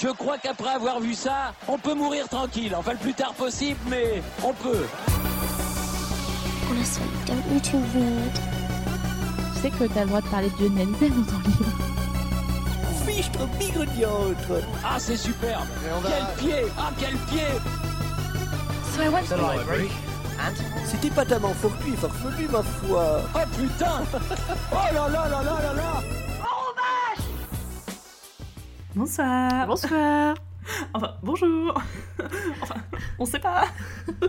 Je crois qu'après avoir vu ça, on peut mourir tranquille. Enfin, le plus tard possible, mais on peut. Tu sais que t'as le droit de parler de Lionel Zen dans ton livre. Fichtre bigre Ah, c'est superbe. Quel pied Ah, quel pied So I went The library. And C'était pas tellement fortuit et farfelu, ma foi. Oh putain Oh là là là là là là Bonsoir. Bonsoir. Enfin, bonjour. enfin, on sait pas.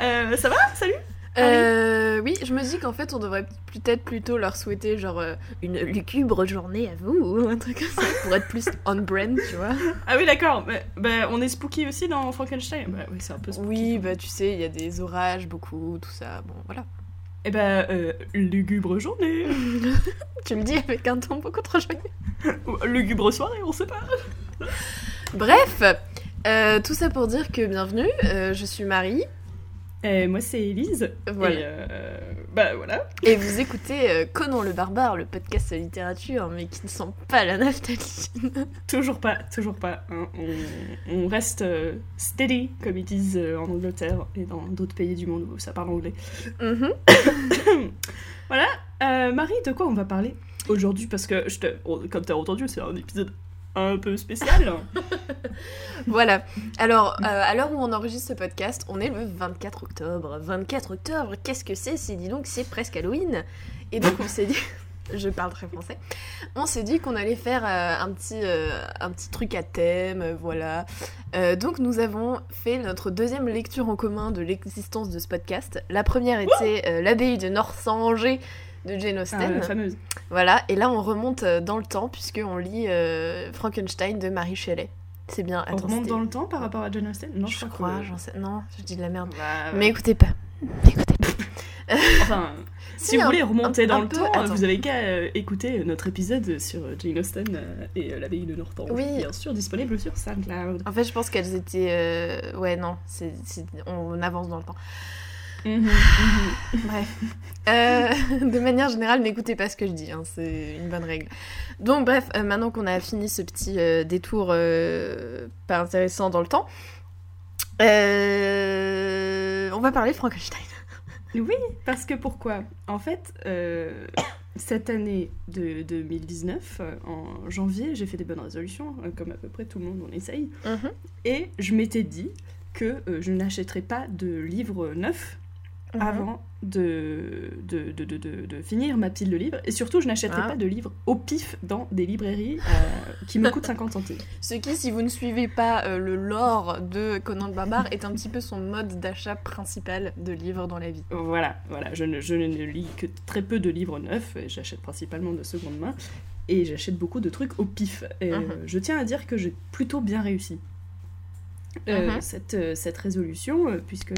Euh, ça va? Salut? Euh, oui, je me dis qu'en fait, on devrait peut-être plutôt leur souhaiter genre euh, une lugubre journée à vous ou un truc comme ça pour être plus on brand, tu vois. Ah oui, d'accord. Bah, on est spooky aussi dans Frankenstein. Bah oui, c'est un peu spooky. Oui, bah tu sais, il y a des orages, beaucoup, tout ça. Bon, voilà. Et bah, euh, lugubre journée. Tu le dis avec un ton beaucoup trop joyeux. Lugubre soirée, on sait pas. Bref, euh, tout ça pour dire que bienvenue, euh, je suis Marie Et moi, c'est Elise. Voilà. Et euh, bah voilà. et vous écoutez euh, Conan le barbare, le podcast de littérature, mais qui ne sent pas la naphtaline. Toujours pas, toujours pas. hein. On, on reste euh, steady, comme ils disent euh, en Angleterre et dans d'autres pays du monde où ça parle anglais. Mhm. Voilà. Euh, Marie, de quoi on va parler aujourd'hui? Parce que, je te, comme tu as entendu, c'est un épisode un peu spécial. Voilà. Alors, euh, à l'heure où on enregistre ce podcast, on est le 24 octobre. 24 octobre, qu'est-ce que c'est? C'est dis donc, c'est presque Halloween. Et donc, on s'est dit. Je parle très français. On s'est dit qu'on allait faire euh, un, petit, euh, un petit truc à thème, voilà. Donc nous avons fait notre deuxième lecture en commun de l'existence de ce podcast. La première était l'abbaye de Northanger de Jane Ah, Austen. la fameuse. Voilà, et là on remonte euh, dans le temps puisqu'on lit euh, Frankenstein de Marie Shelley. C'est bien. On Attends, remonte c'était- dans le temps par rapport à Jane Austen? Non, je crois crois, que- j'en sais. Non, je dis de la merde. Bah, Mais écoutez pas. Écoutez pas. Enfin, si vous un- voulez remonter un- dans un le peu, temps, attends. vous avez qu'à euh, écouter notre épisode sur Jane Austen euh, et euh, l'abbaye de Northanger. Oui. Bien sûr, disponible sur SoundCloud. En fait, je pense qu'elles étaient. Ouais, non, c'est- on avance dans le temps. Mhm, mhm. Bref. Euh, de manière générale, n'écoutez pas ce que je dis, hein, c'est une bonne règle. Donc, bref, euh, maintenant qu'on a fini ce petit euh, détour pas intéressant dans le temps, on va parler de Frankenstein. Oui, parce que pourquoi? En fait, cette année de 2019, euh, en janvier, j'ai fait des bonnes résolutions, comme à peu près tout le monde, on essaye. Et je m'étais dit que je n'achèterais pas de livres neufs Mhm. avant de, de, de, de, de- finir ma pile de livres. Et surtout, je n'achèterai Ah. pas de livres au pif dans des librairies euh, qui me coûtent 50 centimes. Ce qui, si vous ne suivez pas euh, le lore de Conan le Barbare, est un petit peu son mode d'achat principal de livres dans la vie. Voilà, voilà, je ne, je ne lis que très peu de livres neufs, j'achète principalement de seconde main, et j'achète beaucoup de trucs au pif. Et euh, Mhm. je tiens à dire que j'ai plutôt bien réussi Mhm. cette, cette résolution, puisque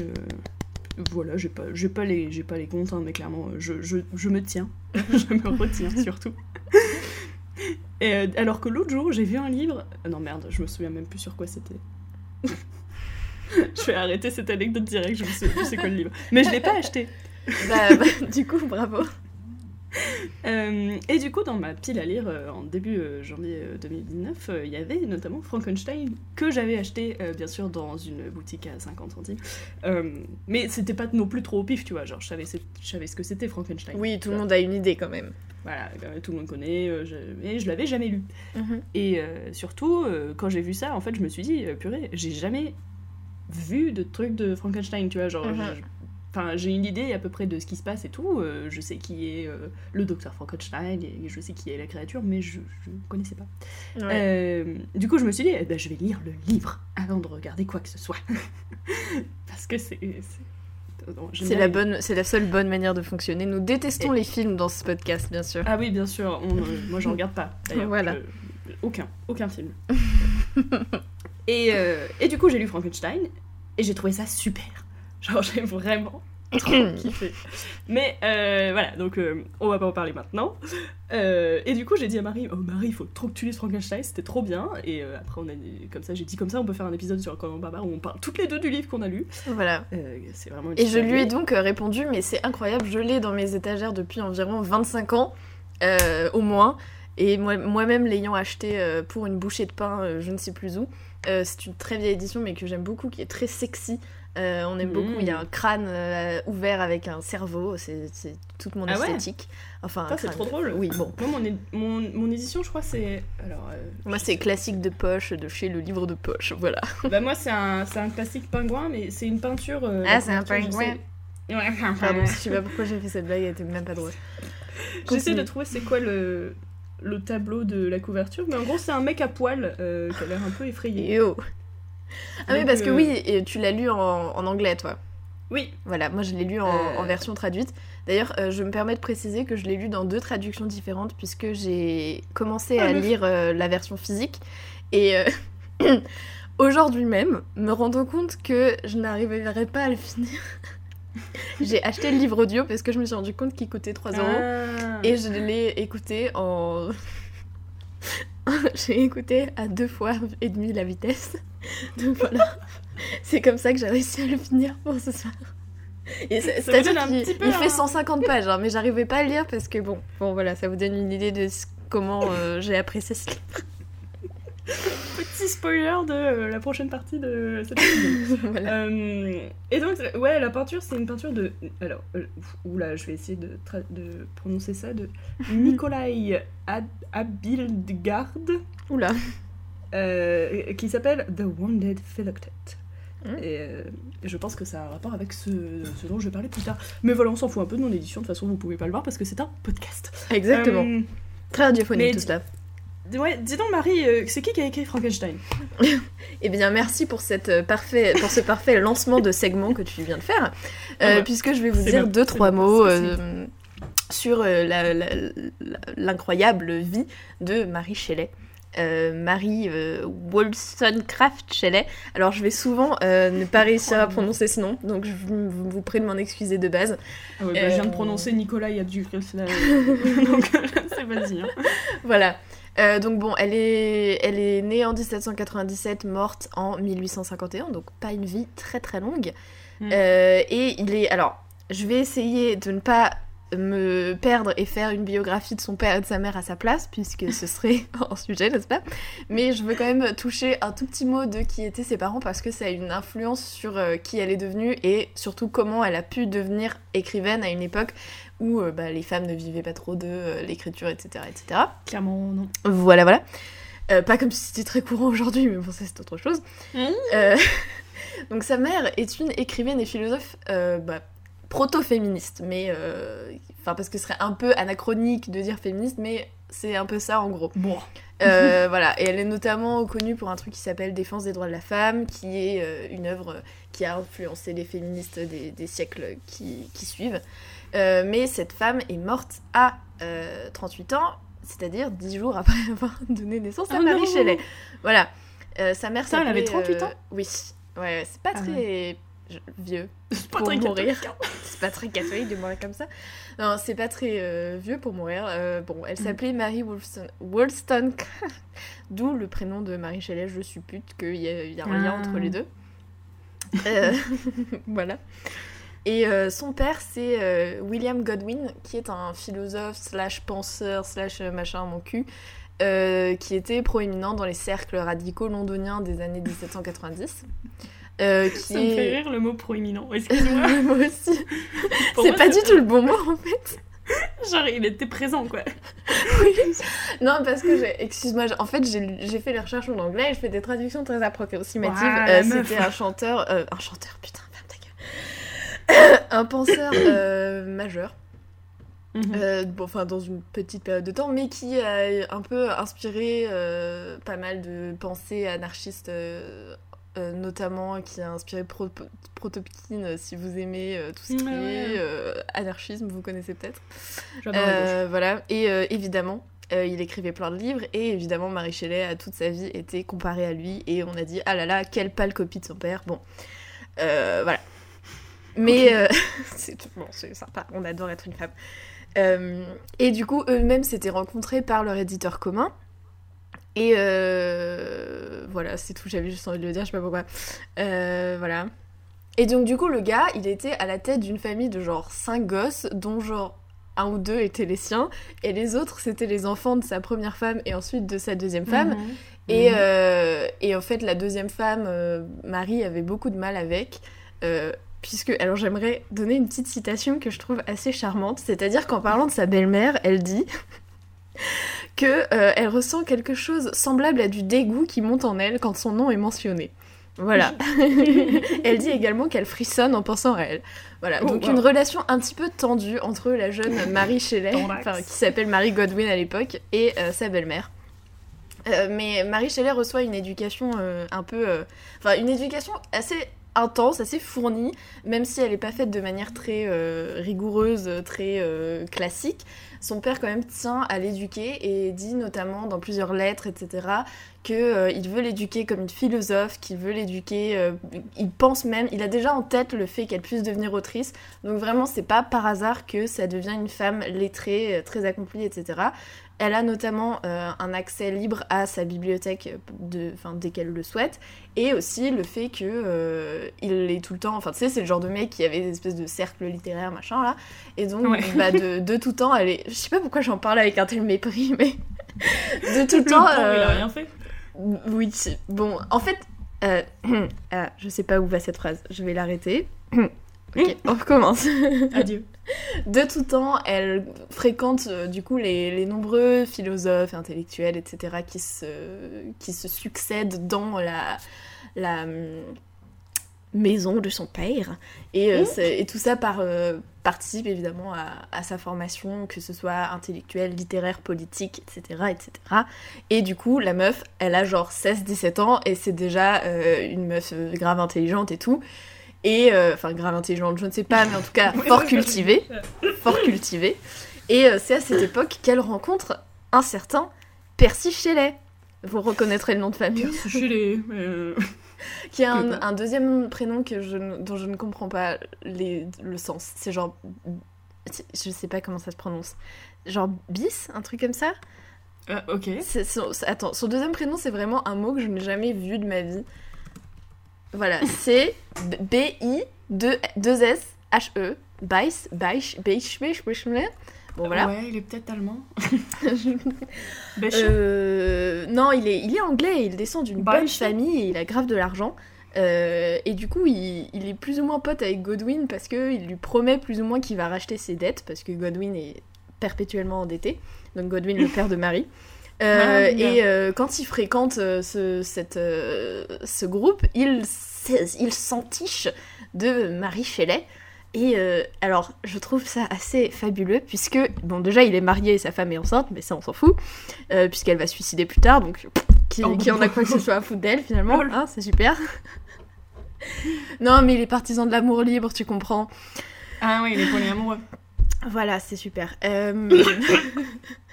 voilà, j'ai pas, j'ai pas, les, j'ai pas les comptes, hein, mais clairement, euh, je, je, je me tiens, je me retiens surtout. Et, euh, alors que l'autre jour, j'ai vu un livre. ah non, merde, je me souviens même plus sur quoi c'était. je vais arrêter cette anecdote direct, je me souviens plus c'est quoi le livre. Mais je l'ai pas acheté. Bah, bah, du coup, bravo. Euh, et du coup, dans ma pile à lire euh, en début euh, janvier euh, 2019, euh, il y avait notamment Frankenstein que j'avais acheté bien sûr dans une boutique à 50 centimes. Mais c'était pas non plus trop au pif, tu vois. Genre, je savais, c'est- je savais ce que c'était Frankenstein. Oui, tout le monde a une idée quand même. Voilà, tout le monde connaît, je- mais je l'avais jamais lu. Mhm. Et surtout, quand j'ai vu ça, en fait, je me suis dit, purée, j'ai jamais vu de trucs de Frankenstein, tu vois. Genre, Mhm. je- Enfin, j'ai une idée à peu près de ce qui se passe et tout. euh, je sais qui est euh, le docteur Frankenstein et je sais qui est la créature, mais je ne connaissais pas. Ouais. Euh, du coup, je me suis dit, eh ben, je vais lire le livre avant de regarder quoi que ce soit. Parce que c'est. c'est- la les- bonne, c'est la seule bonne manière de fonctionner. Nous détestons les films dans ce podcast, bien sûr. Ah oui, bien sûr. on, moi, j'en regarde pas. Voilà. Je- aucun, aucun film. et, et du coup, j'ai lu Frankenstein et j'ai trouvé ça super. Genre, j'ai vraiment trop kiffé. Mais euh, voilà, donc euh, on va pas en parler maintenant. Euh, et du coup, j'ai dit à Marie, oh Marie, il faut trop que tu lises Frankenstein, c'était trop bien. Et après, on a comme ça, j'ai dit comme ça, on peut faire un épisode sur Conan Barbare où on parle toutes les deux du livre qu'on a lu. Voilà. C'est vraiment une Et je lui ai donc répondu, mais c'est incroyable, je l'ai dans mes étagères depuis environ 25 ans, au moins. Et moi- moi-même l'ayant acheté pour une bouchée de pain, je ne sais plus où. C'est une très vieille édition, mais que j'aime beaucoup, qui est très sexy. Euh, on aime beaucoup. Il y a un crâne euh, ouvert avec un cerveau. C'est toute mon Ah ouais esthétique. Enfin, c'est trop drôle. Oui, bon. Moi, mon, mon, mon édition, je crois, c'est. Alors. euh, Moi, c'est classique de poche de chez le livre de poche. Voilà. bah, moi, c'est un, c'est un classique pingouin, mais c'est une peinture. Ah, c'est un pingouin. Ouais, Pardon, je sais pas pourquoi j'ai fait cette blague, elle était même pas drôle. J'essaie de trouver c'est quoi le, le tableau de la couverture, mais en gros, c'est un mec à poil euh, qui a l'air un peu effrayé. Yo. Ah oui, parce que euh, oui, et tu l'as lu en, en anglais, toi. Oui, Voilà, moi je l'ai lu en, Euh. en version traduite. D'ailleurs, euh, je me permets de préciser que je l'ai lu dans deux traductions différentes puisque j'ai commencé Ah, à lire la version physique et aujourd'hui même, me rendant compte que je n'arriverai pas à le finir, j'ai acheté le livre audio parce que je me suis rendu compte qu'il coûtait 3 euros Ah. et je l'ai écouté en. j'ai écouté à deux fois et demi la vitesse. Donc voilà. C'est comme ça que j'ai réussi à le finir pour ce soir. C'est-à-dire qu'il il fait 150 pages, hein, mais j'arrivais pas à le lire parce que bon, bon voilà, ça vous donne une idée de ce- comment euh, j'ai apprécié ce livre. Petit spoiler de euh, la prochaine partie de cette vidéo. Voilà. Euh, et donc, ouais, la peinture, c'est une peinture de. Alors, euh, oula, je vais essayer de, prononcer ça de Nikolai Ab- Abildgaard, Oula. euh, qui s'appelle The Wounded Philoctet. Hmm. Et euh, je pense que ça a un rapport avec ce, ce dont je vais parler plus tard. Mais voilà, on s'en fout un peu de mon édition, de toute façon, vous pouvez pas le voir parce que c'est un podcast. Exactement. Euh, Très radiophonique mais- tout cela. Ouais, dis donc, Marie, euh, c'est qui qui a écrit Frankenstein? Eh bien, merci pour, cette, euh, parfait, pour ce parfait lancement de segment que tu viens de faire, Ah euh, bah, puisque je vais vous dire deux, trois mots euh, sur l'incroyable vie de Marie Shelley. Euh, Marie euh, Wollstonecraft Shelley. Alors, je vais souvent euh, ne pas réussir à prononcer ce nom, donc je vous vous prie de m'en excuser de base. Ah ouais, bah, Je viens de prononcer Nikolai Abdul. Donc, c'est vas-y. hein. Voilà. Euh, donc bon, elle est, elle est née en 1797, morte en 1851, donc pas une vie très très longue. Mm. Euh, et il est... Alors, je vais essayer de ne pas me perdre et faire une biographie de son père et de sa mère à sa place, puisque ce serait un sujet, n'est-ce pas? Mais je veux quand même toucher un tout petit mot de qui étaient ses parents, parce que ça a une influence sur euh, qui elle est devenue, et surtout comment elle a pu devenir écrivaine à une époque où euh, bah, les femmes ne vivaient pas trop de euh, l'écriture, etc., etc. Clairement, non. Voilà, voilà. Euh, pas comme si c'était très courant aujourd'hui, mais bon, ça c'est autre chose. Mmh. Euh, donc sa mère est une écrivaine et philosophe euh, bah, proto-féministe, mais... Enfin, parce que ce serait un peu anachronique de dire féministe, mais c'est un peu ça en gros. Bon. Voilà, et elle est notamment connue pour un truc qui s'appelle Défense des droits de la femme, qui est une œuvre qui a influencé les féministes des, des siècles qui, qui suivent. Euh, mais cette femme est morte à euh, 38 ans, c'est-à-dire 10 jours après avoir donné naissance à Oh Marie. Shelley. Voilà. Euh, sa mère Putain, elle avait s'appelait, 38 ans euh, Oui. Ouais, c'est pas Ah très vieux C'est pas pour très mourir. hein. c'est pas très catholique de mourir comme ça. Non, c'est pas très euh, vieux pour mourir. Euh, bon, elle Mm. s'appelait Mary Wollstone, d'où le prénom de Marie Shelley. Je suppute qu'il y y a un lien Ah. entre les deux. Euh, voilà. Et euh, son père, c'est euh, William Godwin, qui est un philosophe slash penseur slash euh, machin mon cul, euh, qui était proéminent dans les cercles radicaux londoniens des années 1790. Euh, qui Ça me fait est... rire le mot proéminent. Excuse-moi. Moi aussi. C'est pas du tout le bon mot en fait. Genre, il était présent, quoi. Non, parce que. Excuse-moi, en fait, j'ai fait les recherches en anglais et je fais des traductions très approximatives. Ouah, Euh. C'était un chanteur. un chanteur, putain. Un penseur euh, majeur. Mhm. Euh, bon, enfin, dans une petite période de temps, mais qui a un peu inspiré euh, pas mal de pensées anarchistes, euh, euh, notamment qui a inspiré Pro Protopkin, si vous aimez euh, tout ce qui Ouais, est euh, anarchisme, vous connaissez peut-être. Euh, voilà, et euh, évidemment, euh, il écrivait plein de livres, et évidemment, Marie Shelley, a toute sa vie, été comparée à lui, et on a dit, ah là là, quelle pâle copie de son père. Bon, Euh, voilà. Mais euh, c'est bon, c'est sympa, on adore être une femme. Euh, et du coup, eux-mêmes s'étaient rencontrés par leur éditeur commun. Et euh, voilà, c'est tout, j'avais juste envie de le dire, je sais pas pourquoi. Euh, voilà. Et donc, du coup, le gars, il était à la tête d'une famille de genre 5 gosses, dont genre un ou deux étaient les siens, et les autres c'était les enfants de sa première femme et ensuite de sa deuxième femme. Mhm. Et, et en fait, la deuxième femme, Marie, avait beaucoup de mal avec. euh, puisque, alors j'aimerais donner une petite citation que je trouve assez charmante. C'est-à-dire qu'en parlant de sa belle-mère, elle dit que euh, elle ressent quelque chose semblable à du dégoût qui monte en elle quand son nom est mentionné. Voilà. elle dit également qu'elle frissonne en pensant à elle. Voilà. Oh, Donc wow. une relation un petit peu tendue entre la jeune Marie Shelley, qui s'appelle Marie Godwin à l'époque, et euh, sa belle-mère. Euh, mais Marie Shelley reçoit une éducation un peu. Enfin, une éducation assez intense, assez fournie, même si elle n'est pas faite de manière très euh, rigoureuse, très euh, classique. Son père, quand même, tient à l'éduquer et dit notamment dans plusieurs lettres, etc., qu'il veut l'éduquer comme une philosophe, qu'il veut l'éduquer. euh, il pense même, il a déjà en tête le fait qu'elle puisse devenir autrice. Donc, vraiment, c'est pas par hasard que ça devient une femme lettrée, euh, très accomplie, etc. Elle a notamment euh, un accès libre à sa bibliothèque de, dès qu'elle le souhaite, et aussi le fait que euh, il est tout le temps, enfin tu sais, c'est le genre de mec qui avait des espèces de cercles littéraires machin là, et donc Ouais. bah, de, de tout temps, elle est, je sais pas pourquoi j'en parle avec un tel mépris, mais de tout Le temps, pauvre, il euh, a rien fait. oui, bon, en fait, euh, ah, je sais pas où va cette phrase, je vais l'arrêter. ok, on recommence. Adieu. De tout temps, elle fréquente euh, du coup les, les nombreux philosophes, intellectuels, etc. qui se, qui se succèdent dans la, la hum, maison de son père. Et, euh, c'est- et tout ça par, euh, participe évidemment à, à sa formation, que ce soit intellectuelle, littéraire, politique, etc., etc. Et du coup, la meuf, elle a genre 16-17 ans et c'est déjà euh, une meuf grave intelligente et tout. Et, euh, enfin, grave intelligente, je ne sais pas, mais en tout cas, fort cultivée fort cultivée. Et euh, c'est à cette époque qu'elle rencontre un certain Percy Shelley. Vous reconnaîtrez le nom de famille. Pierre Suchelé. Euh... Qui a un, deuxième prénom que je, ne- dont je ne comprends pas les- le sens. C'est genre. Je sais pas comment ça se prononce. Genre bis, un truc comme ça Ah, ok. Son- Attends, son deuxième prénom, c'est vraiment un mot que je n'ai jamais vu de ma vie. Voilà, c'est B-I-2-S-H-E. Bice, Bice, Bice, Bice, Bon, voilà. Ouais, il est peut-être allemand. Euh, non, il est, il est anglais, il descend d'une bonne famille et il a grave de l'argent. Euh, et du coup, il, il est plus ou moins pote avec Godwin parce qu'il lui promet plus ou moins qu'il va racheter ses dettes parce que Godwin est perpétuellement endetté. Donc Godwin, le père de Marie. Euh, Ah, bien. et euh, quand il fréquente euh, ce, cette, euh, ce groupe, il, il s'entiche de Marie Shelley. Et euh, alors, je trouve ça assez fabuleux, puisque, bon, déjà, il est marié et sa femme est enceinte, mais ça, on s'en fout, euh, puisqu'elle va se suicider plus tard, donc qui, Oh. qui en a quoi que ce soit à foutre d'elle, finalement, Lol. hein, c'est super. non, mais il est partisan de l'amour libre, tu comprends. Ah oui, il est polyamoureux. Voilà, c'est super. Euh,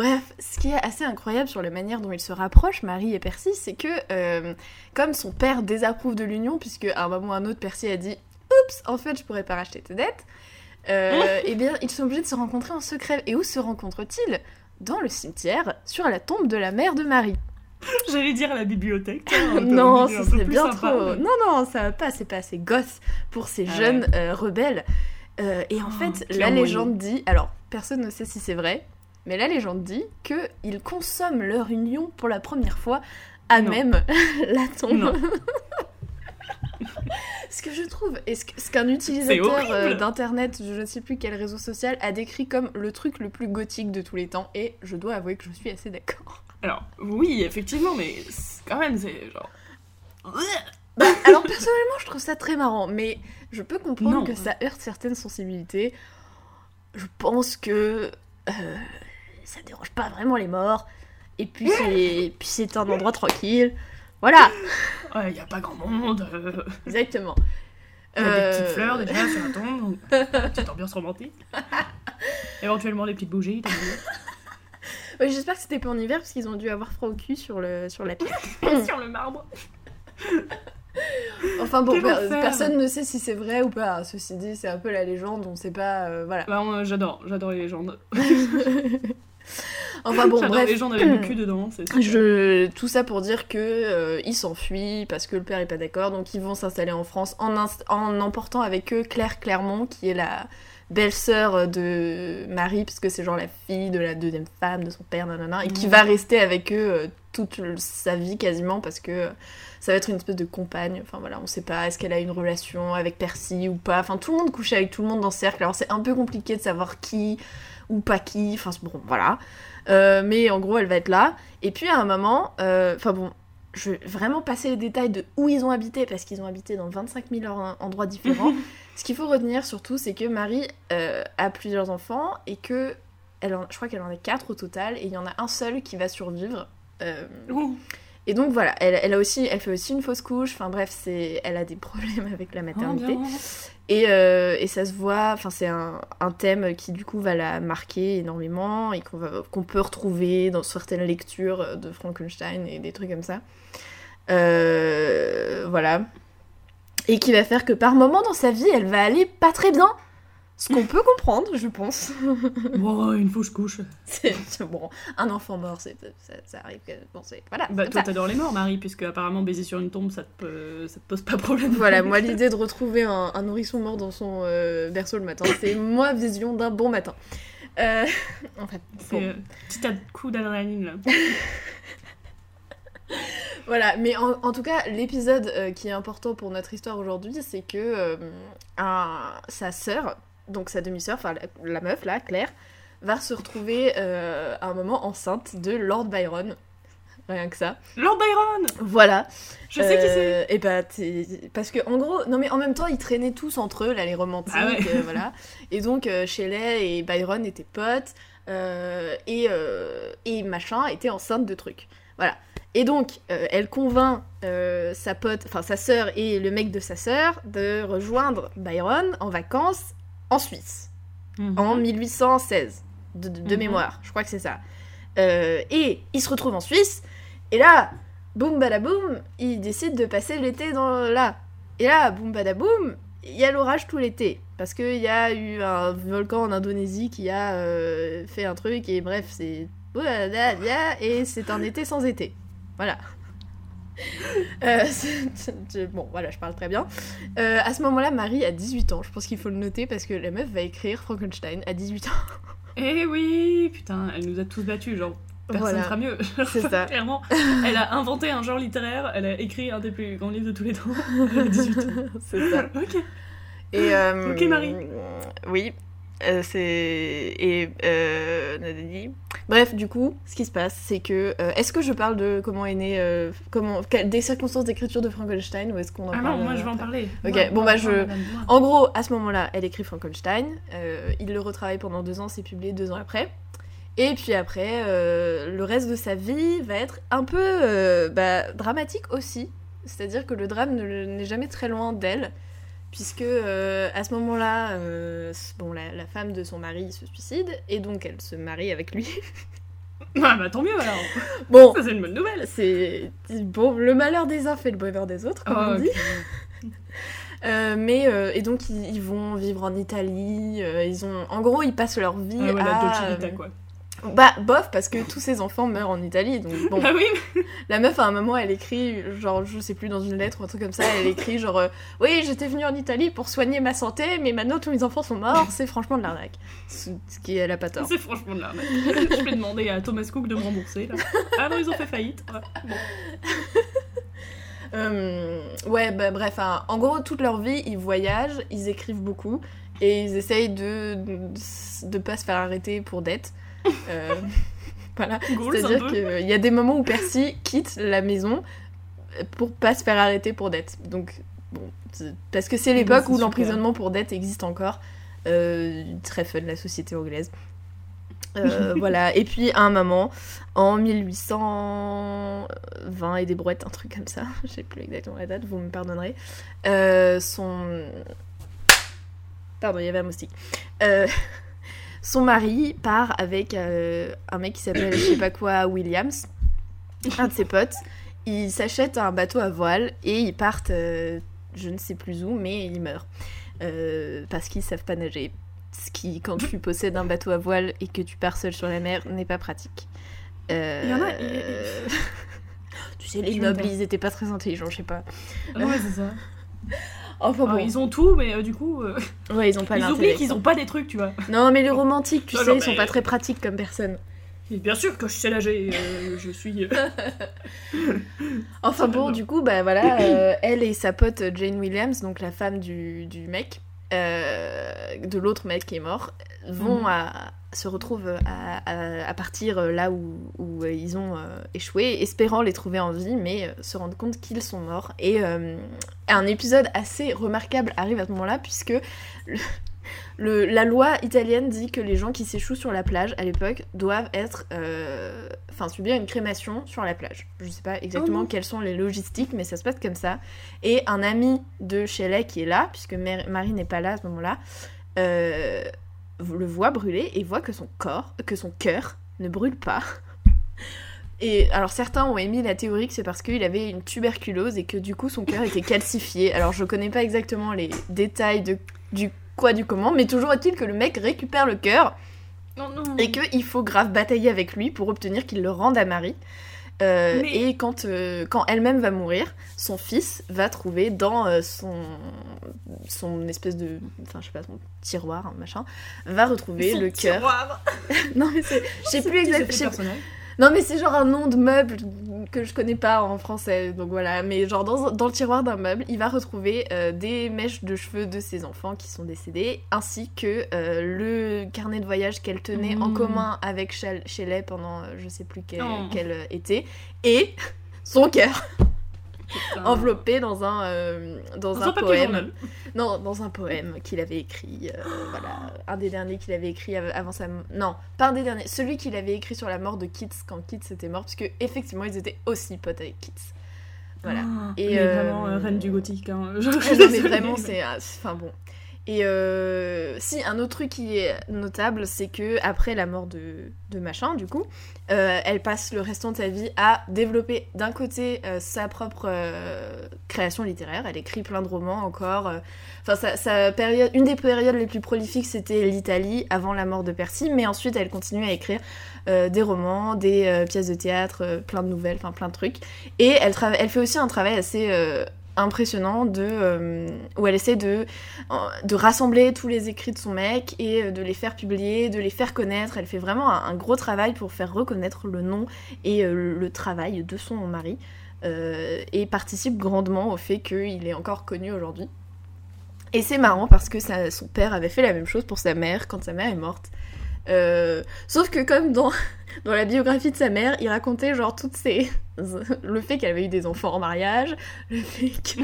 Bref, ce qui est assez incroyable sur la manière dont ils se rapprochent, Marie et Percy, c'est que euh, comme son père désapprouve de l'union, puisque à un moment ou à un autre, Percy a dit Oups, en fait, je pourrais pas racheter tes dettes, euh, eh bien, ils sont obligés de se rencontrer en secret. Et où se rencontrent-ils? Dans le cimetière, sur la tombe de la mère de Marie. J'allais dire à la bibliothèque. non, ça plus bien sympa, trop. mais- Non, non, ça va pas, c'est pas assez gosse pour ces Ah jeunes euh, rebelles. Euh, et en Oh, fait, la légende dit, alors personne ne sait si c'est vrai, mais la légende dit que ils consomment leur union pour la première fois à Non. même la tombe. Ce que je trouve, et ce qu'un utilisateur euh, d'internet, je ne sais plus quel réseau social, a décrit comme le truc le plus gothique de tous les temps, et je dois avouer que je suis assez d'accord. Alors, oui, effectivement, mais quand même, c'est genre. Bah, alors personnellement, je trouve ça très marrant, mais je peux comprendre Non. que ça heurte certaines sensibilités. Je pense que euh, ça dérange pas vraiment les morts. Et puis c'est puis c'est un endroit tranquille. Voilà, Ouais, il y a pas grand monde. euh, exactement. Il y a des Euh, petites fleurs déjà sur la tombe. Petite ambiance romantique. Éventuellement des petites bougies. ouais, J'espère que c'était pas en hiver parce qu'ils ont dû avoir froid au cul sur le sur la pierre. sur le marbre. Enfin bon, per- personne ne sait si c'est vrai ou pas. Ceci dit, c'est un peu la légende, on sait pas. euh, voilà. Bah, moi, j'adore, j'adore les légendes. Enfin bon, bref. les légendes avec du cul dedans. Je... Tout ça pour dire que euh, ils s'enfuient parce que le père est pas d'accord, donc ils vont s'installer en France en, en emportant avec eux Claire Clermont, qui est la belle-sœur de Marie, parce que c'est genre la fille de la deuxième femme de son père, nanana, et qui Mhm. va rester avec eux euh, toute le- sa vie quasiment, parce que euh, ça va être une espèce de compagne. Enfin voilà, on sait pas, est-ce qu'elle a une relation avec Percy ou pas. Enfin, tout le monde couche avec tout le monde dans ce cercle, alors c'est un peu compliqué de savoir qui ou pas qui. Enfin, bon, voilà. Euh, mais en gros, elle va être là. Et puis à un moment, euh, enfin bon, je vais vraiment passer les détails de où ils ont habité, parce qu'ils ont habité dans 25 000 en- endroits différents. Ce qu'il faut retenir surtout, c'est que Marie euh, a plusieurs enfants et que elle en- je crois qu'elle en a quatre au total, et il y en a un seul qui va survivre. Euh. Et donc voilà, elle, elle a aussi, elle fait aussi une fausse couche. Enfin bref, c'est, elle a des problèmes avec la maternité. Ambiance. Et, euh, et ça se voit, enfin c'est un, un thème qui du coup va la marquer énormément et qu'on, va- qu'on peut retrouver dans certaines lectures de Frankenstein et des trucs comme ça. Euh, voilà. Et qui va faire que par moment dans sa vie, elle va aller pas très bien. Ce qu'on peut comprendre, je pense. Oh, une fausse couche. c'est, bon, un enfant mort, c'est, ça, ça arrive. que- Bon, c'est, voilà. Bah, toi, t'adores les morts, Marie, puisque apparemment baiser sur une tombe, ça te, peut- ça te pose pas problème. Voilà, moi l'idée de retrouver un, un nourrisson mort dans son euh, berceau le matin, c'est moi vision d'un bon matin. Euh, en fait, C'est bon. euh, petit coup d'adrénaline, là. Voilà, mais en, en tout cas, l'épisode euh, qui est important pour notre histoire aujourd'hui, c'est que euh, un- sa sœur, donc sa demi-sœur, enfin la, la meuf là, Claire, va se retrouver euh, à un moment enceinte de Lord Byron. Rien que ça. Lord Byron Voilà. Je sais qui c'est Et bah, parce que en gros, non mais en même temps, ils traînaient tous entre eux, là, les romantiques, Ah ouais. euh, voilà. Et donc, euh, Shelley et Byron étaient potes, euh, et, euh, et machin était enceinte de trucs. Voilà. Et donc, euh, elle convainc euh, sa pote, enfin sa sœur et le mec de sa sœur de rejoindre Byron en vacances en Suisse Mhm. en 1816, de, de- de Mhm. mémoire, je crois que c'est ça. Euh, et il se retrouve en Suisse, et là, boum badaboum, il décide de passer l'été dans là. Et là, boum badaboum, il y a l'orage tout l'été. Parce qu'il y a eu un volcan en Indonésie qui a euh, fait un truc, et bref, c'est. Et c'est un été sans été. Voilà. Euh, bon, voilà, je parle très bien. Euh, à ce moment-là, Marie a 18 ans. Je pense qu'il faut le noter parce que la meuf va écrire Frankenstein à 18 ans. Eh oui, putain, elle nous a tous battus, genre. Personne Voilà. fera mieux. C'est ça. Clairement, elle a inventé un genre littéraire, elle a écrit un des plus grands livres de tous les temps. Elle a 18 ans. C'est ça. Ok. Et, euh, Ok, Marie. Oui. c'est. Et. Euh... Bref, du coup, ce qui se passe, c'est que. euh, est-ce que je parle de comment est né. euh, comment... des circonstances d'écriture de Frankenstein ou est-ce qu'on en Ah parle non, moi je vais en parler. Ok, Moi, bon, moi, bah, je- moi. En gros, à ce moment-là, elle écrit Frankenstein. euh, il le retravaille pendant deux ans, c'est publié deux ans après. Et puis après, le reste de sa vie va être un peu bah, dramatique aussi. C'est-à-dire que le drame ne- n'est jamais très loin d'elle. Puisque euh, à ce moment-là, euh, bon, la, la femme de son mari se suicide. Et donc elle se marie avec lui. Ah bah tant mieux alors. Bon, Ça c'est une bonne nouvelle. c'est. Bon, le malheur des uns fait le bonheur des autres, comme on dit. Euh, mais et donc ils, ils vont vivre en Italie. ils ont, en gros, ils passent leur vie Ah ouais, la à. Dolce Vita euh, quoi. Bah bof parce que tous ses enfants meurent en Italie. Donc bon, Ah oui, la meuf à un moment elle écrit genre je sais plus dans une lettre ou un truc comme ça, elle écrit genre euh, oui j'étais venue en Italie pour soigner ma santé, mais maintenant tous mes enfants sont morts. C'est franchement de l'arnaque. Ce qui elle a pas tort. c'est franchement de l'arnaque. Je vais demander à Thomas Cook de me rembourser là. Ah non, ils ont fait faillite. Ouais, bon. Euh, ouais, bah, bref, hein, en gros, toute leur vie, ils voyagent, ils écrivent beaucoup et ils essayent de de pas se faire arrêter pour dette. Euh, voilà. C'est-à-dire qu'il y a des moments où Percy quitte la maison pour pas se faire arrêter pour dette. Donc, bon, parce que c'est l'époque où l'emprisonnement pour dette existe encore. Euh, très fun, la société anglaise. Euh, voilà, et puis à un moment, en 1820 et des brouettes, un truc comme ça, je sais plus exactement la date, vous me pardonnerez, euh, son... Pardon, il y avait un moustique. Son mari part avec euh, un mec qui s'appelle, je sais pas quoi, Williams, un de ses potes. Ils s'achètent un bateau à voile et ils partent, euh, je ne sais plus où, mais ils meurent. Euh, parce qu'ils savent pas nager. Ce qui, quand tu possèdes un bateau à voile et que tu pars seul sur la mer, n'est pas pratique. Il y en a- tu sais, les nobles, ils étaient pas très intelligents, je sais pas. Ouais, c'est ça. Enfin bon, Alors, ils ont tout, mais euh, du coup, euh, ouais, ils ont pas ils oublient qu'ils ont pas des trucs, tu vois. Non, mais les romantiques, tu Non, sais, non, ils sont mais- pas très pratiques comme personne. Et bien sûr que je sais nager, euh, je suis. euh, Enfin bon, non. du coup, bah voilà, euh, elle et sa pote Jane Williams, donc la femme du, du mec, euh, de l'autre mec qui est mort, vont Mhm. à, se retrouvent à, à- à partir là où, où, euh, ils ont euh, échoué, espérant les trouver en vie, mais euh, se rendre compte qu'ils sont morts. Et euh, un épisode assez remarquable arrive à ce moment-là, puisque le- le- la loi italienne dit que les gens qui s'échouent sur la plage à l'époque doivent être, euh, enfin subir une crémation sur la plage. Je sais pas exactement non. quelles sont les logistiques, mais ça se passe comme ça. Et un ami de Shelley qui est là, puisque Mar- Marie n'est pas là à ce moment-là, euh, le voit brûler et voit que son corps, que son cœur ne brûle pas. Et alors certains ont émis la théorie que c'est parce qu'il avait une tuberculose et que du coup son cœur était calcifié. Alors je connais pas exactement les détails de, du quoi du comment, mais toujours est-il que le mec récupère le cœur Non, non. et qu'il faut grave batailler avec lui pour obtenir qu'il le rende à Marie. Euh, Mais- Et quand, euh, quand elle-même va mourir, son fils va trouver dans euh, son, son espèce de. Enfin, je sais pas, son tiroir, hein, machin, va retrouver Son le cœur. tiroir. Non, mais c'est. Je sais plus exactement. Non, mais c'est genre un nom de meuble que je connais pas en français, donc voilà. Mais genre dans, dans le tiroir d'un meuble, il va retrouver euh, des mèches de cheveux de ses enfants qui sont décédés, ainsi que euh, le carnet de voyage qu'elle tenait en Mmh. commun avec Shell- Shelley pendant euh, je sais plus quel, Oh. quel, été, et son cœur. Enveloppé dans un, euh, dans Dans un un poème. journal. Non, dans un poème qu'il avait écrit, euh, voilà, un des derniers qu'il avait écrit av- avant sa... Non, pas un des derniers, celui qu'il avait écrit sur la mort de Keats quand Keats était mort, puisque effectivement ils étaient aussi potes avec Keats. Voilà. Ah, Et, mais euh, vraiment euh, reine du gothique. Hein. Je- Ah non, mais vraiment, c'est- Enfin bon. Et euh, si, un autre truc qui est notable, c'est que après la mort de, de machin, du coup, euh, elle passe le restant de sa vie à développer d'un côté euh, sa propre création littéraire. Elle écrit plein de romans encore. Enfin, sa, période, une des périodes les plus prolifiques, c'était l'Italie avant la mort de Percy, mais ensuite elle continue à écrire des romans, des pièces de théâtre, plein de nouvelles, enfin plein de trucs. Et elle, elle fait aussi un travail assez impressionnant de euh, où elle essaie de de rassembler tous les écrits de son mec et euh, de les faire publier, de les faire connaître. Elle fait vraiment un, gros travail pour faire reconnaître le nom et euh, le travail de son mari euh, et participe grandement au fait qu'il est encore connu aujourd'hui. Et c'est marrant parce que son père avait fait la même chose pour sa mère quand sa mère est morte. Euh, sauf que comme dans, dans la biographie de sa mère, il racontait genre toutes ces... le fait qu'elle avait eu des enfants en mariage, le fait que-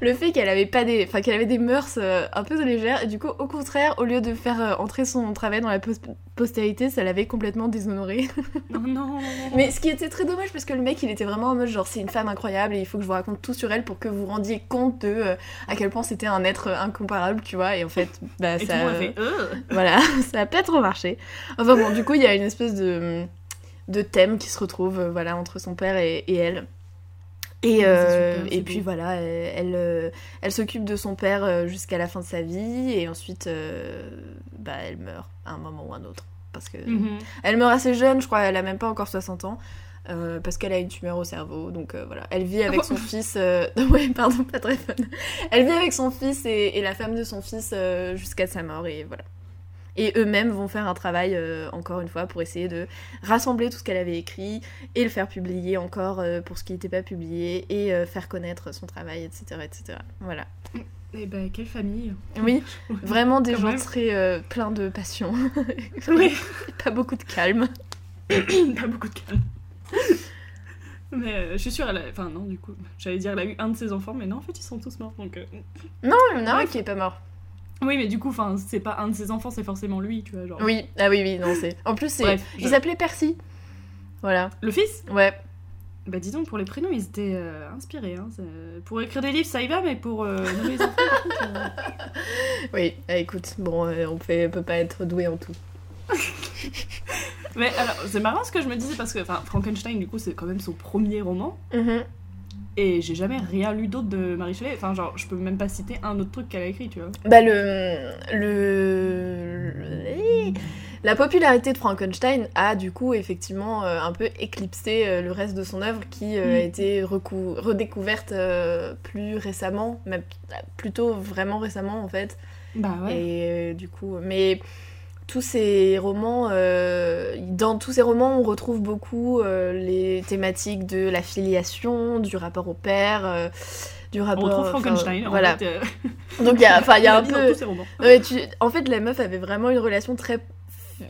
le fait qu'elle avait pas des... Enfin qu'elle avait des mœurs euh, un peu légères, et du coup au contraire, au lieu de faire euh, entrer son travail dans la pos- postérité, ça l'avait complètement déshonoré. Non, non. Mais ce qui était très dommage parce que le mec il était vraiment en mode genre c'est une femme incroyable et il faut que je vous raconte tout sur elle pour que vous rendiez compte de euh, à quel point c'était un être incomparable, tu vois, et en fait, bah Et tout ça... le monde a fait euh. Voilà, ça a pas trop marché. Enfin bon, du coup, il y a une espèce de, de thème qui se retrouve euh, voilà, entre son père et, et elle. Et, Ouais, euh, super, et puis beau. voilà, elle, elle, euh, elle s'occupe de son père jusqu'à la fin de sa vie et ensuite euh, bah, elle meurt à un moment ou un autre. Parce que Mhm. elle meurt assez jeune, je crois, elle a même pas encore 60 ans. euh, parce qu'elle a une tumeur au cerveau, donc voilà. Elle vit avec son fils. ouais, pardon, pas très fun. Elle vit avec son fils et, et la femme de son fils jusqu'à sa mort, et voilà. Et eux-mêmes vont faire un travail, euh, encore une fois, pour essayer de rassembler tout ce qu'elle avait écrit et le faire publier encore euh, pour ce qui n'était pas publié et euh, faire connaître son travail, etc. etc. Voilà. Eh ben, quelle famille. Oui, vraiment des Quand gens même. très pleins de passion. Oui. pas beaucoup de calme. Pas beaucoup de calme. Mais euh, je suis sûre, elle a... Enfin, non, du coup, j'allais dire, elle a eu un de ses enfants, mais non, en fait, ils sont tous morts, donc... euh, Non, il y en a un qui est pas mort. Oui, mais du coup, enfin, c'est pas un de ses enfants, c'est forcément lui, tu vois, genre... Oui, ah oui, oui, non, c'est. En plus, c'est. Bref, Il je- s'appelait Percy. Voilà. Le fils? Ouais. Bah dis donc, pour les prénoms, ils étaient euh, inspirés, hein. Pour écrire des livres, ça y va, mais pour euh, les enfants, euh, Oui, ah, écoute, bon, euh, on fait, peut pas être doué en tout. Mais alors, c'est marrant ce que je me disais, parce que, Frankenstein, du coup, c'est quand même son premier roman, Mhm. Et j'ai jamais rien lu d'autre de Marie Shelley, enfin, genre, je peux même pas citer un autre truc qu'elle a écrit, tu vois. Bah, le. Le. La popularité de Frankenstein a du coup effectivement euh, un peu éclipsé euh, le reste de son œuvre qui euh, Mm. a été recou- redécouverte plus récemment, même plutôt vraiment récemment en fait. Bah ouais. Et du coup, mais tous ces romans, euh, dans tous ces romans, on retrouve beaucoup euh, les thématiques de la filiation, du rapport au père, euh, du On rapport. retrouve enfin, Frankenstein. en voilà. fait, Donc il y a, enfin, il y a un peu. Ouais, tu- En fait, la meuf avait vraiment une relation très.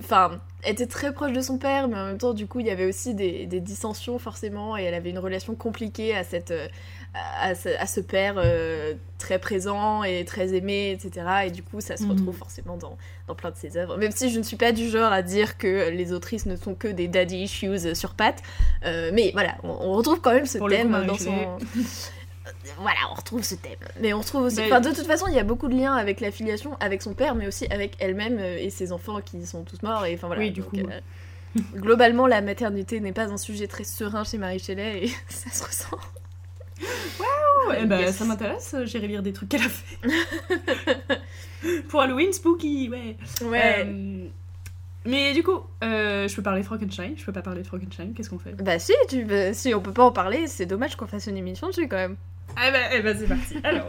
Enfin, était très proche de son père, mais en même temps, du coup, il y avait aussi des, des dissensions, forcément, et elle avait une relation compliquée à, cette, à, ce, à ce père euh, très présent et très aimé, etc. Et du coup, ça se Mhm. retrouve forcément dans, dans plein de ses œuvres. Même si je ne suis pas du genre à dire que les autrices ne sont que des daddy issues sur pattes, euh, mais voilà, on, on retrouve quand même ce Pour le coup, thème dans son. voilà, on retrouve ce thème. Mais on retrouve aussi. Mais- Enfin, de toute façon, il y a beaucoup de liens avec la filiation, avec son père, mais aussi avec elle-même euh, et ses enfants qui sont tous morts. Et enfin voilà. Oui, du donc, coup, euh, globalement, la maternité n'est pas un sujet très serein chez Marie Shelley et ça se ressent. Oh, eh ben, Yes. ça m'intéresse, euh, j'irai lire des trucs qu'elle a fait. Pour Halloween, spooky, ouais. Euh, mais du coup, euh, je peux parler de Frankenstein, je peux pas parler de Frankenstein, qu'est-ce qu'on fait? Bah si, tu, bah, si on peut pas en parler, c'est dommage qu'on fasse une émission dessus quand même. Ah bah, eh ben, c'est parti. Alors.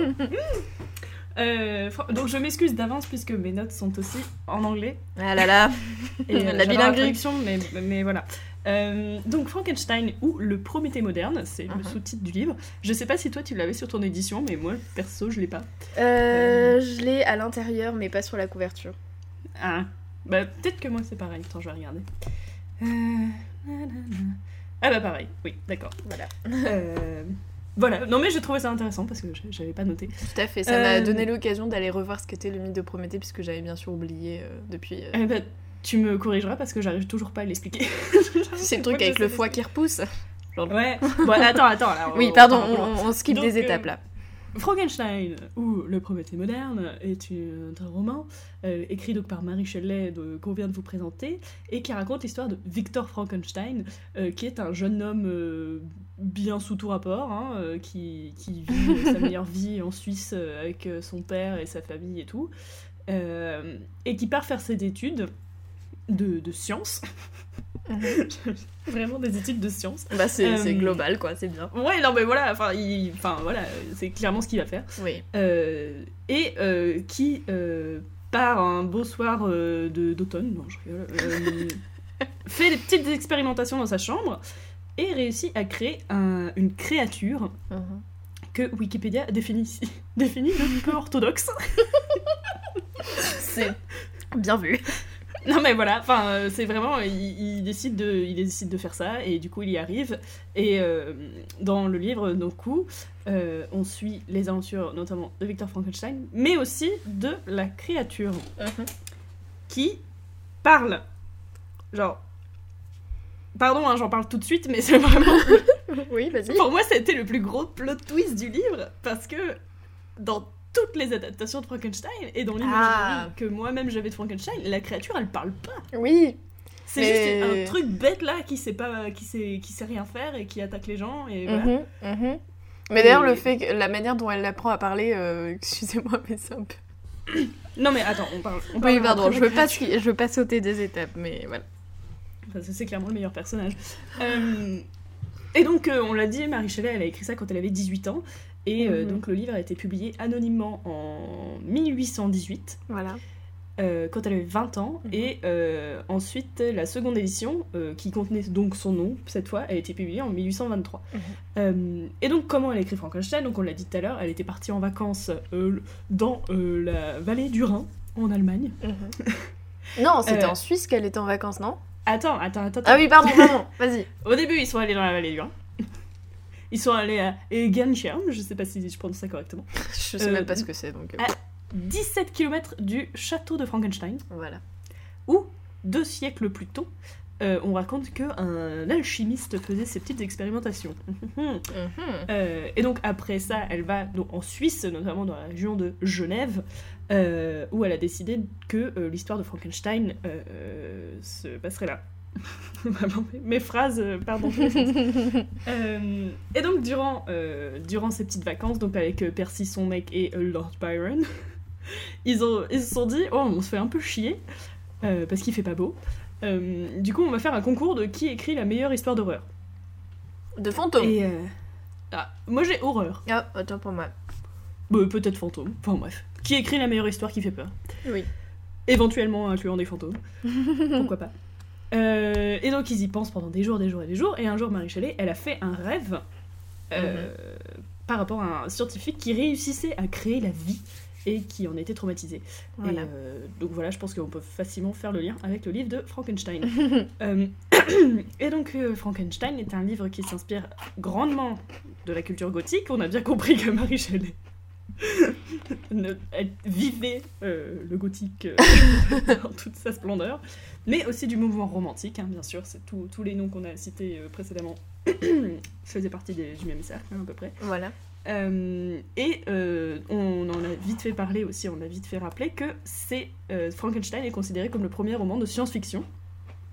Euh, donc je m'excuse d'avance puisque mes notes sont aussi en anglais. Ah là là. Et, euh, La bilinguerie. mais, mais voilà. Euh, donc Frankenstein ou le Prométhée moderne, c'est le Mhm. sous-titre du livre. Je sais pas si toi tu l'avais sur ton édition, mais moi perso je l'ai pas. Euh, je l'ai à l'intérieur, mais pas sur la couverture. Ah, bah peut-être que moi c'est pareil. Attends, je vais regarder. Euh. Ah bah pareil, oui, d'accord. Voilà. Euh, voilà, non mais j'ai trouvé ça intéressant parce que je- j'avais pas noté. Tout à fait, ça m'a Euh, donné l'occasion d'aller revoir ce qu'était le mythe de Prométhée, puisque j'avais bien sûr oublié euh, depuis. euh, Eh bah, tu me corrigeras parce que j'arrive toujours pas à l'expliquer. C'est le truc avec le foie qui repousse. Ouais, bon attends, attends. alors, Oui, on- pardon, on- on- on, skip Donc, des euh, étapes là. Frankenstein ou Le Prométhée moderne est un roman euh, écrit donc par Marie Shelley qu'on vient de vous présenter et qui raconte l'histoire de Victor Frankenstein euh, qui est un jeune homme euh, bien sous tout rapport hein, euh, qui, qui vit sa meilleure vie en Suisse euh, avec son père et sa famille et tout euh, et qui part faire ses études de, de sciences vraiment des études de sciences Bah, c'est euh, c'est global quoi, c'est bien. ouais non mais voilà enfin il- enfin voilà c'est clairement ce qu'il va faire Oui. euh, et euh, qui euh, part un beau soir euh, de- d'automne, non je rigole, euh, fait des petites expérimentations dans sa chambre et réussit à créer un- une créature Mhm. que Wikipédia définit, définit de peu orthodoxe. C'est bien vu. Non mais voilà, enfin euh, c'est vraiment, il, il décide de, il décide de faire ça et du coup il y arrive. Et euh, dans le livre, donc coup, euh, on suit les aventures notamment de Victor Frankenstein, mais aussi de la créature qui parle. Genre, pardon, hein, j'en parle tout de suite, mais c'est vraiment Oui, vas-y. pour moi, été le plus gros plot twist du livre parce que dans toutes les adaptations de Frankenstein et dans l'imaginaire Ah. que moi-même j'avais de Frankenstein, la créature elle parle pas. Oui. C'est Mais- juste un truc bête là qui sait pas, qui sait, qui sait rien faire et qui attaque les gens et voilà. Mhm, mhm. Mais d'ailleurs, le fait que la manière dont elle apprend à parler, euh, excusez-moi, mais c'est un peu. Non mais attends, on parle. On parle Oui, pardon, je veux pas, je veux pas sauter des étapes, mais voilà. Parce que c'est clairement le meilleur personnage. Euh, et donc, euh, on l'a dit, Marie Shelley, elle a écrit ça quand elle avait 18 ans. Et euh, Mhm. donc, le livre a été publié anonymement en 1818. Voilà. euh, quand elle avait 20 ans. Mhm. Et euh, ensuite, la seconde édition, qui contenait donc son nom, cette fois, a été publiée en 1823. Mhm. Et donc, comment elle a écrit Frankenstein? Donc, on l'a dit tout à l'heure, elle était partie en vacances dans la vallée du Rhin, en Allemagne. Non, c'était en Suisse qu'elle était en vacances, non? Attends, attends, attends. Ah oui, pardon, pardon, vas-y. Au début, ils sont allés dans la vallée du Rhin. Ils sont allés à Egenschirm, je sais pas si je prononce ça correctement. Je sais Euh, même pas ce que c'est, donc. euh, ah. 17 km du château de Frankenstein. Voilà. où, deux siècles plus tôt, euh, on raconte qu'un alchimiste faisait ses petites expérimentations. Mhm. Euh, et donc après ça, elle va donc, en Suisse, notamment dans la région de Genève, euh, où elle a décidé que euh, l'histoire de Frankenstein euh, euh, se passerait là. Mes- phrases, euh, pardon. Euh, et donc durant, euh, durant ces petites vacances, donc avec euh, Percy, son mec et Lord Byron, ils, ont, ils se sont dit, oh, on se fait un peu chier. parce qu'il fait pas beau. Du coup, on va faire un concours de qui écrit la meilleure histoire d'horreur. De fantôme. Et ah, moi j'ai horreur, Ah, attends pour moi. Bah, peut-être fantôme. Enfin bref, qui écrit la meilleure histoire qui fait peur Oui. Éventuellement incluant des fantômes. Pourquoi pas. Euh, et donc ils y pensent pendant des jours, des jours et des jours. Et un jour, Marie Shelley, elle a fait un rêve euh, par rapport à un scientifique qui réussissait à créer la vie et qui en était traumatisé. Voilà. Et, euh, donc voilà, je pense qu'on peut facilement faire le lien avec le livre de Frankenstein. Et donc Frankenstein est un livre qui s'inspire grandement de la culture gothique. On a bien compris que Marie Shelley ne- elle vivait euh, le gothique euh, dans toute sa splendeur, mais aussi du mouvement romantique, hein, bien sûr. C'est tous les noms qu'on a cités euh, précédemment faisaient partie des- du même cercle, hein, à peu près. Voilà. Euh, et euh, on en a vite fait parler aussi, on a vite fait rappeler que c'est Frankenstein est considéré comme le premier roman de science-fiction,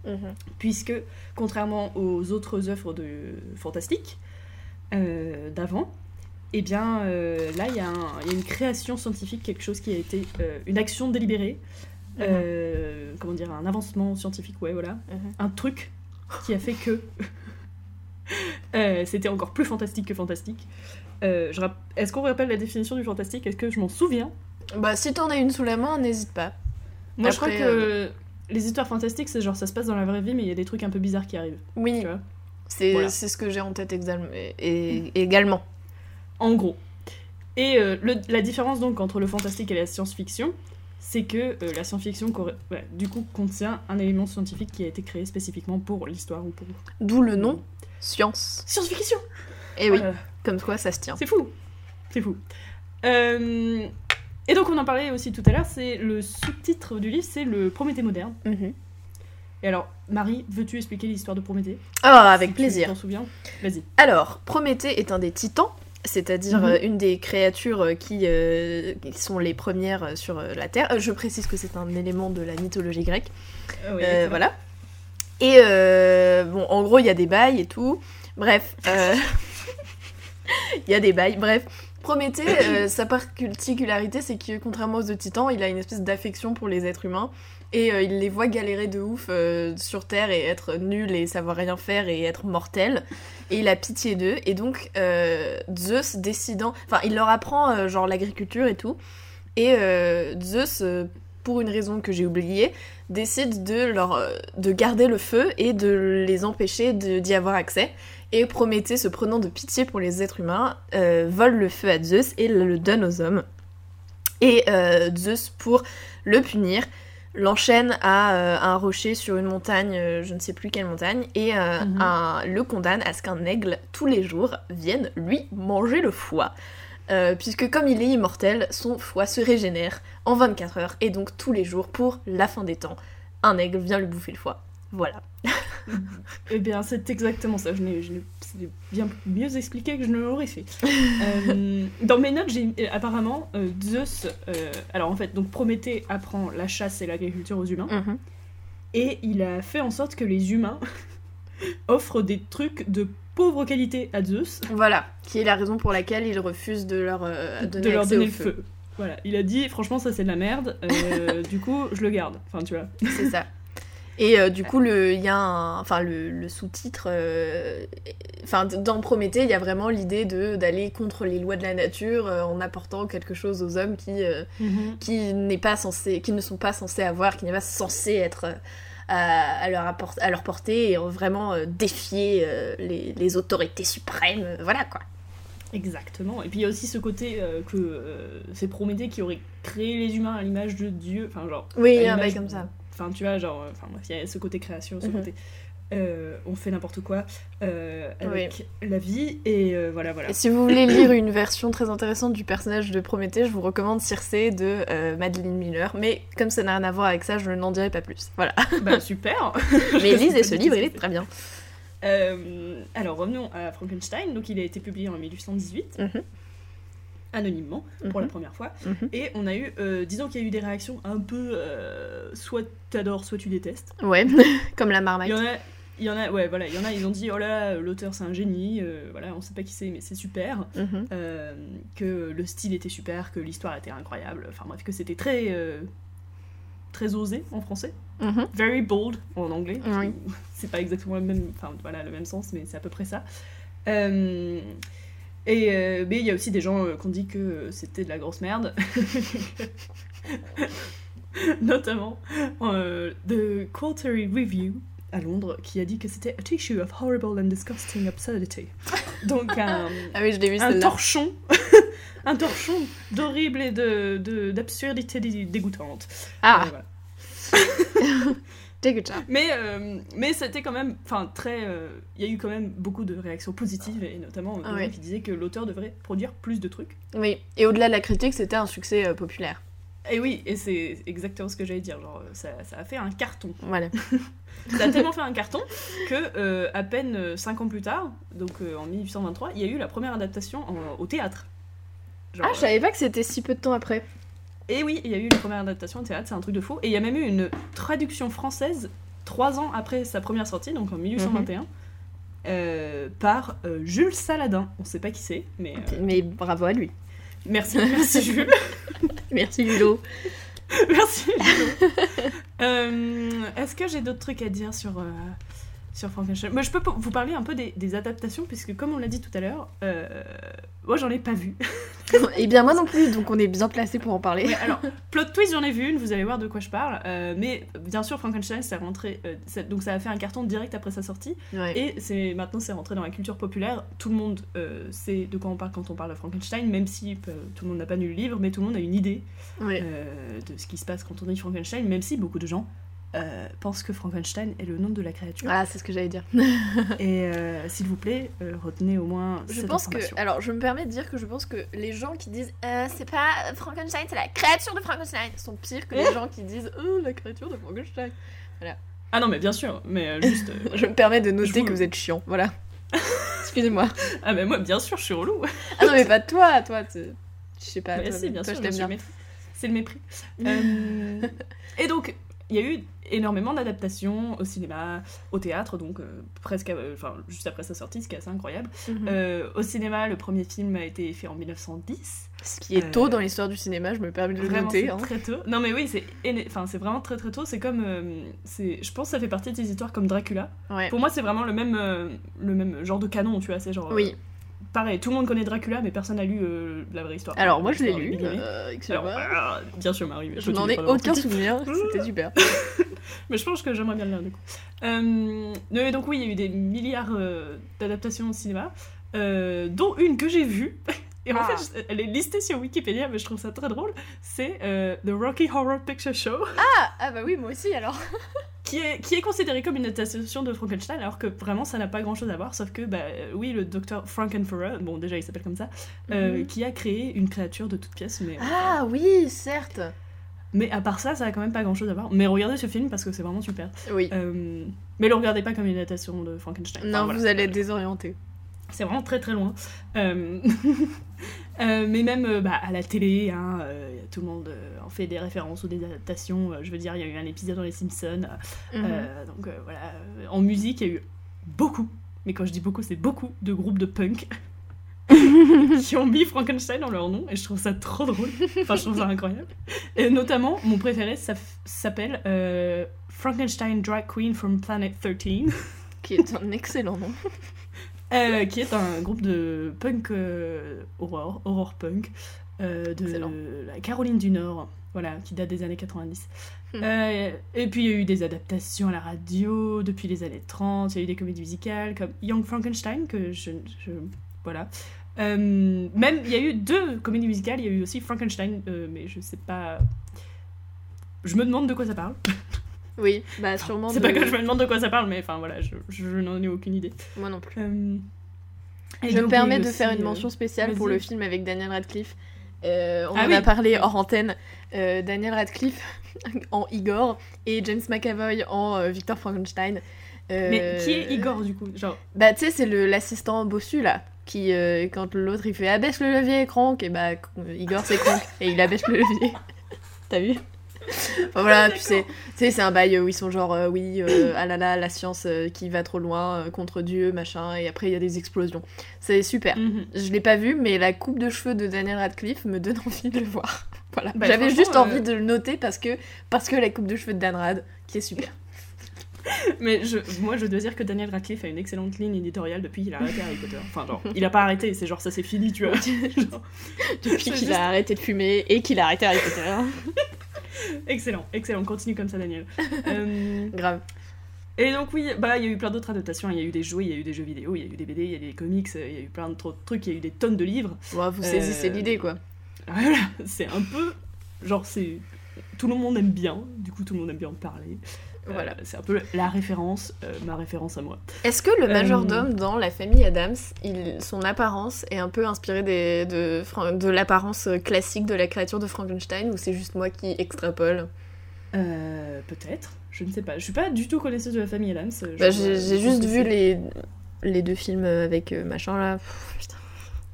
Mhm. puisque contrairement aux autres œuvres de fantastique d'avant, eh bien euh, là il y, a y une création scientifique, quelque chose qui a été euh, une action délibérée, euh, comment dire, un avancement scientifique, ouais voilà, Mhm. un truc qui a fait que c'était encore plus fantastique que fantastique. Rapp- Est-ce qu'on rappelle la définition du fantastique? Est-ce que je m'en souviens? Bah, si t'en as une sous la main, n'hésite pas. Moi, je crois que les histoires fantastiques, c'est genre ça se passe dans la vraie vie, mais il y a des trucs un peu bizarres qui arrivent. Oui, c'est Voilà. ce que j'ai en tête et- également. En gros. Et euh, le- la différence donc entre le fantastique et la science-fiction, c'est que euh, la science-fiction ouais, du coup contient un élément scientifique qui a été créé spécifiquement pour l'histoire ou pour D'où le nom science. science-fiction. Et oui, Euh, comme quoi ça se tient. c'est fou, c'est fou. Euh, et donc on en parlait aussi tout à l'heure, c'est le sous-titre du livre, c'est le Prométhée moderne. Mhm. Et alors Marie, veux-tu expliquer l'histoire de Prométhée? Ah, avec Si tu plaisir. t'en souviens Vas-y. Alors, Prométhée est un des titans, c'est-à-dire Mhm. euh, une des créatures euh, qui, euh, qui sont les premières sur la Terre. Je précise que c'est un élément de la mythologie grecque. Euh, voilà. Et euh, bon, en gros, il y a des bails et tout. Bref, il y a des bails. Bref, Prométhée, sa particularité, c'est que contrairement aux autres titans, il a une espèce d'affection pour les êtres humains. Et euh, il les voit galérer de ouf euh, sur Terre et être nul et savoir rien faire et être mortel. Et il a pitié d'eux. Et donc, euh, Zeus décidant. Enfin, il leur apprend genre l'agriculture et tout. Et Zeus, pour une raison que j'ai oubliée, décide de, leur, de garder le feu et de les empêcher d'y avoir accès. Et Prométhée, se prenant de pitié pour les êtres humains, vole le feu à Zeus et le, donne aux hommes. Et Zeus, pour le punir, l'enchaîne à euh, un rocher sur une montagne, euh, je ne sais plus quelle montagne, et euh, Mhm. un- le condamne à ce qu'un aigle, tous les jours, vienne lui manger le foie. Puisque comme il est immortel, son foie se régénère en 24 heures, et donc tous les jours, pour la fin des temps, un aigle vient lui bouffer le foie. Voilà. Eh bien, c'est exactement ça. Je c'est bien mieux expliqué que je ne l'aurais fait. Euh, dans mes notes, j'ai euh, apparemment euh, Zeus. euh, alors en fait, donc Prométhée apprend la chasse et l'agriculture aux humains, Mhm. et il a fait en sorte que les humains offrent des trucs de pauvre qualité à Zeus, Voilà, qui est la raison pour laquelle il refuse de leur donner de leur donner le feu. Voilà, il a dit franchement ça c'est de la merde. du coup, je le garde. Enfin, tu vois. C'est ça. Et euh, du coup, le- il y a un, enfin le, le sous-titre, euh, enfin dans Prométhée, il y a vraiment l'idée d'aller contre les lois de la nature euh, en apportant quelque chose aux hommes qui euh, qui n'est pas censé, qui ne sont pas censés avoir, qui n'est pas censé être à, à leur à leur portée et en vraiment défier les, les autorités suprêmes, voilà quoi. Exactement. Et puis il y a aussi ce côté que c'est Prométhée qui aurait créé les humains à l'image de Dieu. Enfin, genre. Oui, un bail comme ça. Enfin, tu vois, genre. euh, Enfin, il y a ce côté création, ce Mhm. côté. euh, on fait n'importe quoi euh, avec la vie. Et euh, voilà, voilà. Et si vous voulez lire une version très intéressante du personnage de Prométhée, je vous recommande Circé de Madeleine Miller. Mais comme ça n'a rien à voir avec ça, je n'en dirai pas plus. Voilà. bah, super Mais lisez ce livre, il est très bien. Alors revenons à Frankenstein. Donc il a été publié en 1818, Mhm. Anonymement pour la Mhm. première fois. Mhm. Et on a eu, euh, disons qu'il y a eu des réactions un peu, euh, soit t'adores, soit tu détestes. Ouais, comme la Il marmite. y en a, il y en a, ouais, voilà, il y en a, ils ont dit, oh là, l'auteur c'est un génie, euh, voilà, on sait pas qui c'est, mais c'est super, Mhm. euh, que le style était super, que l'histoire était incroyable, enfin bref, que c'était très, très osé en français. Very bold en anglais. C'est pas exactement le même, enfin voilà, le même sens, mais c'est à peu près ça. Euh, et euh, mais il y a aussi des gens euh, qui ont dit que c'était de la grosse merde. Notamment euh, The Quarterly Review à Londres qui a dit que c'était a tissue of horrible and disgusting absurdity. Donc un, Ah oui, je l'ai vu un torchon, un torchon d'horrible et de de- d'absurdité dé- dégoûtante. Ah, Euh, voilà. Mais, euh, mais c'était quand même, enfin très, euh, il y a eu quand même beaucoup de réactions positives et notamment euh, Ah ouais. qui disaient que l'auteur devrait produire plus de trucs. Oui, et au-delà de la critique, c'était un succès populaire. Et oui, et c'est exactement ce que j'allais dire, genre ça, ça a fait un carton. Voilà. Ça a tellement fait un carton que euh, à peine 5 ans plus tard, donc euh, en 1823, il y a eu la première adaptation en- au théâtre. Genre, Ah, je savais pas que c'était si peu de temps après. Et oui, il y a eu la première adaptation au théâtre, c'est un truc de fou. Et il y a même eu une traduction française trois ans après sa première sortie, donc en 1821, euh, par euh, Jules Saladin. On sait pas qui c'est, mais euh, Mais bravo à lui. merci, merci Jules. Merci Ludo. merci. Jules. Euh, Est-ce que j'ai d'autres trucs à dire sur, sur Frankenstein Moi, je peux vous parler un peu des, des adaptations, puisque comme on l'a dit tout à l'heure, euh, moi j'en ai pas vu. Et bien moi non plus, donc on est bien placé pour en parler. Ouais, alors, plot twist, j'en ai vu une, vous allez voir de quoi je parle. euh, mais bien sûr, Frankenstein, c'est rentré. euh, ça- donc, ça a fait un carton direct après sa sortie. Ouais. Et c'est maintenant, c'est rentré dans la culture populaire. Tout le monde euh, sait de quoi on parle quand on parle de Frankenstein, même si tout le monde n'a pas lu le livre, mais tout le monde a une idée Ouais. de ce qui se passe quand on dit Frankenstein, même si beaucoup de gens. Euh, pensent que Frankenstein est le nom de la créature. Ah, c'est ce que j'allais dire. Et euh, s'il vous plaît, euh, retenez au moins Je cette pense que, alors je me permets de dire que je pense que les gens qui disent euh, c'est pas Frankenstein, c'est la créature de Frankenstein sont pires que les gens qui disent oh la créature de Frankenstein. Ah non, mais bien sûr, mais juste. euh, Je me permets de noter vous- que vous êtes chiant, voilà. Excusez-moi. ah, mais moi, bien sûr, je suis relou. Ah non mais pas toi, toi, tu- je sais pas. Bah toi, si, bien toi, sûr, je t'aime bien. C'est le mépris. Euh, et donc, il y a eu énormément d'adaptations au cinéma, au théâtre, donc euh, presque, euh, enfin, juste après sa sortie, ce qui est assez incroyable. Mhm. Euh, au cinéma, le premier film a été fait en 1910. Ce qui est tôt dans l'histoire du cinéma, je me permets de le noter. hein. très tôt. Non, mais oui, c'est, enfin, c'est vraiment très très tôt. C'est comme, c'est, je pense, que ça fait partie de ces histoires comme Dracula. Ouais. Pour moi, c'est vraiment le même, le même genre de canon, tu vois. C'est genre, Oui. Pareil, tout le monde connaît Dracula, mais personne n'a lu euh, la vraie histoire. Alors moi je l'ai lu. Euh, Alors, excusez-moi. ah, bien sûr, Marie. Je n'en ai aucun souvenir, c'était super. Mais je pense que j'aimerais bien le lire du coup. Euh, donc oui, il y a eu des milliards euh, d'adaptations au cinéma, dont une que j'ai vue. Et en Ah. fait, elle est listée sur Wikipédia, mais je trouve ça très drôle. C'est euh, The Rocky Horror Picture Show, Ah bah oui, moi aussi alors. qui est, qui est considérée comme une adaptation de Frankenstein, alors que vraiment ça n'a pas grand chose à voir, sauf que, bah euh, oui, le docteur Frankenfurter, bon déjà il s'appelle comme ça, euh, Mhm. qui a créé une créature de toute pièce, mais, Ah oui, certes. mais à part ça, ça a quand même pas grand chose à voir. Mais regardez ce film parce que c'est vraiment super. Oui. Mais le regardez pas comme une adaptation de Frankenstein. Enfin, non, voilà. vous allez être désorienté. C'est vraiment très très loin. Euh, euh, mais même euh, bah, à la télé, hein, tout le monde en fait des références ou des adaptations. Je veux dire, il y a eu un épisode dans Les Simpsons. Mhm. Donc voilà. En musique, il y a eu beaucoup, mais quand je dis beaucoup, c'est beaucoup de groupes de punk qui ont mis Frankenstein dans leur nom. Et je trouve ça trop drôle. Enfin, je trouve ça incroyable. Et notamment, mon préféré s'appelle euh, Frankenstein Drag Queen from Planet 13. Qui est un excellent nom. Euh, qui est un groupe de punk euh, horror, horror punk, euh, de Excellent. la Caroline du Nord, voilà, qui date des années 90. Hmm. Euh, et puis il y a eu des adaptations à la radio depuis les années 30, il y a eu des comédies musicales comme Young Frankenstein, que je. je- voilà. Même, il y a eu deux comédies musicales, il y a eu aussi Frankenstein, mais je sais pas. Je me demande de quoi ça parle. Oui, bah sûrement. C'est de- pas que je me demande de quoi ça parle, mais enfin voilà, je, je n'en ai aucune idée. Moi non plus. Euh, et Je me permets de faire une euh, mention spéciale pour le film avec Daniel Radcliffe. Euh, on Ah en oui. a parlé hors antenne. Euh, Daniel Radcliffe en Igor et James McAvoy en Victor Frankenstein. Mais qui est Igor du coup? Genre, Bah tu sais, c'est l'assistant bossu là. Qui, euh, quand l'autre il fait abaisse le levier, Crank, et bah Igor c'est Crank, et il abaisse le levier. T'as vu? Enfin voilà, tu sais, c'est un bail où ils sont genre, euh, oui, euh, ah là là, la science euh, qui va trop loin, contre Dieu, machin, et après il y a des explosions. C'est super. mhm. Je l'ai pas vu, mais la coupe de cheveux de Daniel Radcliffe me donne envie de le voir. Voilà. Bah, J'avais juste envie de le noter parce que, parce que la coupe de cheveux de Dan Rad, qui est super. Mais je, moi, je dois dire que Daniel Radcliffe a une excellente ligne éditoriale depuis qu'il a arrêté Harry Potter. Enfin, genre, il a pas arrêté, c'est genre ça c'est fini, tu vois. Genre, Depuis qu'il juste- a arrêté de fumer et qu'il a arrêté Harry Potter. excellent, excellent, continue comme ça, Daniel. Euh, Grave. et donc, oui, bah, il y a eu plein d'autres adaptations. Il y a eu des jouets, il y a eu des jeux vidéo, il y a eu des BD, il y a eu des comics, il y a eu plein de trucs, il y a eu des tonnes de livres. Bon, vous Euh, saisissez l'idée, quoi. Voilà, c'est un peu. Genre, c'est. Tout le monde aime bien, du coup, tout le monde aime bien en parler. Euh, Voilà. c'est un peu la référence, euh, ma référence à moi. Est-ce que le Euh, majordome dans la famille Adams, il, son apparence est un peu inspirée des, de, l'apparence classique de la créature de Frankenstein ou c'est juste moi qui extrapole? Euh, peut-être, je ne sais pas. Je suis pas du tout connaisseuse de la famille Adams. bah, J'ai juste vu les, les deux films avec euh, machin là. Pff, putain.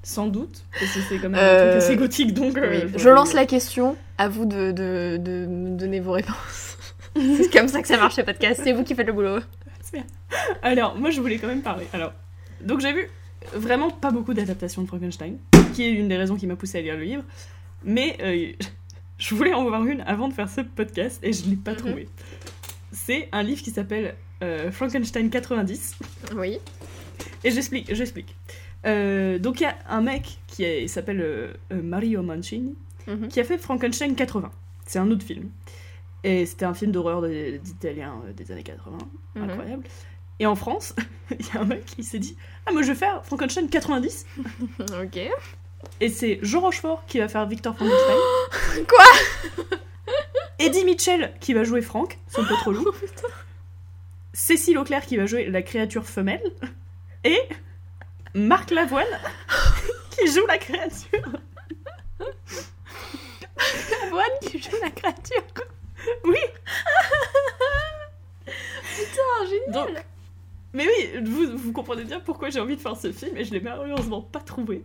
Sans doute, parce que c'est quand même un truc assez gothique, donc. euh, Oui. Je lance la question, à vous de, de, de me donner vos réponses. c'est comme ça que ça marche le podcast, c'est vous qui faites le boulot. Alors, moi, je voulais quand même parler. Alors, donc j'ai vu vraiment pas beaucoup d'adaptations de Frankenstein, qui est une des raisons qui m'a poussé à lire le livre. Mais euh, je voulais en voir une avant de faire ce podcast et je l'ai pas trouvé. C'est un livre qui s'appelle euh, Frankenstein 90. Oui. Et j'explique, j'explique. Euh, donc il y a un mec qui s'appelle Mario Mancini, Mhm. qui a fait Frankenstein 80. C'est un autre film. Et c'était un film d'horreur d'Italiens euh, des années 80. Mhm. Incroyable. Et en France, il y a un mec qui s'est dit Ah, moi je vais faire Frankenstein 90. Ok. Et c'est Jean Rochefort qui va faire Victor Frankenstein. Quoi? Eddie Mitchell qui va jouer Frank, son pote relou. Oh. Cécile Auclair qui va jouer la créature femelle. Et Marc Lavoine qui joue la créature. Avoine qui joue la créature. Oui, Putain, génial. donc. Mais oui, vous, vous comprenez bien pourquoi j'ai envie de faire ce film et je l'ai malheureusement pas trouvé.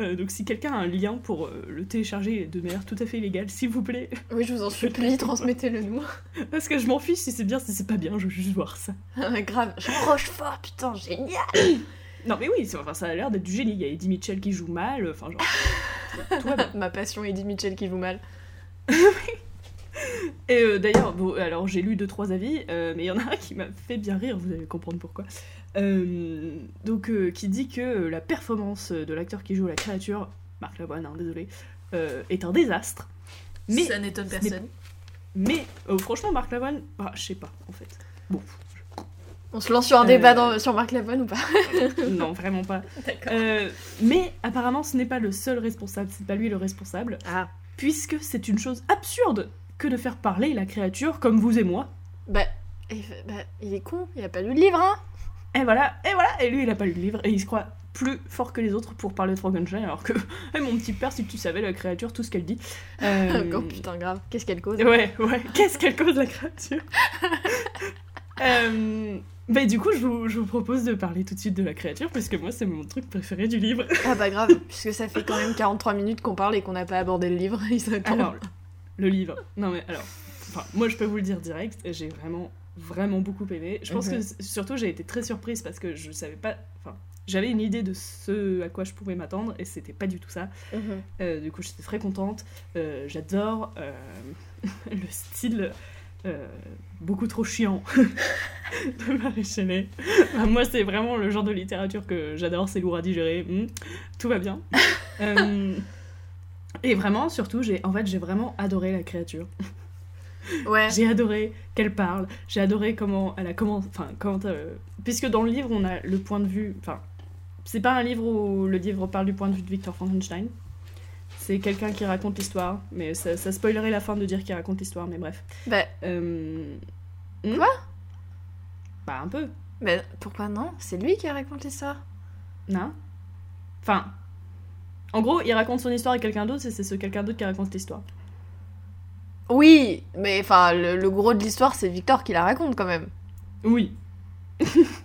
Euh, donc si quelqu'un a un lien pour euh, le télécharger de manière tout à fait illégale, s'il vous plaît. Oui, je vous en supplie, transmettez-le nous. Parce que je m'en fiche si c'est bien, si c'est pas bien, je veux juste voir ça. Grave. Jean Rochefort, putain, génial. Non mais oui, enfin, ça a l'air d'être du génie. Il y a Eddie Mitchell qui joue mal, enfin genre... bien. Ma passion Eddie Mitchell qui joue mal. Et euh, d'ailleurs, bon, alors j'ai lu deux trois avis, euh, mais il y en a un qui m'a fait bien rire, vous allez comprendre pourquoi. Euh, donc, euh, qui dit que euh, la performance de l'acteur qui joue la créature, Marc Lavoine, hein, désolé, euh, est un désastre. Mais, ça n'étonne personne. mais euh, franchement, Marc Lavoine, bah, je sais pas en fait. Bon, On se lance sur un Euh, débat dans- sur Marc Lavoine ou pas non, vraiment pas. D'accord. Euh, mais apparemment, ce n'est pas le seul responsable, c'est pas lui le responsable, Ah. puisque c'est une chose absurde que de faire parler la créature comme vous et moi. Bah, et- bah, il est con, il a pas lu le livre, hein Et voilà, et voilà, et lui il a pas lu le livre et il se croit plus fort que les autres pour parler de Frankenstein alors que Eh, mon petit père si tu savais la créature tout ce qu'elle dit. Euh, Oh putain, grave. Qu'est-ce qu'elle cause Ouais, ouais, qu'est-ce qu'elle cause la créature euh, bah, du coup je vous, je vous propose de parler tout de suite de la créature parce que moi c'est mon truc préféré du livre. Ah bah grave, puisque ça fait quand même 43 minutes qu'on parle et qu'on n'a pas abordé le livre. Il s'attend. Alors, le livre. Non mais alors, moi je peux vous le dire direct, j'ai vraiment, vraiment beaucoup aimé. Je pense Mhm. que s- surtout j'ai été très surprise parce que je savais pas, enfin, j'avais une idée de ce à quoi je pouvais m'attendre et c'était pas du tout ça. Mhm. Euh, du coup j'étais très contente. Euh, J'adore euh, le style beaucoup trop chiant de Marie. Enfin, moi c'est vraiment le genre de littérature que j'adore, c'est lourd à digérer, Hmm, tout va bien. Et vraiment, surtout, j'ai en fait, j'ai vraiment adoré la créature. Ouais. J'ai adoré qu'elle parle. J'ai adoré comment elle a commencé. Enfin, quand. euh, puisque dans le livre, on a le point de vue. Enfin, c'est pas un livre où le livre parle du point de vue de Victor Frankenstein. C'est quelqu'un qui raconte l'histoire. Mais ça, ça spoilerait la fin de dire qu'il raconte l'histoire, mais bref. Bah, Euh, hmm? Quoi? Bah, un peu. bah, pourquoi non? C'est lui qui raconte l'histoire. Non Enfin. En gros, il raconte son histoire à quelqu'un d'autre et c'est ce quelqu'un d'autre qui raconte l'histoire. Oui, mais enfin, le, le gros de l'histoire, c'est Victor qui la raconte quand même. Oui.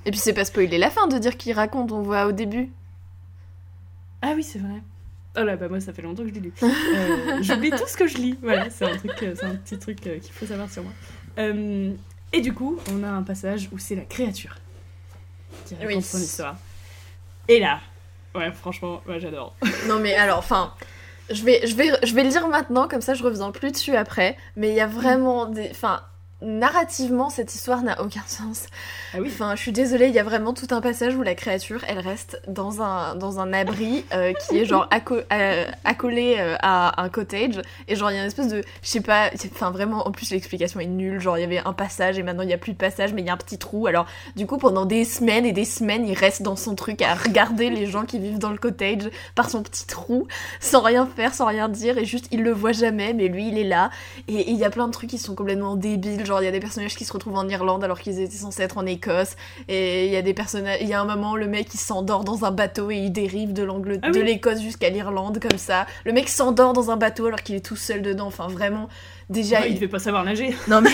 Et puis c'est pas spoiler la fin de dire qu'il raconte, on voit au début. Ah oui, c'est vrai. Oh là, bah moi, ça fait longtemps que je l'ai lu. Euh, J'oublie tout ce que je lis. Voilà, c'est un, truc, euh, c'est un petit truc euh, qu'il faut savoir sur moi. Euh, et du coup, on a un passage où c'est la créature qui raconte Oui. son histoire. Et là, ouais, franchement, j'adore. Non mais alors, enfin, Je vais, je, vais, je le dire maintenant, comme ça je reviens plus dessus après. Mais il y a vraiment des. Enfin, narrativement, cette histoire n'a aucun sens. Ah oui. Enfin, je suis désolée, il y a vraiment tout un passage où la créature, elle reste dans un, dans un abri euh, qui est genre acco- euh, accolé euh, à un cottage. Et genre, il y a une espèce de. Je sais pas. Enfin, vraiment, en plus, l'explication est nulle. Genre, il y avait un passage et maintenant il n'y a plus de passage, mais il y a un petit trou. Alors, du coup, pendant des semaines et des semaines, il reste dans son truc à regarder les gens qui vivent dans le cottage par son petit trou, sans rien faire, sans rien dire. Et juste, il le voit jamais, mais lui, il est là. Et et il y a plein de trucs qui sont complètement débiles. Genre, il y a des personnages qui se retrouvent en Irlande alors qu'ils étaient censés être en Écosse. Et il y a des personnages. Il y a un moment, le mec, il s'endort dans un bateau et il dérive de l'angle Ah de l'Écosse jusqu'à l'Irlande, comme ça. Le mec s'endort dans un bateau alors qu'il est tout seul dedans. Enfin, vraiment. Déjà, Ouais, il il- devait pas savoir nager. Non, mais.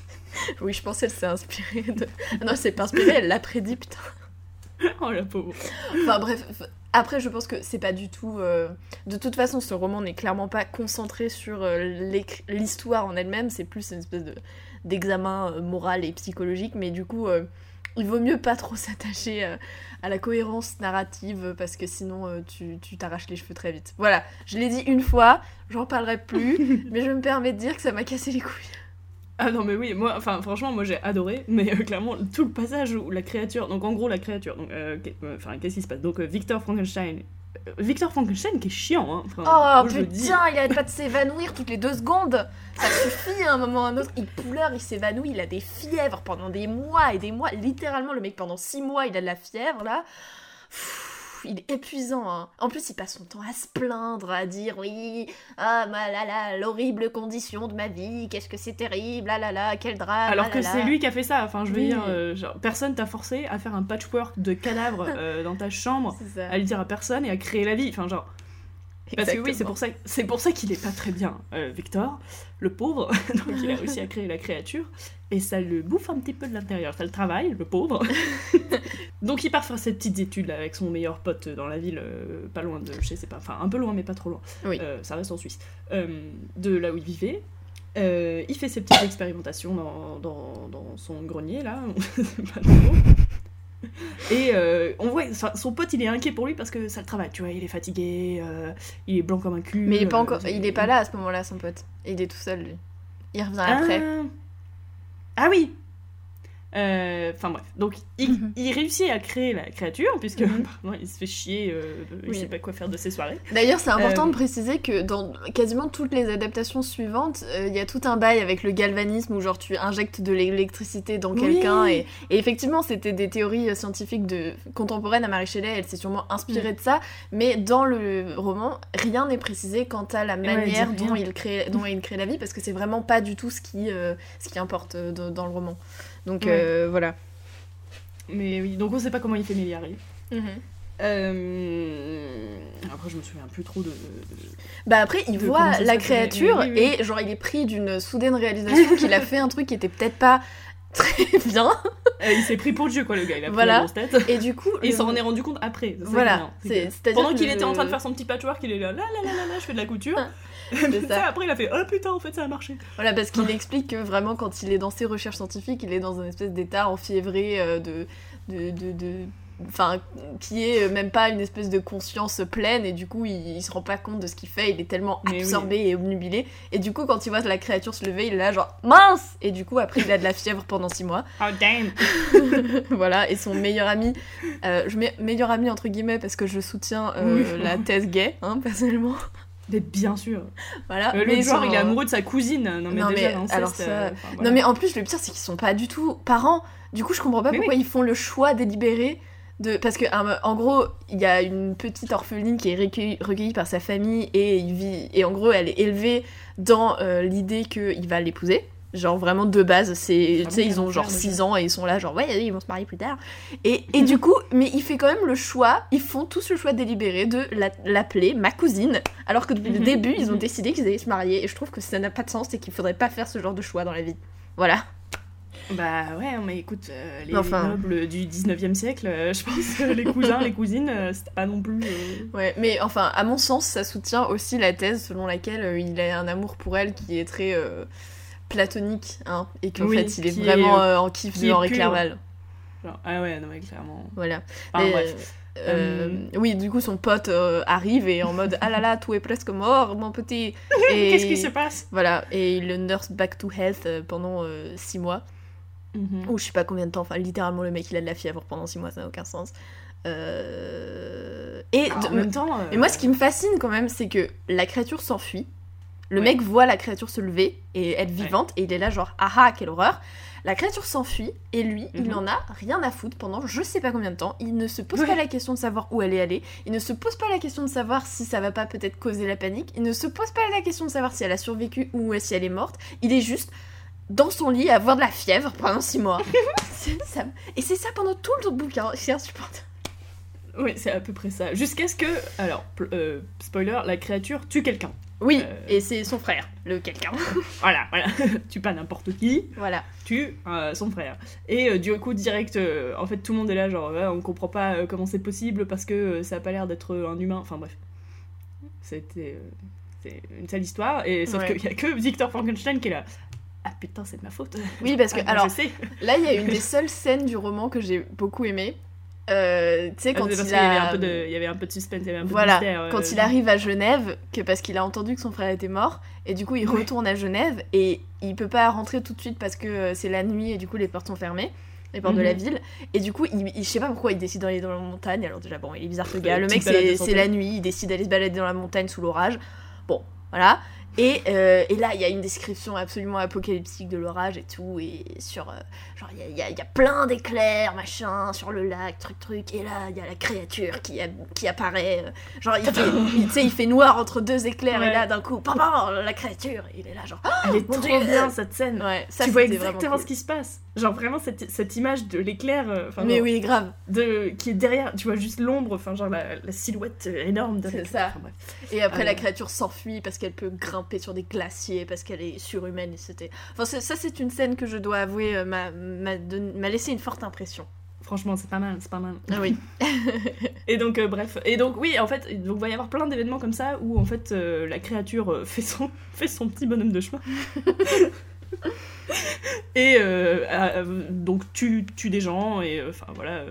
oui, je pensais qu'elle s'est inspirée de. Non, c'est pas inspirée, elle l'a prédit, putain. Oh la pauvre. Enfin bref, après je pense que c'est pas du tout... euh, De toute façon, ce roman n'est clairement pas concentré sur euh, l'histoire en elle-même, c'est plus une espèce de d'examen euh, moral et psychologique, mais du coup, euh, il vaut mieux pas trop s'attacher euh, à la cohérence narrative, parce que sinon tu tu t'arraches les cheveux très vite. Voilà, je l'ai dit une fois, j'en parlerai plus, mais je me permets de dire que ça m'a cassé les couilles. Ah non mais oui, moi, enfin franchement, moi j'ai adoré, mais euh, clairement tout le passage où la créature, donc en gros la créature, donc euh, enfin qu'est-ce qui se passe? Donc euh, Victor Frankenstein, Victor Frankenstein qui est chiant, hein. Enfin, Oh moi, putain, il arrête pas de s'évanouir toutes les deux secondes. Ça suffit à un moment ou à un autre. Il pleure, il s'évanouit, il a des fièvres pendant des mois et des mois. Littéralement, le mec pendant six mois, il a de la fièvre là. Pfff, il est épuisant. Hein. En plus, il passe son temps à se plaindre, à dire oui, ah ma là là, l'horrible condition de ma vie, qu'est-ce que c'est terrible, ah là là, quel drame. Alors ah que c'est lui qui a fait ça, enfin je veux Oui. dire, euh, genre, personne t'a forcé à faire un patchwork de cadavres euh, dans ta chambre, à le dire à personne et à créer la vie, enfin genre... Parce que oui, c'est pour ça, c'est pour ça qu'il est pas très bien, euh, Victor, le pauvre. Donc il a réussi à créer la créature et ça le bouffe un petit peu de l'intérieur. Ça le travaille, le pauvre. Donc il part faire ses petites études là, avec son meilleur pote dans la ville, euh, pas loin de, je sais pas, enfin un peu loin mais pas trop loin. Oui. Euh, ça reste en Suisse. De là où il vivait. Il fait ses petites expérimentations dans, dans, dans son grenier là. Pas trop. Et euh, on voit, enfin, son pote il est inquiet pour lui parce que ça le travaille, tu vois, il est fatigué, euh, il est blanc comme un cul. Mais il est pas euh, encore, il est pas là à ce moment-là, son pote. Il est tout seul lui. Il revient Ah. après. Ah oui Euh, Enfin bref, donc il, Mhm. il réussit à créer la créature, puisque Mhm. il se fait chier, euh, il Oui. sait pas quoi faire de ses soirées. D'ailleurs, c'est important Euh, de préciser que dans quasiment toutes les adaptations suivantes, euh, il y a tout un bail avec le galvanisme où genre tu injectes de l'électricité dans Oui. quelqu'un et, et effectivement c'était des théories euh, scientifiques de contemporaines à Marie Shelley, elle s'est sûrement Mm. inspirée de ça, mais dans le roman rien n'est précisé quant à la manière dont il crée dont il crée la vie parce que c'est vraiment pas du tout ce qui euh, ce qui importe euh, dans le roman. Donc Ouais. euh, voilà. Mais oui, donc on sait pas comment il fait milliarder. Mhm. Euh... Après, je me souviens plus trop de. de- Bah après, il De voit la créature oui, oui, oui. et genre il est pris d'une soudaine réalisation qu'il a fait un truc qui était peut-être pas très bien. Euh, il s'est pris pour Dieu, quoi, le gars. Il a pris Voilà. la grosse tête. Et du coup, Et il le- s'en est rendu compte après. Ça Voilà, bien. C'est-à-dire Pendant qu'il le- était en train de faire son petit patchwork, il est là, là, là, là, là, là, je fais de la couture. C'est ça. Après, il a fait, oh putain, en fait, ça a marché. Voilà, parce qu'il explique que vraiment, quand il est dans ses recherches scientifiques, il est dans un espèce d'état enfiévré euh, de. de, de, de- Enfin, qui est même pas une espèce de conscience pleine, et du coup, il, il se rend pas compte de ce qu'il fait, il est tellement oui. absorbé et obnubilé. Et du coup, quand il voit la créature se lever, il est là, genre mince Et du coup, après, il a de la fièvre pendant six mois. Oh damn. voilà, et son meilleur ami, euh, je mets meilleur ami entre guillemets parce que je soutiens euh, Oui. la thèse gay, hein, personnellement. Mais bien sûr. Voilà. Euh, genre, il est amoureux de sa cousine. Non, mais Non, déjà, mais alors ça- euh, enfin, voilà. Non mais en plus le pire c'est qu'ils sont pas du tout parents. Du coup je comprends pas Mais pourquoi ils font le choix délibéré de parce que en gros il y a une petite orpheline qui est recueillie, recueillie par sa famille et il vit et en gros elle est élevée dans euh, l'idée qu'il va l'épouser. Genre vraiment de base, c'est Ah tu sais ils ont genre enfer, 6 déjà. ans et ils sont là genre ouais ils vont se marier plus tard. Et, et du coup, mais il fait quand même le choix, ils font tous le choix délibéré de la- l'appeler ma cousine alors que depuis le Mhm, début ils ont décidé qu'ils allaient se marier et je trouve que ça n'a pas de sens et qu'il faudrait pas faire ce genre de choix dans la vie. Voilà. Bah ouais, mais écoute, euh, les Enfin. nobles du 19e siècle, euh, je pense que les cousins, les cousines, euh, c'était pas non plus. euh, Ouais, mais enfin, à mon sens, ça soutient aussi la thèse selon laquelle il a un amour pour elle qui est très platonique, hein, et qu'en Oui, fait, il est vraiment est, euh, en kiff de Henri. Clerval. genre, ah ouais, non mais clairement. Voilà. Enfin, bref. euh, euh, oui, du coup, son pote euh, arrive et en mode Ah là là, tout est presque mort, mon petit. Et Qu'est-ce qui se passe? Voilà, et il le nurse back to health pendant 6 mois. Mhm. Ou je sais pas combien de temps. Enfin, littéralement, le mec il a de la fièvre pendant 6 mois, ça n'a aucun sens. Et Ah, de- en même temps. mais moi, ce qui me fascine quand même, c'est que la créature s'enfuit. Le Ouais. mec voit la créature se lever et être vivante, et il est là, genre, ah ah, quelle horreur. La créature s'enfuit, et lui, il Mhm. en a rien à foutre pendant je sais pas combien de temps. Il ne se pose Ouais. pas la question de savoir où elle est allée. Il ne se pose pas la question de savoir si ça va pas peut-être causer la panique. Il ne se pose pas la question de savoir si elle a survécu ou si elle est morte. Il est juste dans son lit à avoir de la fièvre pendant 6 mois. Ça- Et c'est ça pendant tout le bouquin. C'est insupportable. Oui, c'est à peu près ça. Jusqu'à ce que. Alors, euh, spoiler, la créature tue quelqu'un. Oui, Euh. et c'est son frère, le quelqu'un. Voilà, voilà. tue pas n'importe qui, voilà. tue euh, son frère. Et euh, du coup, direct, en fait, tout le monde est là, genre, on comprend pas comment c'est possible parce que ça a pas l'air d'être un humain. Enfin, bref. C'était. c'est une sale histoire. Et sauf Ouais. qu'il y a que Victor Frankenstein qui est là. Ah putain, c'est de ma faute. Oui, parce que, Ah, alors, je sais. là, il y a une des seules scènes du roman que j'ai beaucoup aimé. Euh, tu sais, Ah, quand il y a... de, il y avait un peu de suspense, il y avait un peu Voilà, de mystère. euh, quand il arrive à Genève, que parce qu'il a entendu que son frère était mort, et du coup il Ouais. retourne à Genève, et il peut pas rentrer tout de suite parce que euh, c'est la nuit, et du coup les portes sont fermées, les portes de la Mhm. ville, et du coup, il, il- je sais pas pourquoi il décide d'aller dans la montagne, alors déjà bon, il est bizarre ce gars, le mec c'est la nuit, il décide d'aller se balader dans la montagne sous l'orage, bon, voilà. Et, euh, et là, il y a une description absolument apocalyptique de l'orage et tout, et sur... euh, genre, il y y y a plein d'éclairs, machin, sur le lac, truc, truc, et là, il y a la créature qui, a- qui apparaît, euh, genre, il fait, il- fait noir entre deux éclairs, et là, d'un coup, pam, pam, la créature, il est là, genre... Elle est trop Dieu. bien cette scène. Ouais, ça, tu vois exactement cool. ce qui se passe. Genre vraiment cette, cette image de l'éclair, Mais genre, oui, grave. de, qui est derrière, tu vois juste l'ombre, enfin genre la, la silhouette énorme de C'est ça. Enfin. Et après, Ah la créature s'enfuit parce qu'elle peut grimper sur des glaciers, parce qu'elle est surhumaine. Et c'était... Enfin, c'est- ça, c'est une scène que je dois avouer euh, m'a, m'a, don- m'a laissé une forte impression. Franchement, c'est pas mal, c'est pas mal. Ah oui. Et donc euh, bref, et donc oui, en fait, donc il va y avoir plein d'événements comme ça où en fait euh, la créature fait son fait son petit bonhomme de chemin. et euh, donc tue tue des gens et enfin voilà.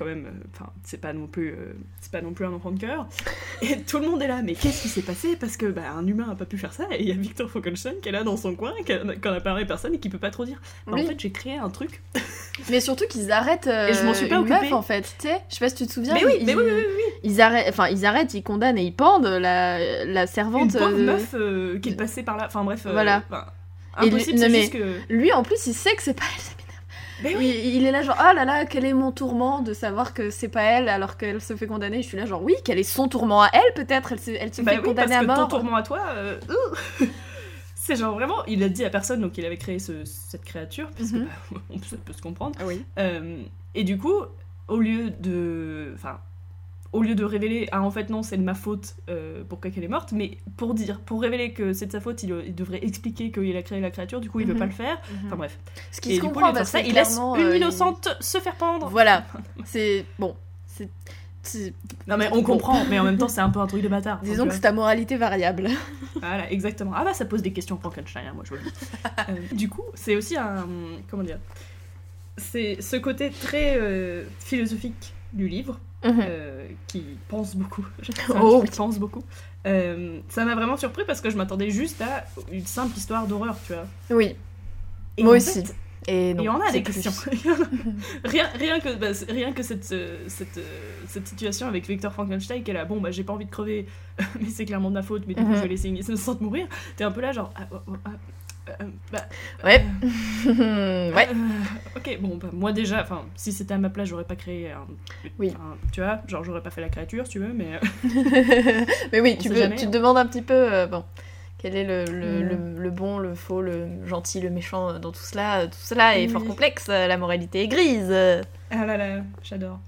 Quand même, euh, enfin, c'est pas non plus, euh, c'est pas non plus un enfant de cœur. Et tout le monde est là, mais qu'est-ce qui s'est passé? Parce que bah, un humain a pas pu faire ça, et il y a Victor Frankenstein qui est là dans son coin, qui a- qui en a parlé personne et qui peut pas trop dire. Bah, Oui. En fait, j'ai créé un truc. Mais surtout qu'ils arrêtent euh, Et je m'en suis pas une meuf, occupée. en fait. Tu sais, je sais pas si tu te souviens. Mais oui, ils, mais oui, oui, oui. Ils arrêtent, enfin, ils arrêtent, ils condamnent et ils pendent la, la Une servante. pauvre euh, meuf euh, qui est passée par là. Enfin bref. Voilà. enfin, Et impossible, lui- non, que. Lui, en plus, il sait que c'est pas elle, m'énerve. Mais Il, il est là, genre, oh là là, quel est mon tourment de savoir que c'est pas elle alors qu'elle se fait condamner. Je suis là, genre, oui, quel est son tourment à elle, peut-être? Elle se, elle se Bah fait oui, parce condamner à que ton mort. tourment à toi. euh. C'est genre vraiment, il a dit à personne donc il avait créé ce- cette créature, puisque Mhm. bah, on peut, ça peut se comprendre. Ah oui. Euh, et du coup, au lieu de. Enfin. Au lieu de révéler, ah en fait non, c'est de ma faute, euh, pourquoi qu'elle est morte, mais pour dire, pour révéler que c'est de sa faute, il, il devrait expliquer qu'il a créé la créature, du coup il veut Mhm. pas le faire. Enfin bref. Ce qui se coup, comprend faire parce ça, que il laisse une euh, il- innocente se faire pendre. Voilà, c'est bon. C'est, Non mais on comprend, mais en même temps c'est un peu un truc de bâtard. Disons que c'est ta moralité variable. Voilà, exactement. Ah bah ça pose des questions Frankenstein, hein, moi je. Euh, du coup, c'est aussi un... Comment dire C'est ce côté très euh, philosophique du livre, euh, qui pense beaucoup. Oh qui pense beaucoup. Euh, ça m'a vraiment surpris parce que je m'attendais juste à une simple histoire d'horreur, tu vois. Oui, Et moi aussi. fait, Et non, il y en a des questions. rien, rien que, bah, rien que cette, euh, cette, cette situation avec Victor Frankenstein qui est là, bon bah j'ai pas envie de crever, mais c'est clairement de ma faute, mais du coup Mhm. je vais laisser sentir mourir. T'es un peu là genre, ah, oh, oh, ah, bah, Ouais. euh, ouais. euh, ok, bon bah moi déjà, enfin si c'était à ma place j'aurais pas créé un, Oui. un- tu vois, genre j'aurais pas fait la créature si tu veux, mais euh, Mais oui, On tu, peux- jamais, tu hein. te demandes un petit peu, euh, bon, quel est le, le, Mm. le- le bon, le faux, le gentil, le méchant dans tout cela. Tout cela est Oui. fort complexe, la moralité est grise. ah là là, j'adore.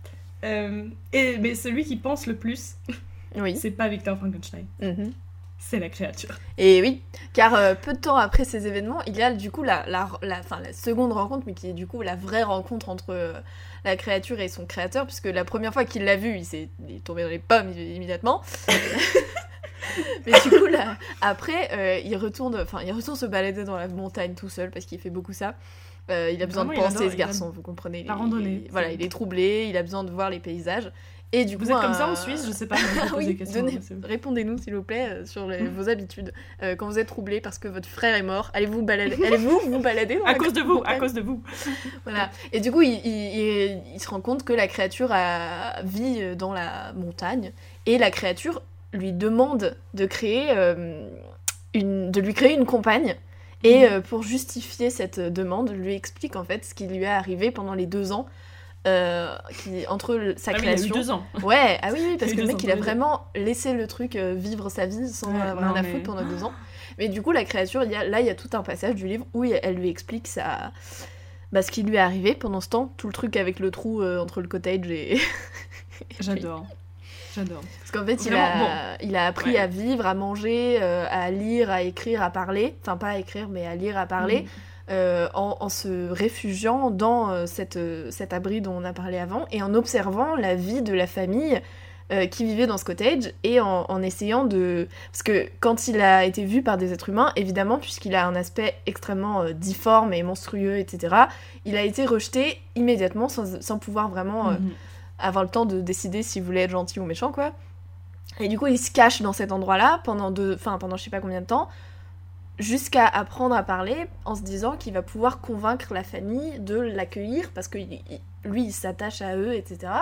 Euh, et mais celui qui pense le plus, Oui. c'est pas Victor Frankenstein, Mhm. C'est la créature. Et oui, car euh, peu de temps après ces événements, il y a du coup la, la, la, enfin, la seconde rencontre, mais qui est du coup la vraie rencontre entre euh, la créature et son créateur, puisque la première fois qu'il l'a vu, il s'est il est tombé dans les pommes immédiatement. mais du coup, là, après, euh, il, retourne, enfin, il retourne se balader dans la montagne tout seul, parce qu'il fait beaucoup ça. Il a besoin Vraiment, de penser, adore- ce garçon, vous comprenez. la randonnée. il- voilà, il est troublé, il a besoin de voir les paysages. Et du Vous coup, êtes comme ça en Suisse Je sais pas. oui, c'est- répondez-nous s'il vous plaît euh, sur les- Mm. vos habitudes. Euh, quand vous êtes troublé parce que votre frère est mort, allez-vous balader Allez-vous vous balader dans À la cause de vous, à cause de vous. Voilà. Et du coup, il, il- il- il se rend compte que la créature a, vit dans la montagne et la créature lui demande de créer euh, une, de lui créer une compagne. Et euh, pour justifier cette demande, lui explique en fait ce qui lui est arrivé pendant les deux ans euh, qui, entre le- sa Ah oui, il a eu création. deux ans. Ouais, ah oui, oui, parce que le mec, ans, il a vraiment laissé le truc euh, vivre sa vie sans Ouais, avoir rien à mais- foutre pendant deux ans. Mais du coup, la créature, il y a, là, il y a tout un passage du livre où elle lui explique ça, bah, ce qui lui est arrivé pendant ce temps, tout le truc avec le trou euh, entre le cottage et. J'adore. J'adore. Parce qu'en fait, il a, il a appris Ouais. à vivre, à manger, euh, à lire, à écrire, à parler. Enfin, pas à écrire, mais à lire, à parler. Mm. Euh, en, en se réfugiant dans euh, cette, euh, cet abri dont on a parlé avant et en observant la vie de la famille qui vivait dans ce cottage et en, en essayant de... Parce que quand il a été vu par des êtres humains, évidemment, puisqu'il a un aspect extrêmement difforme et monstrueux, etc., il a été rejeté immédiatement sans, sans pouvoir vraiment euh, Mhm. avoir le temps de décider s'il voulait être gentil ou méchant, quoi. Et du coup, il se cache dans cet endroit-là pendant deux, enfin pendant je sais pas combien de temps, jusqu'à apprendre à parler en se disant qu'il va pouvoir convaincre la famille de l'accueillir parce que lui, il s'attache à eux, etc.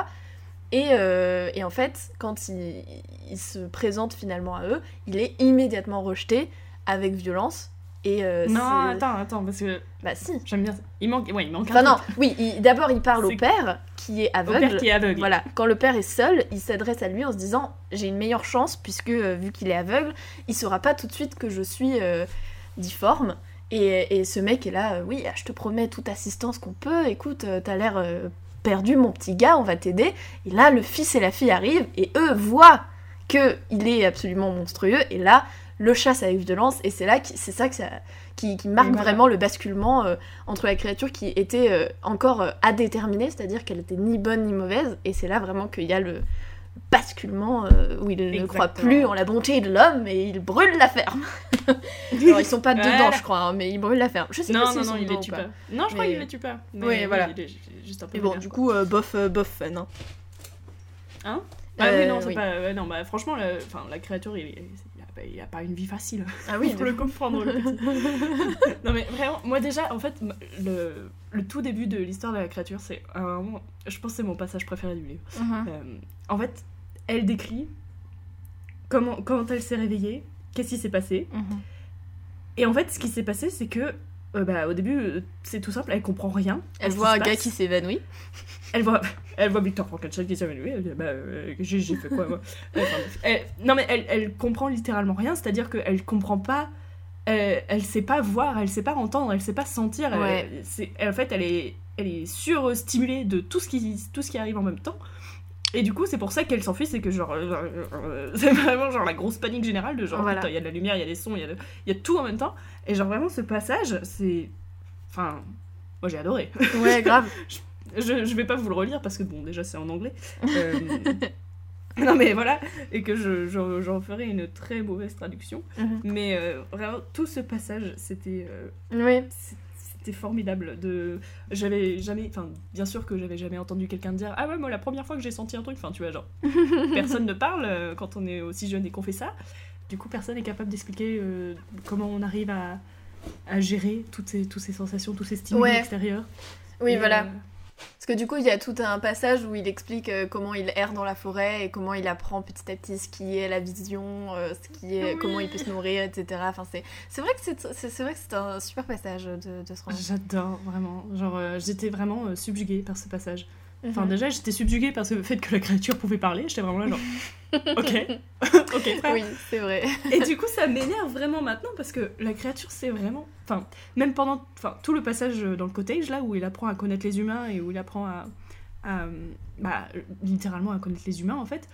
Et, euh, et en fait, quand il se présente finalement à eux, il est immédiatement rejeté avec violence. Et euh, Non, c'est- attends, attends, parce que Bah si. j'aime bien. Il manque, ouais, il manque. un Enfin non, truc. oui, il- d'abord il parle au père qui est Au aveugle. père qui est aveugle. Voilà, quand le père est seul, il s'adresse à lui en se disant j'ai une meilleure chance puisque euh, vu qu'il est aveugle, il saura pas tout de suite que je suis euh, difforme. Et, et ce mec est là, euh, oui, je te promets toute assistance qu'on peut. Écoute, euh, t'as l'air euh, perdu, mon petit gars, on va t'aider. Et là, le fils et la fille arrivent et eux voient que il est absolument monstrueux. Et là, le chasse avec violence. Et c'est là, c'est ça que ça, qui, qui marque voilà. vraiment le basculement euh, entre la créature qui était euh, encore euh, à déterminer, c'est-à-dire qu'elle était ni bonne ni mauvaise, et c'est là vraiment qu'il y a le basculement euh, où il ne croit plus en la bonté de l'homme et il brûle la ferme. Alors ils sont pas dedans, je crois, hein, mais il brûle la ferme. Je sais Non, pas non, s'ils non, sont il dedans les ou tue pas. Non, je crois Mais- qu'il les tue pas. Mais Oui, voilà. Il est juste un peu. Mais bon, du coup, euh, bof, euh, bof fun. Hein. Hein? Ah Euh, oui, non, c'est oui. pas. non, bah franchement, la, la créature, il, il, pas- il a pas une vie facile. Ah oui, Faut le comprendre, le non, mais vraiment, moi déjà, en fait, le, le tout début de l'histoire de la créature, c'est un moment- Je pense que c'est mon passage préféré du livre. Mhm. Euh, en fait, elle décrit comment, quand elle s'est réveillée, qu'est-ce qui s'est passé. Mhm. Et en fait, ce qui s'est passé, c'est que. euh, bah, au début, euh, c'est tout simple, elle comprend rien. Elle voit un gars qui s'évanouit. Elle voit, elle voit Victor Frankenstein qui s'évanouit. Elle dit bah, euh, j'ai fait quoi moi? Enfin. Elle- Non mais elle, elle comprend littéralement rien, c'est-à-dire qu'elle comprend pas. euh, elle sait pas voir, elle sait pas entendre, elle sait pas sentir. elle- Ouais. elle- en fait, elle est, elle est surstimulée de tout ce qui, tout ce qui arrive en même temps. Et du coup, c'est pour ça qu'elle s'enfuit, c'est que genre, euh, euh, c'est vraiment genre la grosse panique générale de genre, Voilà. il y a de la lumière, il y a des sons, il y a, de- il y a tout en même temps. Et genre vraiment, ce passage, c'est, enfin, moi j'ai adoré. Ouais, grave. Je, je vais pas vous le relire parce que bon déjà c'est en anglais. Euh, non mais voilà, et que je, je- j'en ferai une très mauvaise traduction. Mhm. Mais euh, vraiment tout ce passage c'était euh, Oui. c'était formidable. De j'avais jamais, enfin bien sûr que j'avais jamais entendu quelqu'un dire ah ouais moi la première fois que j'ai senti un truc, enfin tu vois genre personne ne parle euh, quand on est aussi jeune et qu'on fait ça. Du coup personne n'est capable d'expliquer euh, comment on arrive à à gérer toutes ces, toutes ces sensations, tous ces stimuli Ouais. extérieurs. Oui, Et, voilà. euh, Parce que du coup, il y a tout un passage où il explique euh, comment il erre dans la forêt et comment il apprend petit à petit ce qui est la vision, euh, ce qui est, Oui. comment il peut se nourrir, etc. Enfin, c'est, vrai que c'est vrai que c'est un super passage de, de ce roman. J'adore, vraiment. Genre, euh, j'étais vraiment euh, subjuguée par ce passage. Enfin, Mhm. déjà, j'étais subjuguée par le fait que la créature pouvait parler. J'étais vraiment là, genre, ok, ok, frère. Oui, c'est vrai. Et du coup, ça m'énerve vraiment maintenant parce que la créature, c'est vraiment. Enfin, même pendant enfin, tout le passage dans le cottage, là, où il apprend à connaître les humains et où il apprend à. à, bah, littéralement à connaître les humains, en fait,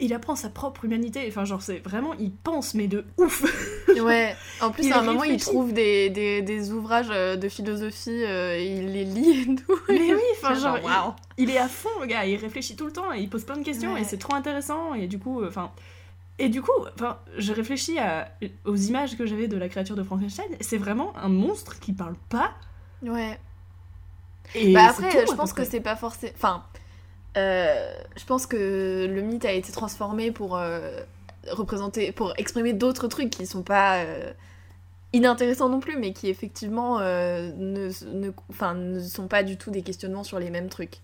il apprend sa propre humanité. Enfin, genre, c'est vraiment. Il pense, mais de ouf Ouais. En plus, Il à un moment, il trouve des, des, des ouvrages euh, de philosophie euh, et il les lit et tout. Mais oui, enfin, genre, genre, waouh. il, il est à fond, le gars, il réfléchit tout le temps, et il pose plein de questions, Ouais. et c'est trop intéressant, et du coup, euh, enfin. Et du coup, enfin, je réfléchis à, aux images que j'avais de la créature de Frankenstein, c'est vraiment un monstre qui parle pas. Ouais. Et Bah après, tout, je pense que c'est pas forcément. Enfin, euh, je pense que le mythe a été transformé pour euh, représenter, pour exprimer d'autres trucs qui sont pas euh, inintéressants non plus, mais qui effectivement ne, ne, ne sont pas du tout des questionnements sur les mêmes trucs.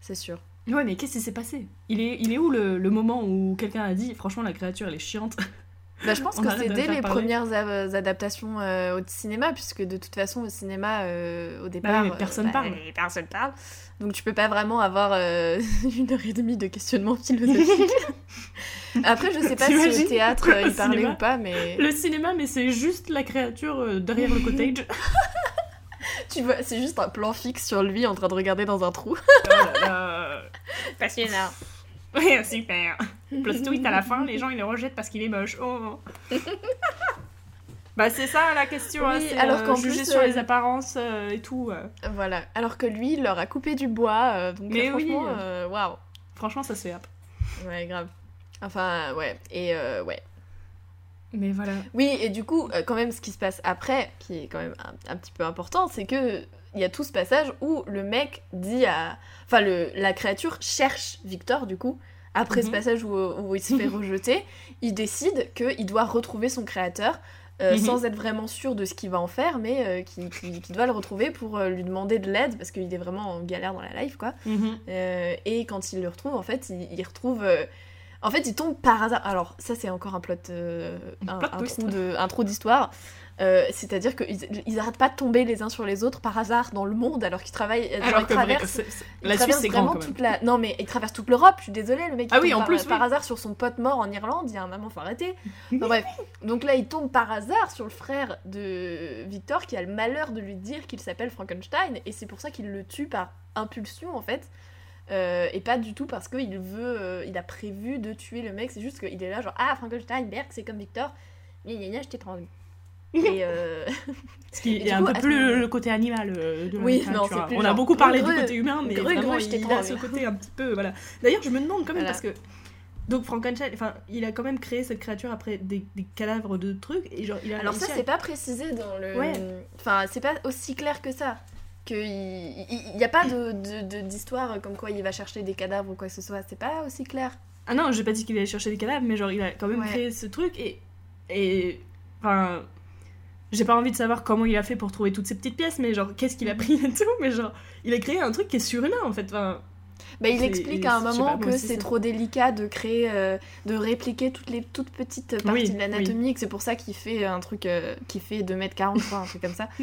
C'est sûr. Ouais, mais qu'est-ce qui s'est passé? Il est, il est où le, le moment où quelqu'un a dit franchement la créature elle est chiante? Bah, je pense que c'est dès les parler. premières adaptations euh, au cinéma, puisque de toute façon, au cinéma, euh, au départ. Bah personne euh, parle. Personne parle. Donc tu peux pas vraiment avoir une heure et demie de questionnement philosophique. Après, je sais pas si au théâtre il parlait cinéma ou pas, mais. Le cinéma, mais c'est juste la créature derrière le cottage. Tu vois, c'est juste un plan fixe sur lui en train de regarder dans un trou. oh là là. Passionnant. Super. Plus tweet à la fin, les gens ils le rejettent parce qu'il est moche. Oh. bah c'est ça la question. Oui, hein, alors euh, qu'en plus, sur euh, les apparences euh, et tout. euh. Voilà. Alors que lui, il leur a coupé du bois. donc Mais oui. franchement, waouh. Franchement, ça se fait. Ouais, grave. Enfin, ouais. Et ouais. Mais voilà. Oui, et du coup, euh, quand même, ce qui se passe après, qui est quand même un, un petit peu important, c'est que il y a tout ce passage où le mec dit à. Enfin, le, la créature cherche Victor, du coup. Après ce Mhm. passage où, où il se fait rejeter, il décide qu'il doit retrouver son créateur. euh, Mhm. sans être vraiment sûr de ce qu'il va en faire, mais euh, qu'il doit le retrouver pour euh, lui demander de l'aide parce qu'il est vraiment en galère dans la life, quoi. Mhm. Et quand il le retrouve, en fait, il, il retrouve. Euh, En fait, il tombe par hasard. Alors, ça, c'est encore un plot. euh, un, Plot un twist. trou de- un trou d'histoire. Euh, C'est-à-dire qu'ils ils arrêtent pas de tomber les uns sur les autres par hasard dans le monde alors qu'ils travaillent. genre, Alors ils que traversent- la Suisse c'est grand vraiment quand même. toute la. Non, mais ils traversent toute l'Europe. Je suis désolée, le mec. il Ah oui, tombe en par, plus, par oui. hasard sur son pote mort en Irlande. Il y a un moment, faut arrêter. Enfin, bref. Donc là, il tombe par hasard sur le frère de Victor qui a le malheur de lui dire qu'il s'appelle Frankenstein et c'est pour ça qu'il le tue par impulsion en fait. Euh, et pas du tout parce qu'il veut, euh, il a prévu de tuer le mec, c'est juste qu'il est là genre ah Frankenstein, Berg, c'est comme Victor, gna gna gna, je t'ai tendu. Et euh, Ce qui Et est un coup, peu plus moment- le côté animal euh, de Oui, non, c'est hein. plus On a beaucoup parlé greu, du côté humain, mais greu, vraiment, greu, t'ai il a ce côté un petit peu. Voilà. D'ailleurs, je me demande quand même Voilà. parce que. Donc Frankenstein, enfin, il a quand même créé cette créature après des, des cadavres de trucs et genre il a alors ça à- c'est pas précisé dans le, Ouais. enfin c'est pas aussi clair que ça. Que il n'y a pas de de- de- d'histoire comme quoi il va chercher des cadavres ou quoi que ce soit, c'est pas aussi clair. Ah non, j'ai pas dit qu'il allait chercher des cadavres, mais genre il a quand même Ouais. créé ce truc et et enfin j'ai pas envie de savoir comment il a fait pour trouver toutes ces petites pièces, mais genre qu'est-ce qu'il a pris et tout, mais genre il a créé un truc qui est surhumain en fait. Enfin, Bah, il explique à un moment que c'est trop délicat de créer, euh, de répliquer toutes les toutes petites parties Oui, de l'anatomie, et que c'est pour ça qu'il fait un truc euh, qui fait 2m40, quoi, un truc comme ça.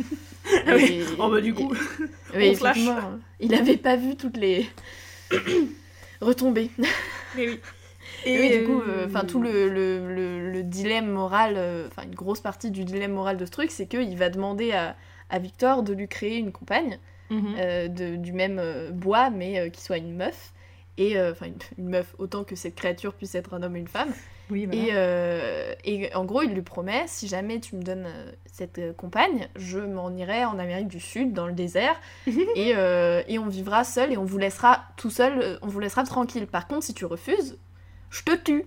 Ah oui. Et- oh bah du coup, et- se lâche. effectivement, il avait pas vu toutes les retombées. mais oui. Et oui, du coup, euh, tout le, le, le- le dilemme moral, enfin une grosse partie du dilemme moral de ce truc, c'est qu'il va demander à, à Victor de lui créer une compagne. Mhm. euh, de- du même euh, bois, mais euh, qui soit une meuf. Et enfin, une, une meuf, autant que cette créature puisse être un homme et une femme. Oui, voilà. Et, et en gros, il lui promet si jamais tu me donnes cette compagne, je m'en irai en Amérique du Sud, dans le désert, et, et on vivra seul et on vous laissera tout seul, on vous laissera tranquille. Par contre, si tu refuses, je te tue,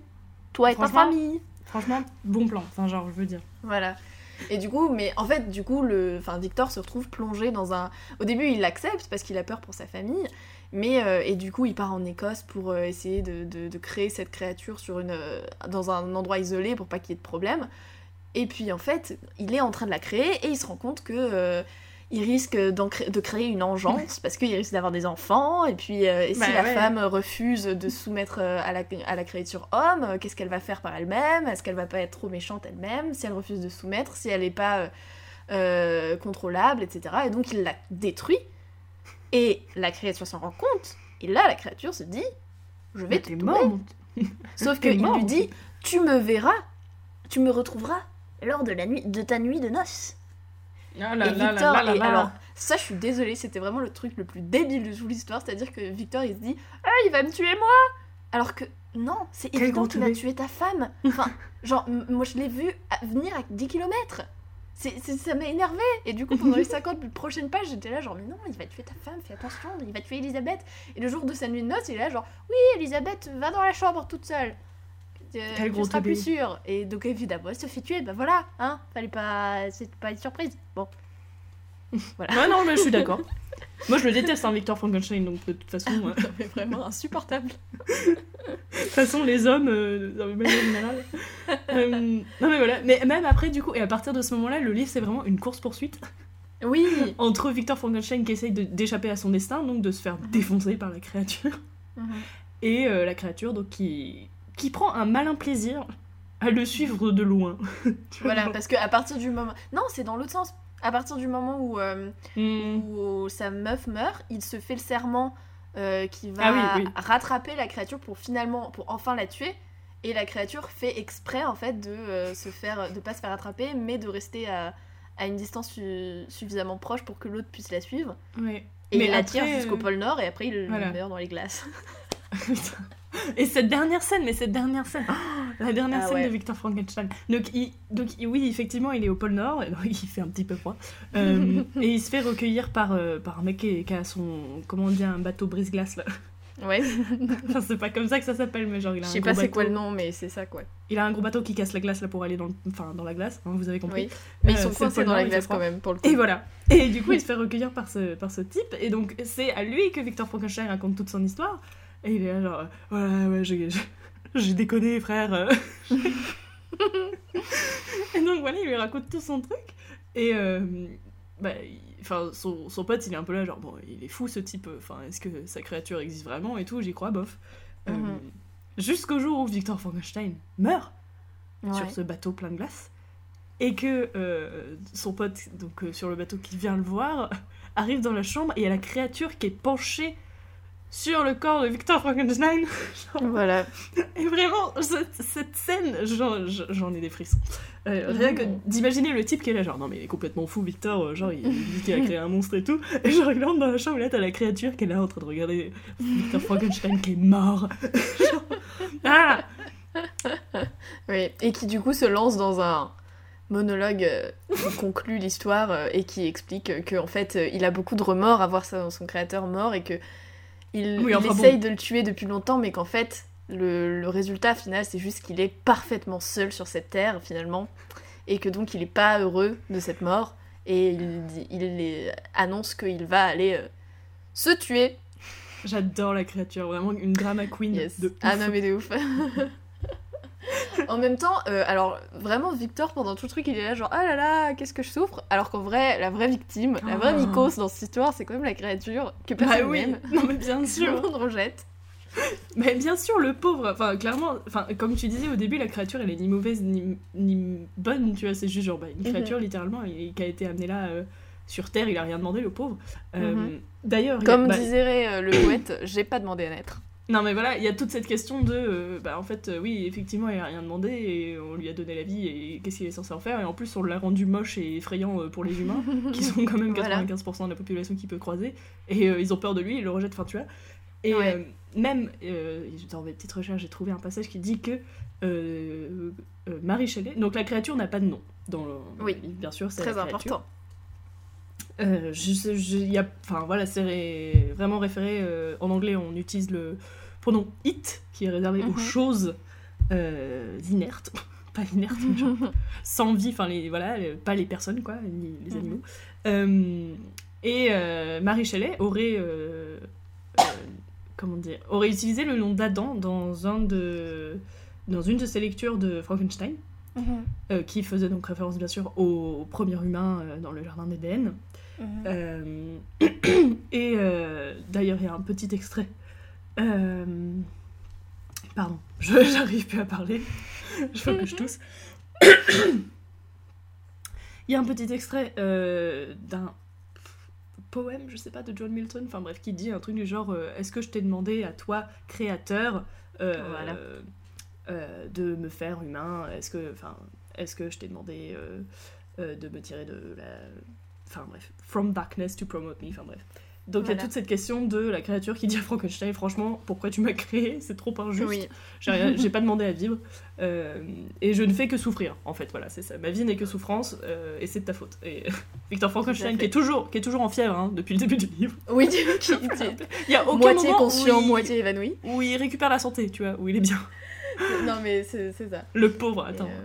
toi et ta famille. Franchement, bon plan. Enfin, genre, je veux dire. Voilà. Et du coup, mais en fait, du coup, le, enfin, Victor se retrouve plongé dans un. Au début, il l'accepte parce qu'il a peur pour sa famille, mais euh, et du coup, il part en Écosse pour euh, essayer de, de- de créer cette créature sur une, euh, dans un endroit isolé pour pas qu'il y ait de problème. Et puis en fait, il est en train de la créer et il se rend compte que il risque de créer une engeance parce qu'il risque d'avoir des enfants. Et puis, euh, et si Bah la ouais. femme refuse de soumettre euh, à la, à la créature homme, euh, qu'est-ce qu'elle va faire par elle-même? Est-ce qu'elle va pas être trop méchante elle-même Si elle refuse de soumettre, si elle n'est pas euh, contrôlable, etc. Et donc il la détruit. Et la créature s'en rend compte. Et là, la créature se dit Je vais Mais te mon- Sauf qu'il lui dit Tu me verras, tu me retrouveras lors de, la nuit, de ta nuit de noces. Ah là et là Victor, là là et là. alors, ça, je suis désolée, c'était vraiment le truc le plus débile de toute l'histoire, c'est-à-dire que Victor, il se dit Ah, il va me tuer moi Alors que, non, c'est Quel évident qu'il va tuer ta femme. Enfin, genre, moi, je l'ai vu à- venir à 10 km. C'est, c'est- ça m'a énervé et du coup pendant les 50 prochaines pages j'étais là genre mais non il va tuer ta femme fais attention il va tuer Elisabeth et le jour de sa nuit de noces il est là genre oui Elisabeth va dans la chambre toute seule Euh, Quel tu gros seras plus sûre et donc évidemment elle se fait tuer bah voilà hein fallait pas c'est pas une surprise bon Voilà. Ouais, non, mais je suis d'accord. Moi, je le déteste, hein, Victor Frankenstein, donc de toute façon, euh, Non, mais vraiment insupportable. de toute façon les hommes, euh, manière générale. Euh, non, mais voilà. Mais même après, du coup, et à partir de ce moment-là, le livre, c'est vraiment une course-poursuite Oui. entre Victor Frankenstein qui essaye de- d'échapper à son destin, donc de se faire défoncer par la créature, et euh, la créature donc qui, qui prend un malin plaisir à le suivre de loin. Voilà, parce que à partir du moment. Non, c'est dans l'autre sens. À partir du moment où, euh, hmm, où sa meuf meurt, il se fait le serment euh, qui va Ah oui, oui. rattraper la créature pour finalement, pour enfin la tuer. Et la créature fait exprès en fait de euh, se faire, de pas se faire attraper, mais de rester à, à une distance su- suffisamment proche pour que l'autre puisse la suivre. Et Mais il la tire jusqu'au euh, pôle Nord et après il voilà. meurt dans les glaces. Et cette dernière scène, mais cette dernière scène, oh, la dernière Ah scène ouais. de Victor Frankenstein. Donc, il, donc il- oui, effectivement, il est au pôle Nord, donc il fait un petit peu froid, Euh, et il se fait recueillir par, euh, par un mec qui, qui a son, comment on dit, un bateau brise-glace là. Ouais. Enfin, c'est pas comme ça que ça s'appelle, mais genre il a Je un sais gros pas c'est quoi le bateau. nom, mais c'est ça quoi. Il a un gros bateau qui casse la glace là pour aller dans, le- enfin, dans la glace, hein, vous avez compris. Oui. Mais ils Euh, sont coincés dans la glace quand même pour le coup. Et voilà. Et du coup, il se fait recueillir par ce, par ce type. Et donc, c'est à lui que Victor Frankenstein raconte toute son histoire. Et il est là, genre, euh, voilà, ouais, j'ai, déconné, frère. euh. et donc, voilà, il lui raconte tout son truc. Et, euh, bah, enfin, son, son pote, il est un peu là, genre, bon, il est fou ce type. Enfin, est-ce que sa créature existe vraiment et tout J'y crois, bof. Euh, Mhm. Jusqu'au jour où Victor Frankenstein meurt Ouais. sur ce bateau plein de glace et que euh, son pote donc euh, sur le bateau qui vient le voir arrive dans la chambre et il y a la créature qui est penchée sur le corps de Victor Frankenstein. Genre, Voilà. et vraiment cette, cette scène j'en, j'en ai des frissons. Euh, rien que d'imaginer le type qui est là genre non mais il est complètement fou Victor euh, genre il, il dit qu'il a créé un monstre et tout. Et genre il entre dans la chambre et là t'as la créature qui est là en train de regarder. Victor Frankenstein qui est mort. Genre, ah Oui, et qui du coup se lance dans un monologue euh, qui conclut l'histoire et qui explique que en fait il a beaucoup de remords à voir son créateur mort et que il, Oui, il enfin essaye bon. de le tuer depuis longtemps mais qu'en fait le, le résultat final c'est juste qu'il est parfaitement seul sur cette terre finalement et que donc il est pas heureux de cette mort et il, annonce qu'il va aller euh, se tuer. J'adore la créature, vraiment une drama queen Yes. de ouf. Ah non mais de ouf. en même temps, euh, alors vraiment Victor pendant tout le truc il est là genre ah là là qu'est-ce que je souffre? Alors qu'en vrai la vraie victime, la vraie Ah. Nikos dans cette histoire c'est quand même la créature que personne Bah oui, non mais bien que tout le sûr. monde rejette. Mais bien sûr, le pauvre, enfin clairement, enfin comme tu disais au début, la créature elle est ni mauvaise ni, ni bonne, tu vois, c'est juste genre bah, une créature littéralement et, qui a été amenée là euh, sur Terre, il a rien demandé le pauvre. Euh, Mhm. D'ailleurs, il y a- Comme bah, disait le poète, j'ai pas demandé à naître. Non mais voilà, il y a toute cette question de, euh, bah en fait, euh, oui, effectivement, il a rien demandé et on lui a donné la vie et qu'est-ce qu'il est censé en faire et en plus on l'a rendu moche et effrayant euh, pour les humains. qui sont quand même Voilà. 95% de la population qui peut croiser, et ils ont peur de lui, ils le rejettent, enfin tu vois. Et Ouais. même, dans mes petites recherches, j'ai trouvé un passage qui dit que Marie Shelley, donc la créature n'a pas de nom dans le, Oui. bien sûr, c'est Très la créature. Euh, je sais- je- il y a, enfin voilà, c'est ré- vraiment référé euh, en anglais, on utilise le pronom it qui est réservé aux Mhm. choses euh, inertes, pas inertes, mais genre sans vie, enfin les voilà, les- pas les personnes quoi, ni les Mhm. animaux. Et Marie Shelley aurait comment dire, aurait utilisé le nom d'Adam dans un de dans une de ses lectures de Frankenstein, euh, qui faisait donc référence bien sûr au premier humain euh, dans le jardin d'Éden. Euh, et d'ailleurs, il y a un petit extrait. Pardon, j'arrive plus à parler. Je faut que je tousse. Il y a un petit extrait d'un poème, je sais pas, de John Milton, enfin bref, qui dit un truc du genre euh, Est-ce que je t'ai demandé à toi, créateur, euh, Voilà. Euh, de me faire humain Est-ce que, enfin, est-ce que je t'ai demandé euh, euh, de me tirer de la. Enfin bref, from darkness to promote me, enfin bref. Donc il y a toute cette question de la créature qui dit à Frankenstein Franchement, pourquoi tu m'as créé? C'est trop injuste. Oui. J'ai pas demandé à vivre. Euh, et je ne fais que souffrir, en fait, voilà, c'est ça. Ma vie n'est que souffrance euh, et c'est de ta faute. Et Victor Frankenstein, qui est, toujours, qui est toujours en fièvre hein, depuis le début du livre. Oui, Il y a aucun moitié moment conscient, où il, moitié évanoui. où il récupère la santé, tu vois, où il est bien. non mais c'est ça. Le pauvre, attends. euh,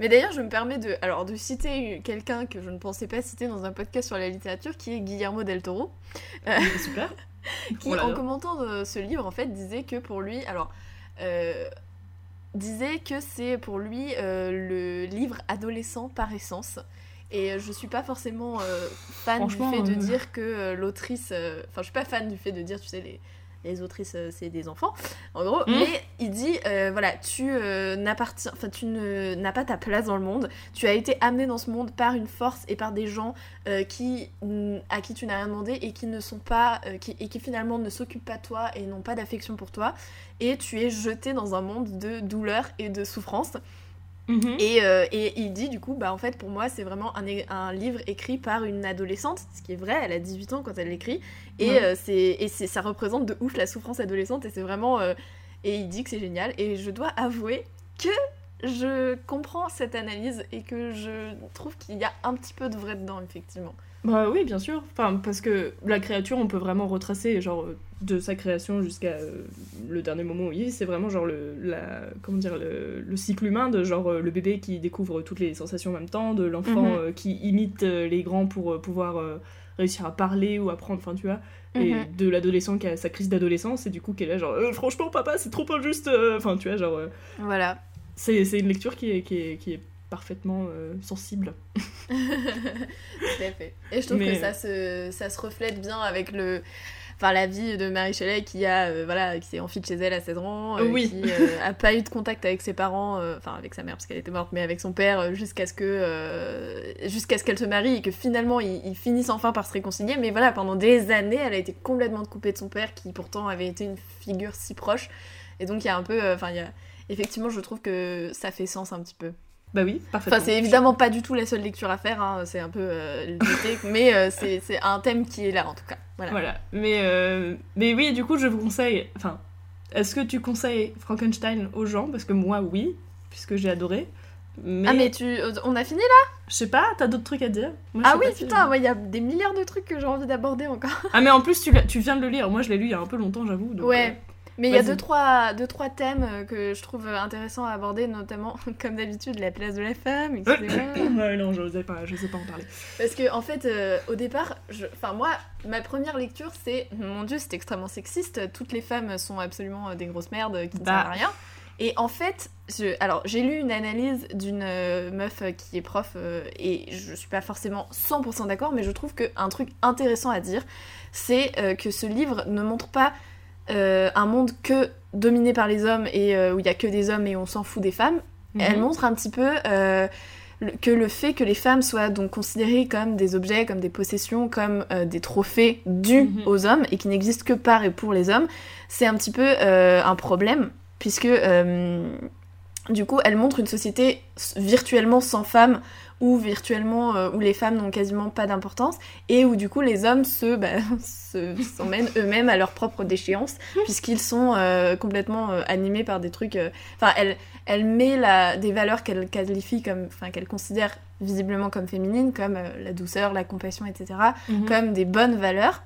Mais d'ailleurs, je me permets de, alors, de citer quelqu'un que je ne pensais pas citer dans un podcast sur la littérature, qui est Guillermo del Toro, Super. qui, Oh en commentant de ce livre, en fait, disait que pour lui, alors, euh, disait que c'est pour lui euh, le livre adolescent par essence. Et euh, je suis pas forcément euh, fan du fait de euh, dire que euh, l'autrice. euh, Enfin, je suis pas fan du fait de dire, tu sais, les, les autrices, euh, c'est des enfants, en gros. Mhm. Mais il dit, euh, voilà, tu euh, n'appartiens. Enfin, tu n'as pas ta place dans le monde. Tu as été amené dans ce monde par une force et par des gens euh, qui, à qui tu n'as rien demandé et qui ne sont pas. qui, et qui finalement ne s'occupent pas de toi et n'ont pas d'affection pour toi. Et tu es jeté dans un monde de douleur et de souffrance. Mhm. Et, euh, et il dit du coup, bah en fait pour moi c'est vraiment un, livre écrit par une adolescente, ce qui est vrai, elle a 18 ans quand elle l'écrit, et, Ouais. euh, c'est, et c'est, ça représente de ouf la souffrance adolescente, et c'est vraiment... euh, et il dit que c'est génial, et je dois avouer que je comprends cette analyse, et que je trouve qu'il y a un petit peu de vrai dedans, effectivement. Bah oui, bien sûr. Enfin, parce que la créature, on peut vraiment retracer, genre, de sa création jusqu'à euh, le dernier moment où il vit. C'est vraiment, genre, le, la, comment dire, le, le cycle humain de, genre, euh, le bébé qui découvre toutes les sensations en même temps, de l'enfant Mhm. euh, qui imite les grands pour pouvoir euh, réussir à parler ou apprendre, enfin, tu vois. Et Mhm. de l'adolescent qui a sa crise d'adolescence et du coup qui est là, genre, franchement, papa, c'est trop injuste. Enfin, tu vois, genre, Voilà. c'est c'est une lecture qui est, qui est, qui est parfaitement euh, sensible. Tout à fait. Et je trouve Mais- que ça se, ça se reflète bien avec le. Enfin, la vie de Marie Shelley qui a euh, voilà qui s'est enfuie de chez elle à 16 ans, euh, Oui. qui euh, a pas eu de contact avec ses parents, euh, enfin avec sa mère parce qu'elle était morte, mais avec son père euh, jusqu'à ce que euh, jusqu'à ce qu'elle se marie et que finalement ils, ils finissent enfin par se réconcilier. Mais voilà, pendant des années, elle a été complètement coupée de son père qui pourtant avait été une figure si proche. Et donc il y a un peu, euh, enfin il y a effectivement, je trouve que ça fait sens un petit peu. Bah oui, parfaitement. Enfin, c'est évidemment pas du tout la seule lecture à faire, hein, c'est un peu euh, mais euh, c'est un thème qui est là en tout cas. Voilà. Voilà. Mais, euh, mais oui, du coup, je vous conseille. Enfin, est-ce que tu conseilles Frankenstein aux gens? Parce que moi, oui, puisque j'ai adoré. Mais, Ah, mais tu. euh, On a fini là? Je sais pas, t'as d'autres trucs à dire? Moi, Ah oui, putain, il y a des milliards de trucs que j'ai envie d'aborder encore. Ah, mais en plus, tu, tu viens de le lire. Moi, je l'ai lu il y a un peu longtemps, j'avoue. Ouais. Mais il y a deux trois, deux, trois thèmes euh, que je trouve intéressants à aborder, notamment, comme d'habitude, la place de la femme, etc. euh, Ouais, non, j'osais pas, j'osais pas en parler. Parce que en fait, euh, au départ, je... enfin moi, ma première lecture, c'est mon Dieu, c'est extrêmement sexiste. Toutes les femmes sont absolument euh, des grosses merdes qui ne Bah. servent à rien. Et en fait, je... alors j'ai lu une analyse d'une euh, meuf euh, qui est prof euh, et je suis pas forcément 100% d'accord, mais je trouve qu'un truc intéressant à dire, c'est euh, que ce livre ne montre pas euh, un monde que dominé par les hommes et euh, où il y a que des hommes et on s'en fout des femmes. Elle Mhm. montre un petit peu euh, le- que le fait que les femmes soient donc considérées comme des objets, comme des possessions, comme des trophées dus Mhm. aux hommes et qui n'existent que par et pour les hommes, c'est un petit peu un problème puisque du coup elle montre une société virtuellement sans femmes ou virtuellement euh, où les femmes n'ont quasiment pas d'importance et où du coup les hommes se bah, se- s'emmènent eux-mêmes à leur propre déchéance puisqu'ils sont euh, complètement euh, animés par des trucs enfin elle elle met la, des valeurs qu'elle qualifie comme enfin qu'elle considère visiblement comme féminines comme la douceur la compassion etc Mhm. comme des bonnes valeurs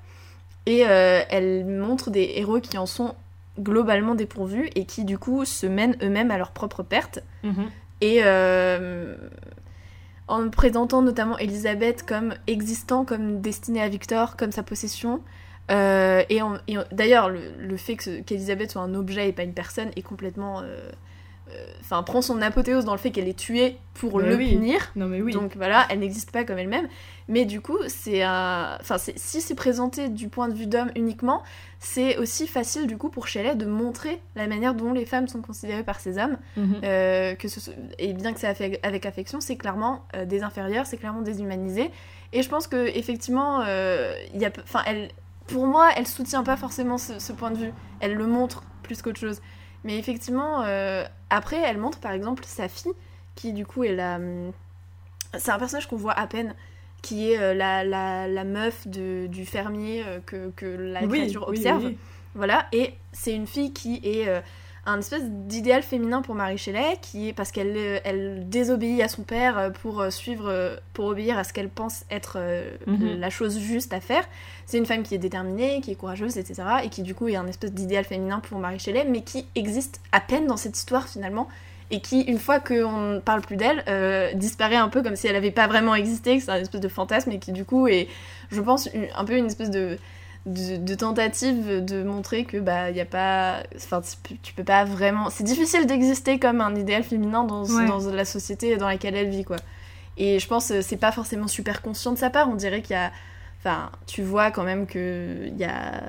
et elle montre des héros qui en sont globalement dépourvus et qui du coup se mènent eux-mêmes à leur propre perte Mhm. et en présentant notamment Elisabeth comme existant, comme destinée à Victor, comme sa possession. Euh, et d'ailleurs, le, fait qu'Elisabeth soit un objet et pas une personne est complètement. euh, euh, Enfin, prend son apothéose dans le fait qu'elle est tuée pour le oui. punir. Non, mais oui. Donc voilà, elle n'existe pas comme elle-même. Mais du coup, c'est enfin, si c'est présenté du point de vue d'homme uniquement, c'est aussi facile du coup pour Shelley de montrer la manière dont les femmes sont considérées par ces hommes. Mhm. Euh, que ce soit- et bien que c'est avec affection, c'est clairement euh, des inférieurs, c'est clairement déshumanisé. Et je pense que effectivement, il y a, enfin, elle, pour moi, elle soutient pas forcément ce, ce point de vue. Elle le montre plus qu'autre chose. Mais effectivement, euh, après, elle montre par exemple sa fille, qui du coup est la, hum, c'est un personnage qu'on voit à peine, qui est euh, la, la, la meuf de, du fermier euh, que, que la Oui, créature oui, observe. oui. Voilà, et c'est une fille qui est un espèce d'idéal féminin pour Marie Shelley, qui est parce qu'elle euh, elle désobéit à son père euh, pour euh, suivre, pour obéir à ce qu'elle pense être Mhm. la chose juste à faire. C'est une femme qui est déterminée, qui est courageuse, etc. Et qui du coup est un espèce d'idéal féminin pour Marie Shelley, mais qui existe à peine dans cette histoire finalement. Et qui, une fois qu'on ne parle plus d'elle, euh, disparaît un peu comme si elle n'avait pas vraiment existé, que c'est un espèce de fantasme, et qui du coup est, je pense, une- un peu une espèce de, de, de tentative de montrer que bah y a pas enfin tu, peux- tu peux pas vraiment c'est difficile d'exister comme un idéal féminin dans, Ouais. dans la société dans laquelle elle vit quoi et je pense que c'est pas forcément super conscient de sa part on dirait qu'il y a enfin tu vois quand même que il y a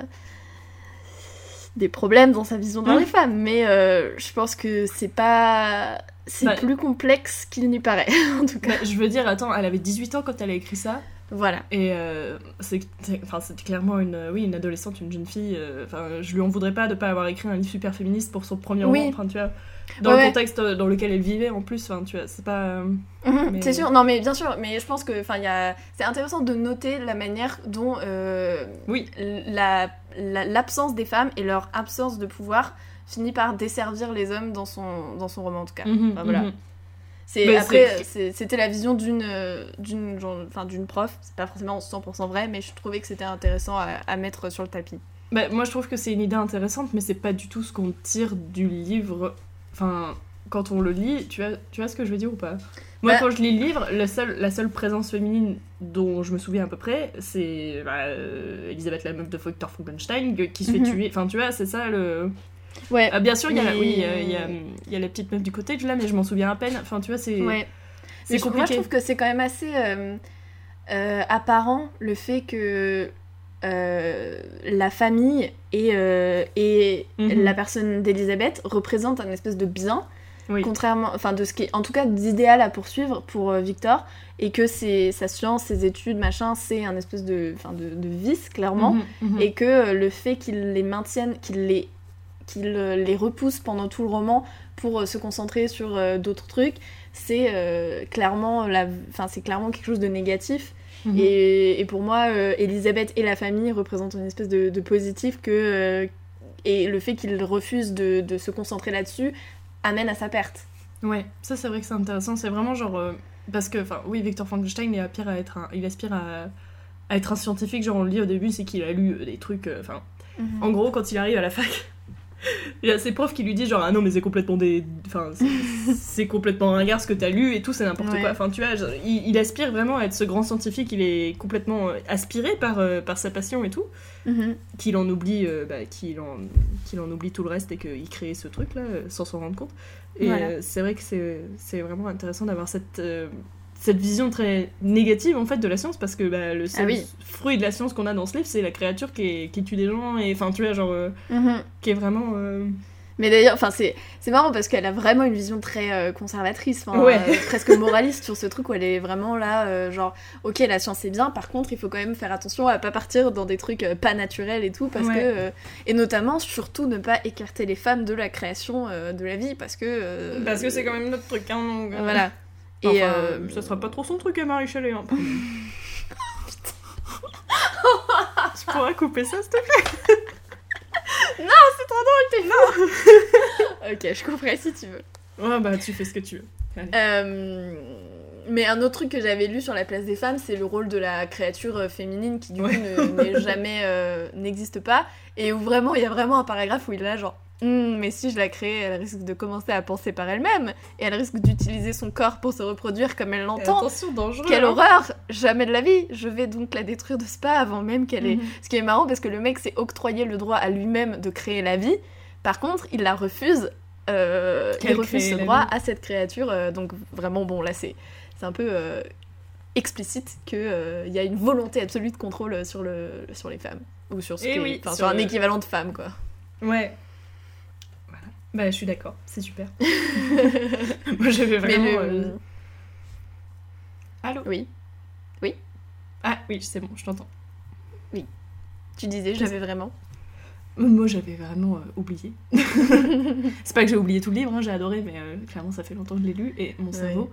des problèmes dans sa vision dans Mm. les femmes mais euh, je pense que c'est pas c'est Bah- plus complexe qu'il n'y paraît en tout cas Bah, je veux dire, attends, elle avait 18 ans quand elle a écrit ça. Voilà Et euh, c'est- clairement une, oui, une adolescente, une jeune fille. euh, Enfin, je lui en voudrais pas de pas avoir écrit un livre super féministe pour son premier Oui. roman. Enfin, tu vois, dans Ouais, le ouais. contexte dans lequel elle vivait en plus. Enfin, tu vois, c'est pas. euh, Mhm, Mais- C'est sûr, non mais bien sûr, mais je pense que enfin il a c'est intéressant de noter la manière dont euh, Oui. la la- l'absence des femmes et leur absence de pouvoir finit par desservir les hommes dans son dans son roman en tout cas. mhm, Enfin, voilà. mhm. C'est après c'était la vision d'une euh, d'une enfin d'une prof, c'est pas forcément 100% vrai mais je trouvais que c'était intéressant à, à mettre sur le tapis. Bah, moi, je trouve que c'est une idée intéressante, mais c'est pas du tout ce qu'on tire du livre. Enfin, quand on le lit, tu vois, tu vois ce que je veux dire ou pas? Moi, Bah- quand je lis le livre, le seul, la seule présence féminine dont je me souviens à peu près, c'est bah, euh, Elisabeth, la meuf de Victor Frankenstein, qui se fait Mhm. tuer. Enfin, tu vois, c'est ça le. Ouais. Ah, bien sûr, il y a, oui, euh, y, a, y a la petite meuf du cottage là, mais je m'en souviens à peine. Enfin, tu vois, c'est Ouais. c'est Mais je- Moi, je compliqué. trouve que c'est quand même assez euh, euh, apparent le fait que euh, la famille et, euh, et Mhm. la personne d'Elisabeth représentent un espèce de bien, Oui. contrairement, enfin de ce qui est, en tout cas, d'idéal à poursuivre pour euh, Victor, et que c'est sa science, ses études, machin, c'est un espèce de, enfin de, de vice clairement, Mhm, mhm. et que euh, le fait qu'il les maintienne, qu'il les, qu'il euh, les repousse pendant tout le roman pour euh, se concentrer sur euh, d'autres trucs, c'est clairement la, enfin c'est clairement quelque chose de négatif. Mhm. Et, et pour moi, Elisabeth et la famille représentent une espèce de, de positif que et le fait qu'il refuse de, de se concentrer là-dessus amène à sa perte. Ouais, ça c'est vrai que c'est intéressant. C'est vraiment genre. euh, parce que, enfin, oui, Victor Frankenstein il aspire à être un, il aspire à, à être un scientifique. Genre, on le lit au début, c'est qu'il a lu des trucs. euh, Enfin, en gros, quand il arrive à la fac, il y a ses profs qui lui disent genre, ah non, mais c'est complètement des. Enfin, c'est- complètement ringard ce que t'as lu et tout, c'est n'importe Ouais. quoi. Enfin, tu vois, il, il aspire vraiment à être ce grand scientifique. Il est complètement euh, aspiré par, euh, par sa passion et tout. Mhm. qu'il en oublie euh, bah, qu'il en, qu'il en oublie tout le reste et qu'il crée ce truc là sans s'en rendre compte et Voilà. euh, c'est vrai que c'est, c'est vraiment intéressant d'avoir cette cette vision très négative en fait de la science parce que bah, le seul Ah oui. fruit de la science qu'on a dans ce livre c'est la créature qui, est- qui tue des gens et enfin tu vois genre euh, Mhm. qui est vraiment euh, Mais d'ailleurs, enfin c'est c'est marrant parce qu'elle a vraiment une vision très euh, conservatrice, Ouais. presque moraliste sur ce truc où elle est vraiment là, genre, ok, la science c'est bien, par contre, il faut quand même faire attention à pas partir dans des trucs pas naturels et tout, parce Ouais. que et notamment surtout ne pas écarter les femmes de la création de la vie, parce que parce que c'est quand même notre truc hein, donc, euh, enfin, Et euh, ça sera pas trop son truc à Marie Chalet hein. tu pourras couper ça s'il te plaît. Ok, je couperai si tu veux. ouais bah tu fais ce que tu veux. Euh, mais un autre truc que j'avais lu sur la place des femmes, c'est le rôle de la créature euh, féminine qui du coup Ouais. ne- n'est jamais euh, n'existe pas. Et où vraiment il y a vraiment un paragraphe où il est là genre Hum, mais si je la crée, elle risque de commencer à penser par elle-même et elle risque d'utiliser son corps pour se reproduire comme elle l'entend. attention dangereux Quelle hein. horreur Jamais de la vie Je vais donc la détruire de ce pas avant même qu'elle ait... Mhm. Ce qui est marrant parce que le mec s'est octroyé le droit à lui-même de créer la vie. Par contre, il la refuse. euh, il refuse ce droit vie. à cette créature. euh, donc vraiment, bon, là, c'est un peu euh, explicite qu'il y a une volonté absolue de contrôle sur, le, sur les femmes. Ou sur, ce Eh que- oui, sur sur un le- équivalent de femme, quoi. Ouais. Bah, je suis d'accord, c'est super. Moi, j'avais vraiment. le- euh, Allô? Oui. Ah, oui, c'est bon, je t'entends. Tu disais, j'avais vraiment? Moi, j'avais vraiment euh, oublié. c'est pas que j'ai oublié tout le livre, hein, j'ai adoré, mais euh, clairement, ça fait longtemps que je l'ai lu et mon cerveau.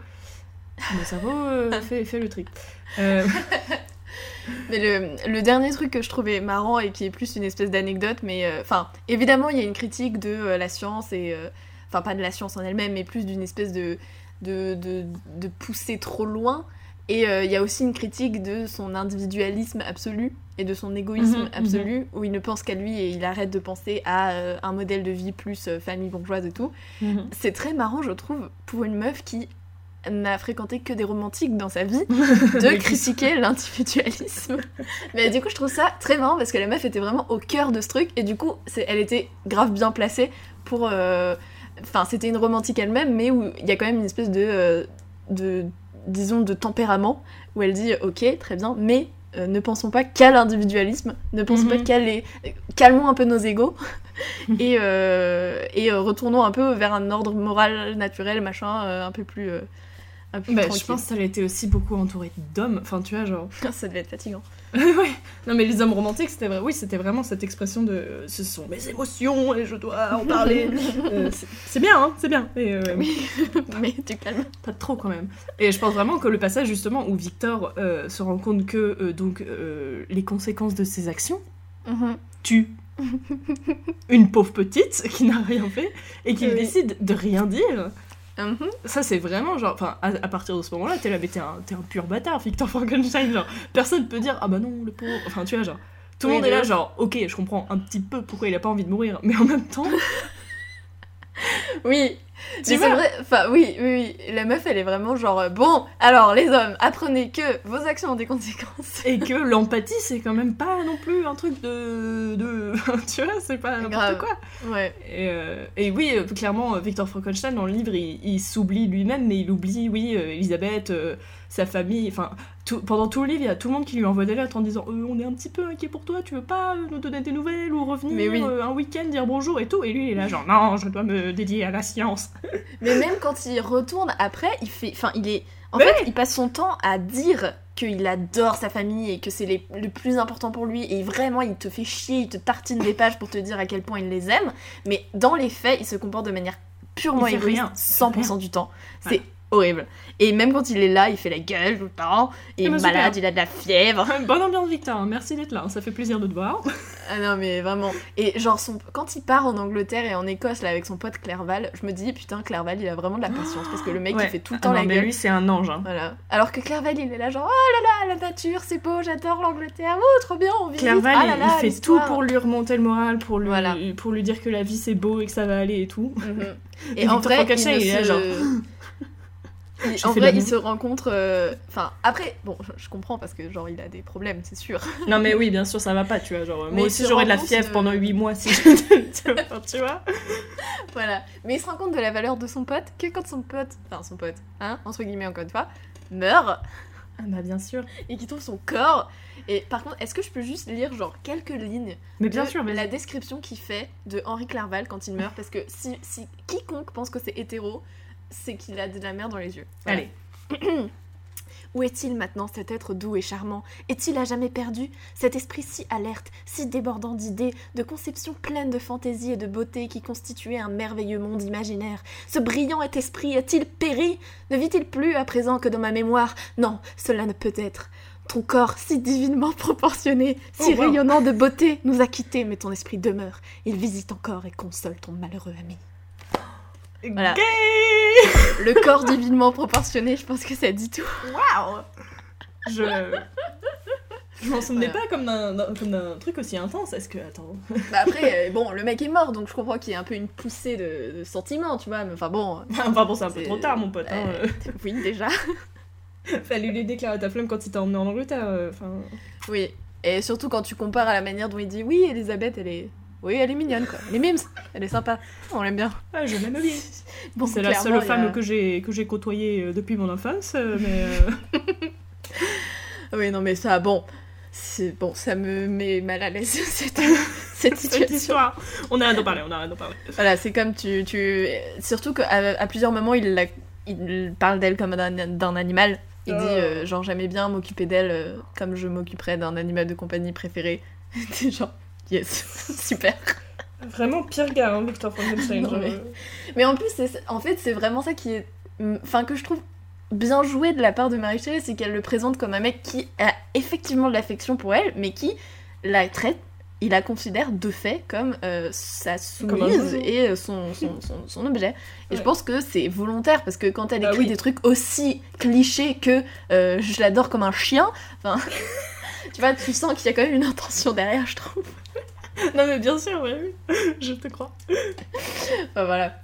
Mon cerveau euh, fait, fait le tri. Mais le, le dernier truc que je trouvais marrant et qui est plus une espèce d'anecdote, mais euh, enfin, évidemment, il y a une critique de euh, la science et. euh, Enfin, pas de la science en elle-même, mais plus d'une espèce de, de, de, de pousser trop loin. Et il y a aussi une critique de son individualisme absolu et de son égoïsme Mhm, absolu, où il ne pense qu'à lui et il arrête de penser à euh, un modèle de vie plus euh, famille bourgeoise et tout. Mhm. C'est très marrant, je trouve, pour une meuf qui n'a fréquenté que des romantiques dans sa vie, de critiquer l'individualisme. Mais du coup, je trouve ça très marrant parce que la meuf était vraiment au cœur de ce truc et du coup, c'est- elle était grave bien placée pour. euh, Enfin, c'était une romantique elle-même, mais où il y a quand même une espèce de. euh, de disons, de tempérament où elle dit Ok, très bien, mais. euh, ne pensons pas qu'à l'individualisme, ne pensons Mhm. pas qu'à les... Calmons un peu nos égaux et, et retournons un peu vers un ordre moral, naturel, machin, un peu plus... Bah, je pense que ça a été aussi beaucoup entouré d'hommes. Enfin, tu vois, genre. ça devait être fatigant. ouais. Non, mais les hommes romantiques, c'était vrai. Oui, c'était vraiment cette expression de ce sont mes émotions et je dois en parler. Euh, c'est- bien, hein, c'est bien. Mais, euh, mais tu calmes. pas trop quand même. Et je pense vraiment que le passage justement où Victor euh, se rend compte que donc les conséquences de ses actions tuent une pauvre petite qui n'a rien fait et qui Oui. décide de rien dire. Mhm. Ça, c'est vraiment genre. Enfin, à, à partir de ce moment-là, t'es là, mais t'es un, t'es un pur bâtard, Victor Frankenstein. Genre, personne peut dire, ah bah non, le pauvre. Enfin, tu vois, genre. Tout le Oui, monde est là, genre, ok, je comprends un petit peu pourquoi il a pas envie de mourir, mais en même temps, Oui, Tu c'est vrai, enfin oui, oui, oui, la meuf elle est vraiment genre, euh, bon, alors les hommes, apprenez que vos actions ont des conséquences. et que l'empathie, c'est quand même pas non plus un truc de. de... tu vois, c'est pas n'importe quoi. Ouais, Et, euh, et oui, euh, clairement, Victor Frankenstein, dans le livre, il, il s'oublie lui-même, mais il oublie, oui, Elisabeth, sa famille, enfin, tout- pendant tout le livre, il y a tout le monde qui lui envoie des lettres en disant Euh, On est un petit peu inquiet pour toi, tu veux pas euh, nous donner des nouvelles ou revenir oui. euh, un week-end, dire bonjour et tout Et lui, il est là, genre Non, je dois me dédier à la science. mais même quand il retourne après, il fait, enfin il est, en Mais fait, il passe son temps à dire qu'il adore sa famille et que c'est les- le plus important pour lui et vraiment il te fait chier, il te tartine des pages pour te dire à quel point il les aime, mais dans les faits, il se comporte de manière purement égoïste rien. 100% du temps. C'est. Horrible. Et même quand il est là, il fait la gueule tout le temps, il est Ah bah, super. malade, il a de la fièvre. Bonne ambiance, Victor, merci d'être là, ça fait plaisir de te voir. Ah non mais vraiment. Et genre son... quand il part en Angleterre et en Écosse là avec son pote Clerval, je me dis putain Clerval il a vraiment de la patience parce que le mec Ouais. il fait tout le Ah temps non, la mais gueule. lui, c'est un ange. hein. Voilà. Alors que Clerval il est là genre oh là là la nature c'est beau j'adore l'Angleterre oh trop bien on visite Clerval, ah là là, il fait tout pour lui remonter le moral, pour lui, Voilà. pour lui dire que la vie c'est beau et que ça va aller et tout. Mhm. Et Et, en Victor vrai il, il est là, genre, En vrai, ils se rencontrent. euh, Enfin, après, bon, je, je comprends parce que genre il a des problèmes, c'est sûr. Non mais oui, bien sûr, ça va pas, tu vois. Genre, Mais moi aussi j'aurais de la fièvre de- pendant 8 mois si je... tu vois, enfin, tu vois voilà. Mais il se rend compte de la valeur de son pote que quand son pote, enfin son pote, hein, entre guillemets encore une fois, meurt Ah bah bien sûr. et qu'il trouve son corps. Et par contre, est-ce que je peux juste lire genre quelques lignes Mais bien de sûr, mais la description qu'il fait de Henri Clerval quand il meurt? Parce que si, si quiconque pense que c'est hétéro, c'est qu'il a de la merde dans les yeux. Allez. Où est-il maintenant cet être doux et charmant? Est-il à jamais perdu? Cet esprit si alerte, si débordant d'idées, de conceptions pleines de fantaisie et de beauté qui constituait un merveilleux monde imaginaire Ce brillant esprit a-t-il péri? Ne vit-il plus à présent que dans ma mémoire? Non, cela ne peut être. Ton corps, si divinement proportionné, si Oh, wow. rayonnant de beauté, nous a quittés, mais ton esprit demeure. Il visite encore et console ton malheureux ami. Voilà. Gay Le corps divinement proportionné, je pense que ça dit tout. Waouh Je... Je m'en souvenais Voilà. pas comme d'un- d'un comme d'un truc aussi intense. Est-ce que... Attends... Bah après, euh, bon, le mec est mort, donc je comprends qu'il y ait un peu une poussée de, de sentiments, tu vois, mais enfin bon. Enfin bon, c'est un peu trop tard, mon pote. hein, euh, oui, déjà. Fallait lui déclarer ta flamme quand il t'a emmené en Angleterre. euh, Enfin... Oui. Et surtout quand tu compares à la manière dont il dit oui, Elisabeth, elle est. Oui, elle est mignonne, quoi. Elle est mimes, elle est sympa. On l'aime bien. Ah, je l'aime bien. Bon, C'est la seule a- femme que j'ai que j'ai côtoyée euh, depuis mon enfance, euh, mais... euh, Oui, non, mais ça, bon. Bon, ça me met mal à l'aise cette, cette Cette situation. histoire. On arrête d'en parler, on arrête d'en parler. Voilà, c'est comme tu, tu... Surtout qu'à à plusieurs moments, il, la- il parle d'elle comme d'un animal. Il Oh. dit, euh, genre, j'aimais bien m'occuper d'elle euh, comme je m'occuperais d'un animal de compagnie préféré. Genre, yes, super. Vraiment pire gars, hein, Victor Frankenstein. Non, mais- euh, Mais en plus, en fait, c'est vraiment ça qui est... Enfin, que je trouve bien joué de la part de Marie Shelley, c'est qu'elle le présente comme un mec qui a effectivement de l'affection pour elle, mais qui la traite, il la considère de fait comme euh, sa soumise et euh, son, son, son, son objet. Et je pense que c'est volontaire, parce que quand elle Bah écrit oui. des trucs aussi clichés que euh, je l'adore comme un chien, enfin, tu vois, tu sens qu'il y a quand même une intention derrière, je trouve. Non, mais bien sûr, ouais, oui. Je te crois. Enfin, voilà.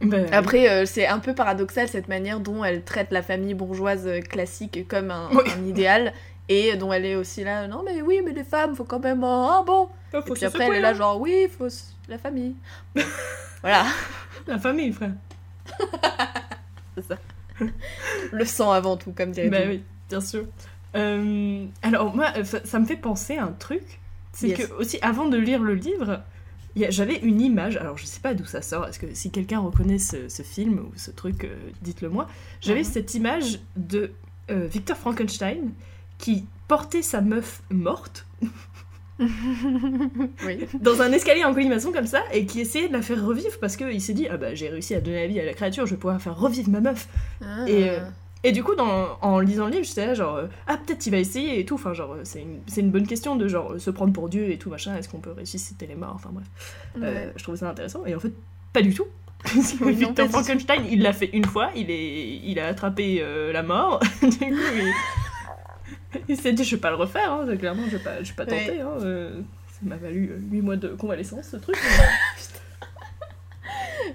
Bah, Après, euh, c'est un peu paradoxal cette manière dont elle traite la famille bourgeoise euh, classique comme un, Oui. un idéal et dont elle est aussi là, non mais oui, mais les femmes, faut quand même. Ah bon oh, Et puis après, elle est là, hein. genre, oui, faut la famille. voilà, La famille, frère. le sang avant tout, comme dirait Bah oui, bien sûr. Euh, alors, moi, ça, ça me fait penser à un truc. C'est Yes. que, aussi, avant de lire le livre, j'avais une image. Alors, je sais pas d'où ça sort. Est-ce que si quelqu'un reconnaît ce, ce film ou ce truc, euh, dites-le moi. J'avais Mhm. cette image de euh, Victor Frankenstein qui portait sa meuf morte Oui. dans un escalier en colimaçon comme ça et qui essayait de la faire revivre parce qu'il s'est dit ah bah j'ai réussi à donner la vie à la créature je vais pouvoir faire revivre ma meuf Ah. Et, euh, Et du coup, dans- en lisant le livre, j'étais là genre, euh, ah, peut-être il va essayer et tout. Enfin, genre, euh, c'est une, une bonne question de genre euh, se prendre pour Dieu et tout, machin. Est-ce qu'on peut ressusciter les morts? Enfin, bref. Euh, je trouvais ça intéressant. Et en fait, pas du tout. Oui, non, Victor. Frankenstein, il l'a fait une fois, il, est, il a attrapé euh, la mort. du coup, il, il s'est dit, je vais pas le refaire, hein, clairement, je vais pas, je vais pas Ouais. tenter. hein, ça m'a valu 8 mois de convalescence, ce truc.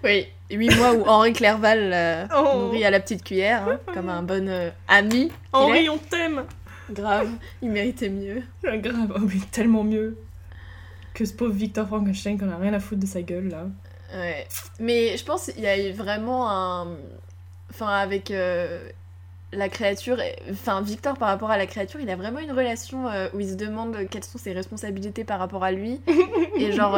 Oui, 8 mois où Henri Clerval euh, Oh. nourrit à la petite cuillère, hein, comme un bon euh, ami. Henri, on t'aime. Grave, il méritait mieux. Ah, Grave, oh, mais tellement mieux que ce pauvre Victor Frankenstein qu'on a rien à foutre de sa gueule là. Ouais. Mais je pense qu'il y a eu vraiment un. Enfin, avec euh, la créature. Enfin, Victor, par rapport à la créature, il a vraiment une relation où il se demande quelles sont ses responsabilités par rapport à lui. Et genre,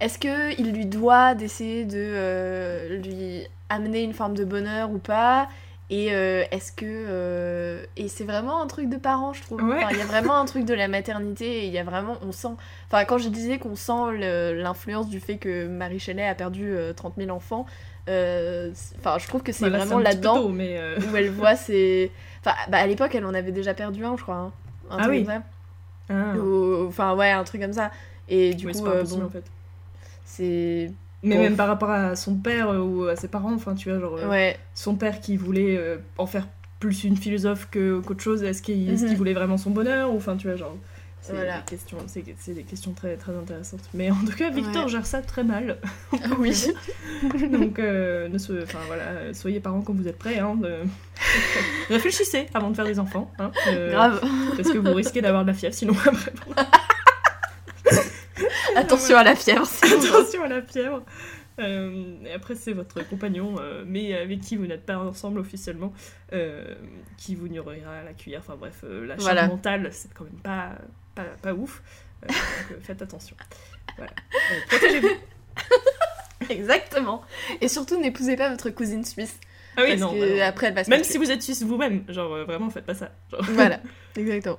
est-ce qu'il lui doit d'essayer de euh, lui amener une forme de bonheur ou pas? Et euh, est-ce que euh, et c'est vraiment un truc de parent je trouve Ouais. Enfin, il y a vraiment un truc de la maternité et il y a vraiment on sent enfin quand je disais qu'on sent l'influence du fait que Marie Shelley a perdu euh, 30 000 enfants enfin je trouve que c'est vraiment là-dedans où elle voit ses enfin bah, à l'époque elle en avait déjà perdu un je crois hein. un Ah truc oui. comme ça. ah. Ou- enfin ouais un truc comme ça et du coup bon, en fait. C'est Mais Bon. même par rapport à son père euh, ou à ses parents, enfin tu vois, genre euh, ouais son père qui voulait euh, en faire plus une philosophe que- qu'autre chose, est-ce qu'il Mhm. voulait vraiment son bonheur ou enfin tu vois, genre. C'est Voilà. des questions, c'est des questions très très intéressantes. Mais en tout cas, Victor Ouais. gère ça très mal. oui Donc, euh, ne voilà, soyez parents quand vous êtes prêts. Hein, de- Réfléchissez avant de faire des enfants. hein, euh, grave Parce que vous risquez d'avoir de la fièvre sinon après. attention à la fièvre Attention à la fièvre. Euh, et après, c'est votre compagnon, euh, mais avec qui vous n'êtes pas ensemble officiellement, euh, qui vous nourrira à la cuillère. Enfin bref, la charge Voilà. mentale, c'est quand même pas, pas, pas ouf. Donc faites attention. Voilà. Protégez-vous. exactement et surtout n'épousez pas votre cousine suisse Ah oui, parce non. que bah non. après elle va se Même si vous êtes suisse vous-même, genre euh, vraiment, faites pas ça. Genre, Voilà, exactement.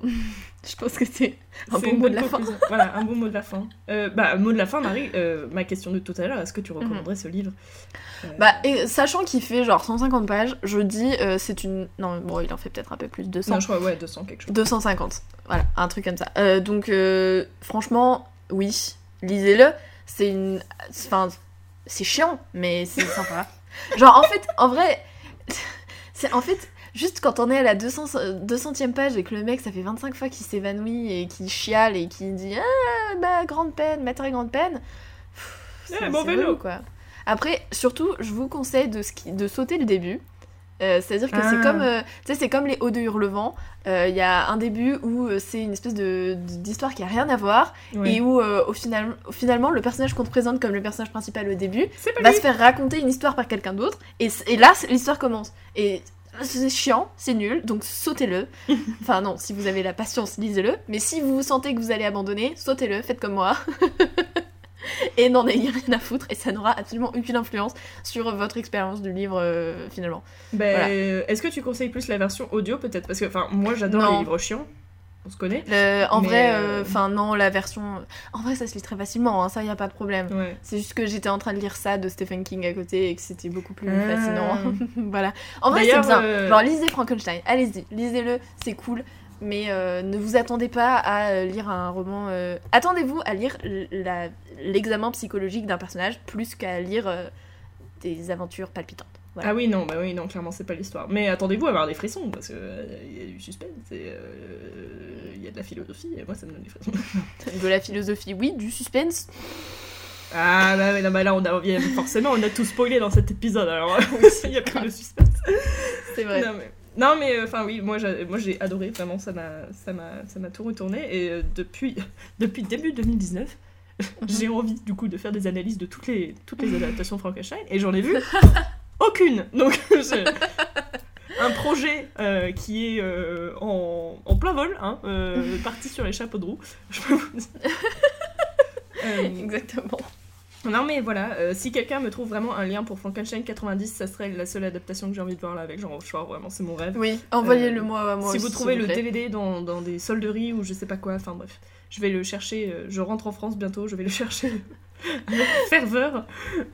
Je pense que c'est un bon mot de la fin. Voilà, un bon mot de la fin. Euh, bah, mot de la fin, Marie, euh, ma question de tout à l'heure, est-ce que tu recommanderais ce livre Euh, Bah, et sachant qu'il fait genre 150 pages, je dis c'est une. Non, bon, il en fait peut-être un peu plus, 200. Non, je crois, ouais, 200 quelque chose. 250. Voilà, un truc comme ça. Donc, franchement, oui, lisez-le. C'est une. Enfin, c'est chiant, mais c'est sympa. Genre, en fait, en vrai, c'est en fait. Juste quand on est à la 200, 200e page et que le mec, ça fait 25 fois qu'il s'évanouit et qu'il chiale et qu'il dit Ah, bah, grande peine, ma très grande peine. Eh, c'est- bon c'est vélo. quoi. Après, surtout, je vous conseille de, ski- de sauter le début. Euh, C'est-à-dire que c'est Ah. comme, euh, c'est comme les Hauts de Hurlevent. Euh, Il y a un début où euh, c'est une espèce de de- d'histoire qui a rien à voir et où euh, au final, finalement le personnage qu'on te présente comme le personnage principal au début va se faire raconter une histoire par quelqu'un d'autre et, et là l'histoire commence et c'est chiant, c'est nul, donc sautez-le. enfin non, si vous avez la patience, lisez-le. Mais si vous sentez que vous allez abandonner, sautez-le, faites comme moi. et n'en ayez rien à foutre et ça n'aura absolument aucune influence sur votre expérience du livre euh, finalement. Ben, Voilà. euh, Est-ce que tu conseilles plus la version audio peut-être? Parce que enfin, moi j'adore les livres chiants. on se connaît. Le- en Mais, vrai, euh, enfin non, la version. En vrai, ça se lit très facilement, hein, ça y a pas de problème. Ouais. C'est juste que j'étais en train de lire ça de Stephen King à côté et que c'était beaucoup plus Ah. fascinant. voilà. En vrai, c'est bien. euh, Genre, lisez Frankenstein, allez-y, lisez-le, c'est cool. Mais euh, ne vous attendez pas à euh, lire un roman. euh, Attendez-vous à lire l'examen psychologique d'un personnage plus qu'à lire euh, des aventures palpitantes. Voilà. Ah oui, non, bah oui, non, clairement, c'est pas l'histoire. Mais attendez-vous à avoir des frissons, parce qu'il y a du suspense, et il y a de la philosophie, et moi, ça me donne des frissons. De la philosophie, oui, du suspense. Ah bah, non, bah là, on a, forcément, on a tout spoilé dans cet épisode, alors il y a plus de suspense. C'est vrai. Non, mais, non, mais enfin, oui, moi, j'ai, moi, j'ai adoré, vraiment, ça m'a, ça m'a, ça m'a tout retourné, et euh, depuis, depuis début 2019, j'ai envie, du coup, de faire des analyses de toutes les, toutes les adaptations Frankenstein, et j'en ai vu aucune. Donc, je- un projet euh, qui est euh, en, en plein vol, hein, euh, parti sur les chapeaux de roue, je peux vous dire. Euh, Exactement. Non mais voilà, euh, si quelqu'un me trouve vraiment un lien pour Frankenstein 90, ça serait la seule adaptation que j'ai envie de voir là avec Jean Rochefort, vraiment c'est mon rêve. Oui, envoyez-le moi à moi si aussi, vous trouvez le. DVD dans, dans des solderies ou je sais pas quoi, enfin bref, je vais le chercher, euh, je rentre en France bientôt, je vais le chercher avec ferveur.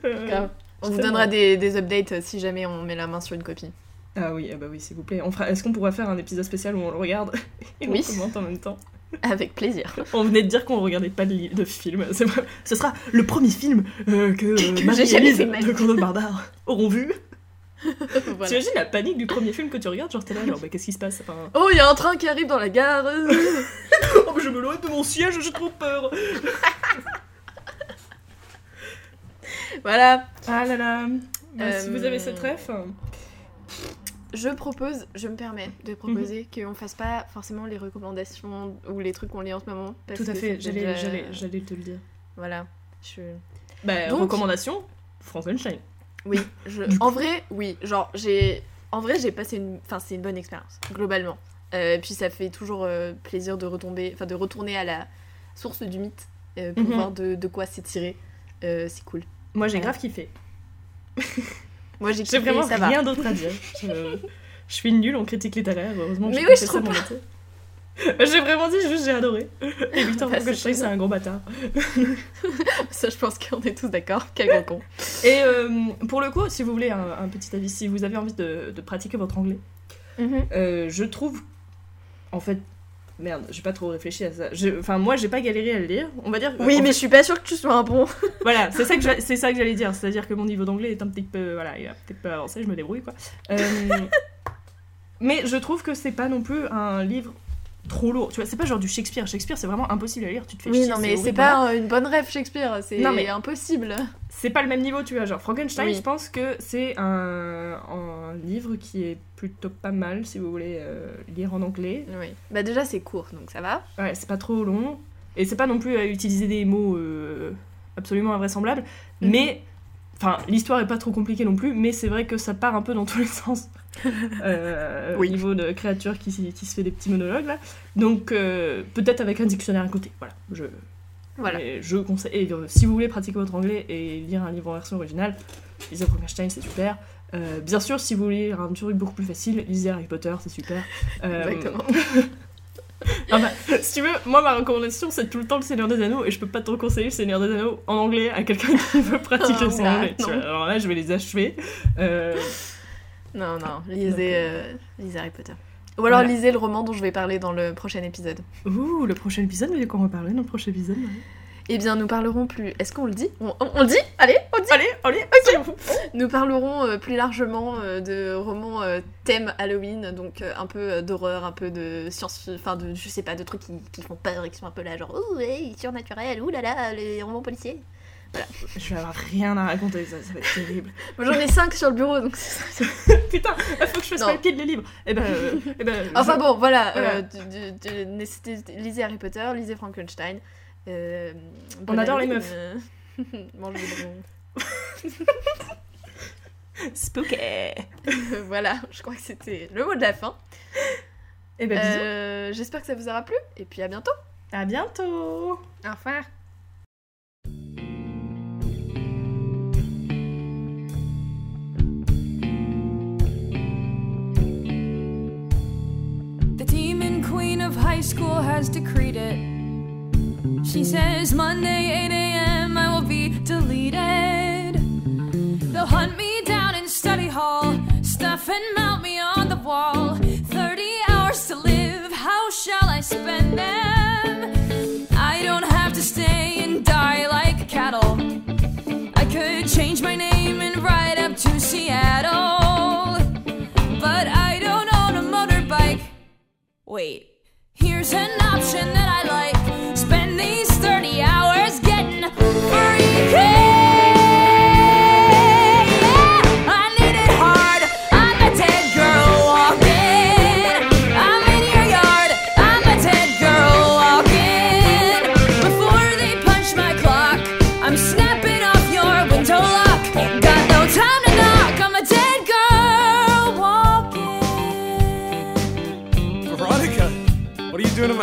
Euh. On vous donnera des, des updates euh, si jamais on met la main sur une copie. Ah oui, ah bah oui, s'il vous plaît. On fera... Est-ce qu'on pourrait faire un épisode spécial où on le regarde et Oui. on commente en même temps? Avec plaisir. On venait de dire qu'on regardait pas de, de film. Ce sera le premier film euh, que, euh, Que Marie et Lise de. Conan Barbare auront vu. Voilà. T'imagines la panique du premier film que tu regardes Genre t'es là, genre bah, qu'est-ce qui se passe enfin... Oh, il y a un train qui arrive dans la gare. Oh je me loin de mon siège, j'ai trop peur voilà. Ah là là Bah, Si Euh, vous avez cette ref... Je propose, je me permets de proposer qu'on fasse pas forcément les recommandations ou les trucs qu'on lit en ce moment. parce Tout à que fait, j'allais, déjà- te le dire. Voilà. Je... Bah, Donc- recommandation, Frankenstein. Oui, je... En vrai, oui. Genre, j'ai. En vrai, j'ai passé une. Enfin, c'est une bonne expérience, globalement. Euh, puis ça fait toujours euh, plaisir de retomber. Enfin, de retourner à la source du mythe euh, pour Mhm. voir de, de quoi. Euh, c'est cool. Moi j'ai grave kiffé. Moi, j'ai kiffé, vraiment ça rien d'autre à dire. Je, je suis nulle en critique littéraire, heureusement. Mais oui, je mon pas. J'ai vraiment dit juste j'ai adoré. Et Victor Bah, Frankenstein c'est un gros bâtard. Ça, je pense qu'on est tous d'accord. Quel gros con. Et euh, pour le coup, si vous voulez un, un petit avis, si vous avez envie de, de pratiquer votre anglais, euh, je trouve. En fait. Merde, j'ai pas trop réfléchi à ça. Je- Enfin, moi, j'ai pas galéré à le lire. On va dire. Oui, en mais fait, je suis pas sûre que tu sois un bon. Voilà, c'est ça que c'est ça que j'allais dire. C'est-à-dire que mon niveau d'anglais est un petit peu. Voilà, il a un petit peu avancé, je me débrouille, quoi. Euh, mais je trouve que c'est pas non plus un livre trop lourd. Tu vois, c'est pas genre du Shakespeare. Shakespeare, c'est vraiment impossible à lire. Tu te fais Oui, chier, non, mais c'est pas une bonne rêve Shakespeare. C'est Non, mais- impossible. C'est pas le même niveau, tu vois. Genre Frankenstein, Oui. je pense que c'est un, un livre qui est plutôt pas mal si vous voulez euh, lire en anglais. Oui. Bah, déjà, c'est court, donc ça va. Ouais, c'est pas trop long. Et c'est pas non plus à utiliser des mots euh, absolument invraisemblables. Mhm. Mais. Enfin, l'histoire est pas trop compliquée non plus, mais c'est vrai que ça part un peu dans tous les sens. Euh, Oui. Au niveau de créature qui, qui se fait des petits monologues là. Donc, peut-être avec un dictionnaire à côté. Voilà. Je, Voilà. mais je conseille. Et euh, si vous voulez pratiquer votre anglais et lire un livre en version originale, lisez Frankenstein, c'est super. Euh, bien sûr, si vous voulez lire un truc beaucoup plus facile, lisez Harry Potter, c'est super. Euh, Exactement. ah bah, si tu veux, moi ma recommandation c'est tout le temps le Seigneur des Anneaux et je peux pas te conseiller le Seigneur des Anneaux en anglais à quelqu'un qui veut pratiquer Oh, son bah, anglais. tu vois. Alors là, je vais les achever. Non, non, lisez, Donc, lisez Harry Potter. Ou alors Voilà. lisez le roman dont je vais parler dans le prochain épisode. Ouh, le prochain épisode, mais de quoi on va parler dans le prochain épisode ouais. Eh bien, nous parlerons plus. Est-ce qu'on le dit? On, on- on le dit? Allez, on le dit? Allez, allez, ok. Nous parlerons euh, plus largement euh, de romans euh, thème Halloween, donc euh, un peu euh, d'horreur, un peu de science, enfin de je sais pas, de trucs qui, qui font peur et qui sont un peu là, genre oh ouais, surnaturel, ouh là là, les romans policiers. Je vais avoir rien à raconter, ça, ça va être terrible. Moi j'en ai 5 sur le bureau, donc c'est ça. Putain, il faut que je fasse pas le pied de les livres. Eh ben, euh, eh ben Enfin je- bon, voilà, Voilà. euh, lisez Harry Potter, lisez Frankenstein. euh, On adore les meufs. Mangez des bonbons. Spooky. voilà, je crois que c'était le mot de la fin. Eh ben, J'espère que ça vous aura plu, et puis à bientôt. À bientôt. Au revoir. dean of high school has decreed it. She says Monday 8 a.m. I will be deleted. They'll hunt me down in study hall, stuff and mount me on the wall. 30 hours to live, how shall I spend them? I don't have to stay and die like cattle. I could change my name and ride up to Seattle. But I don't own a motorbike. Wait. There's an option that I like.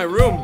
my room.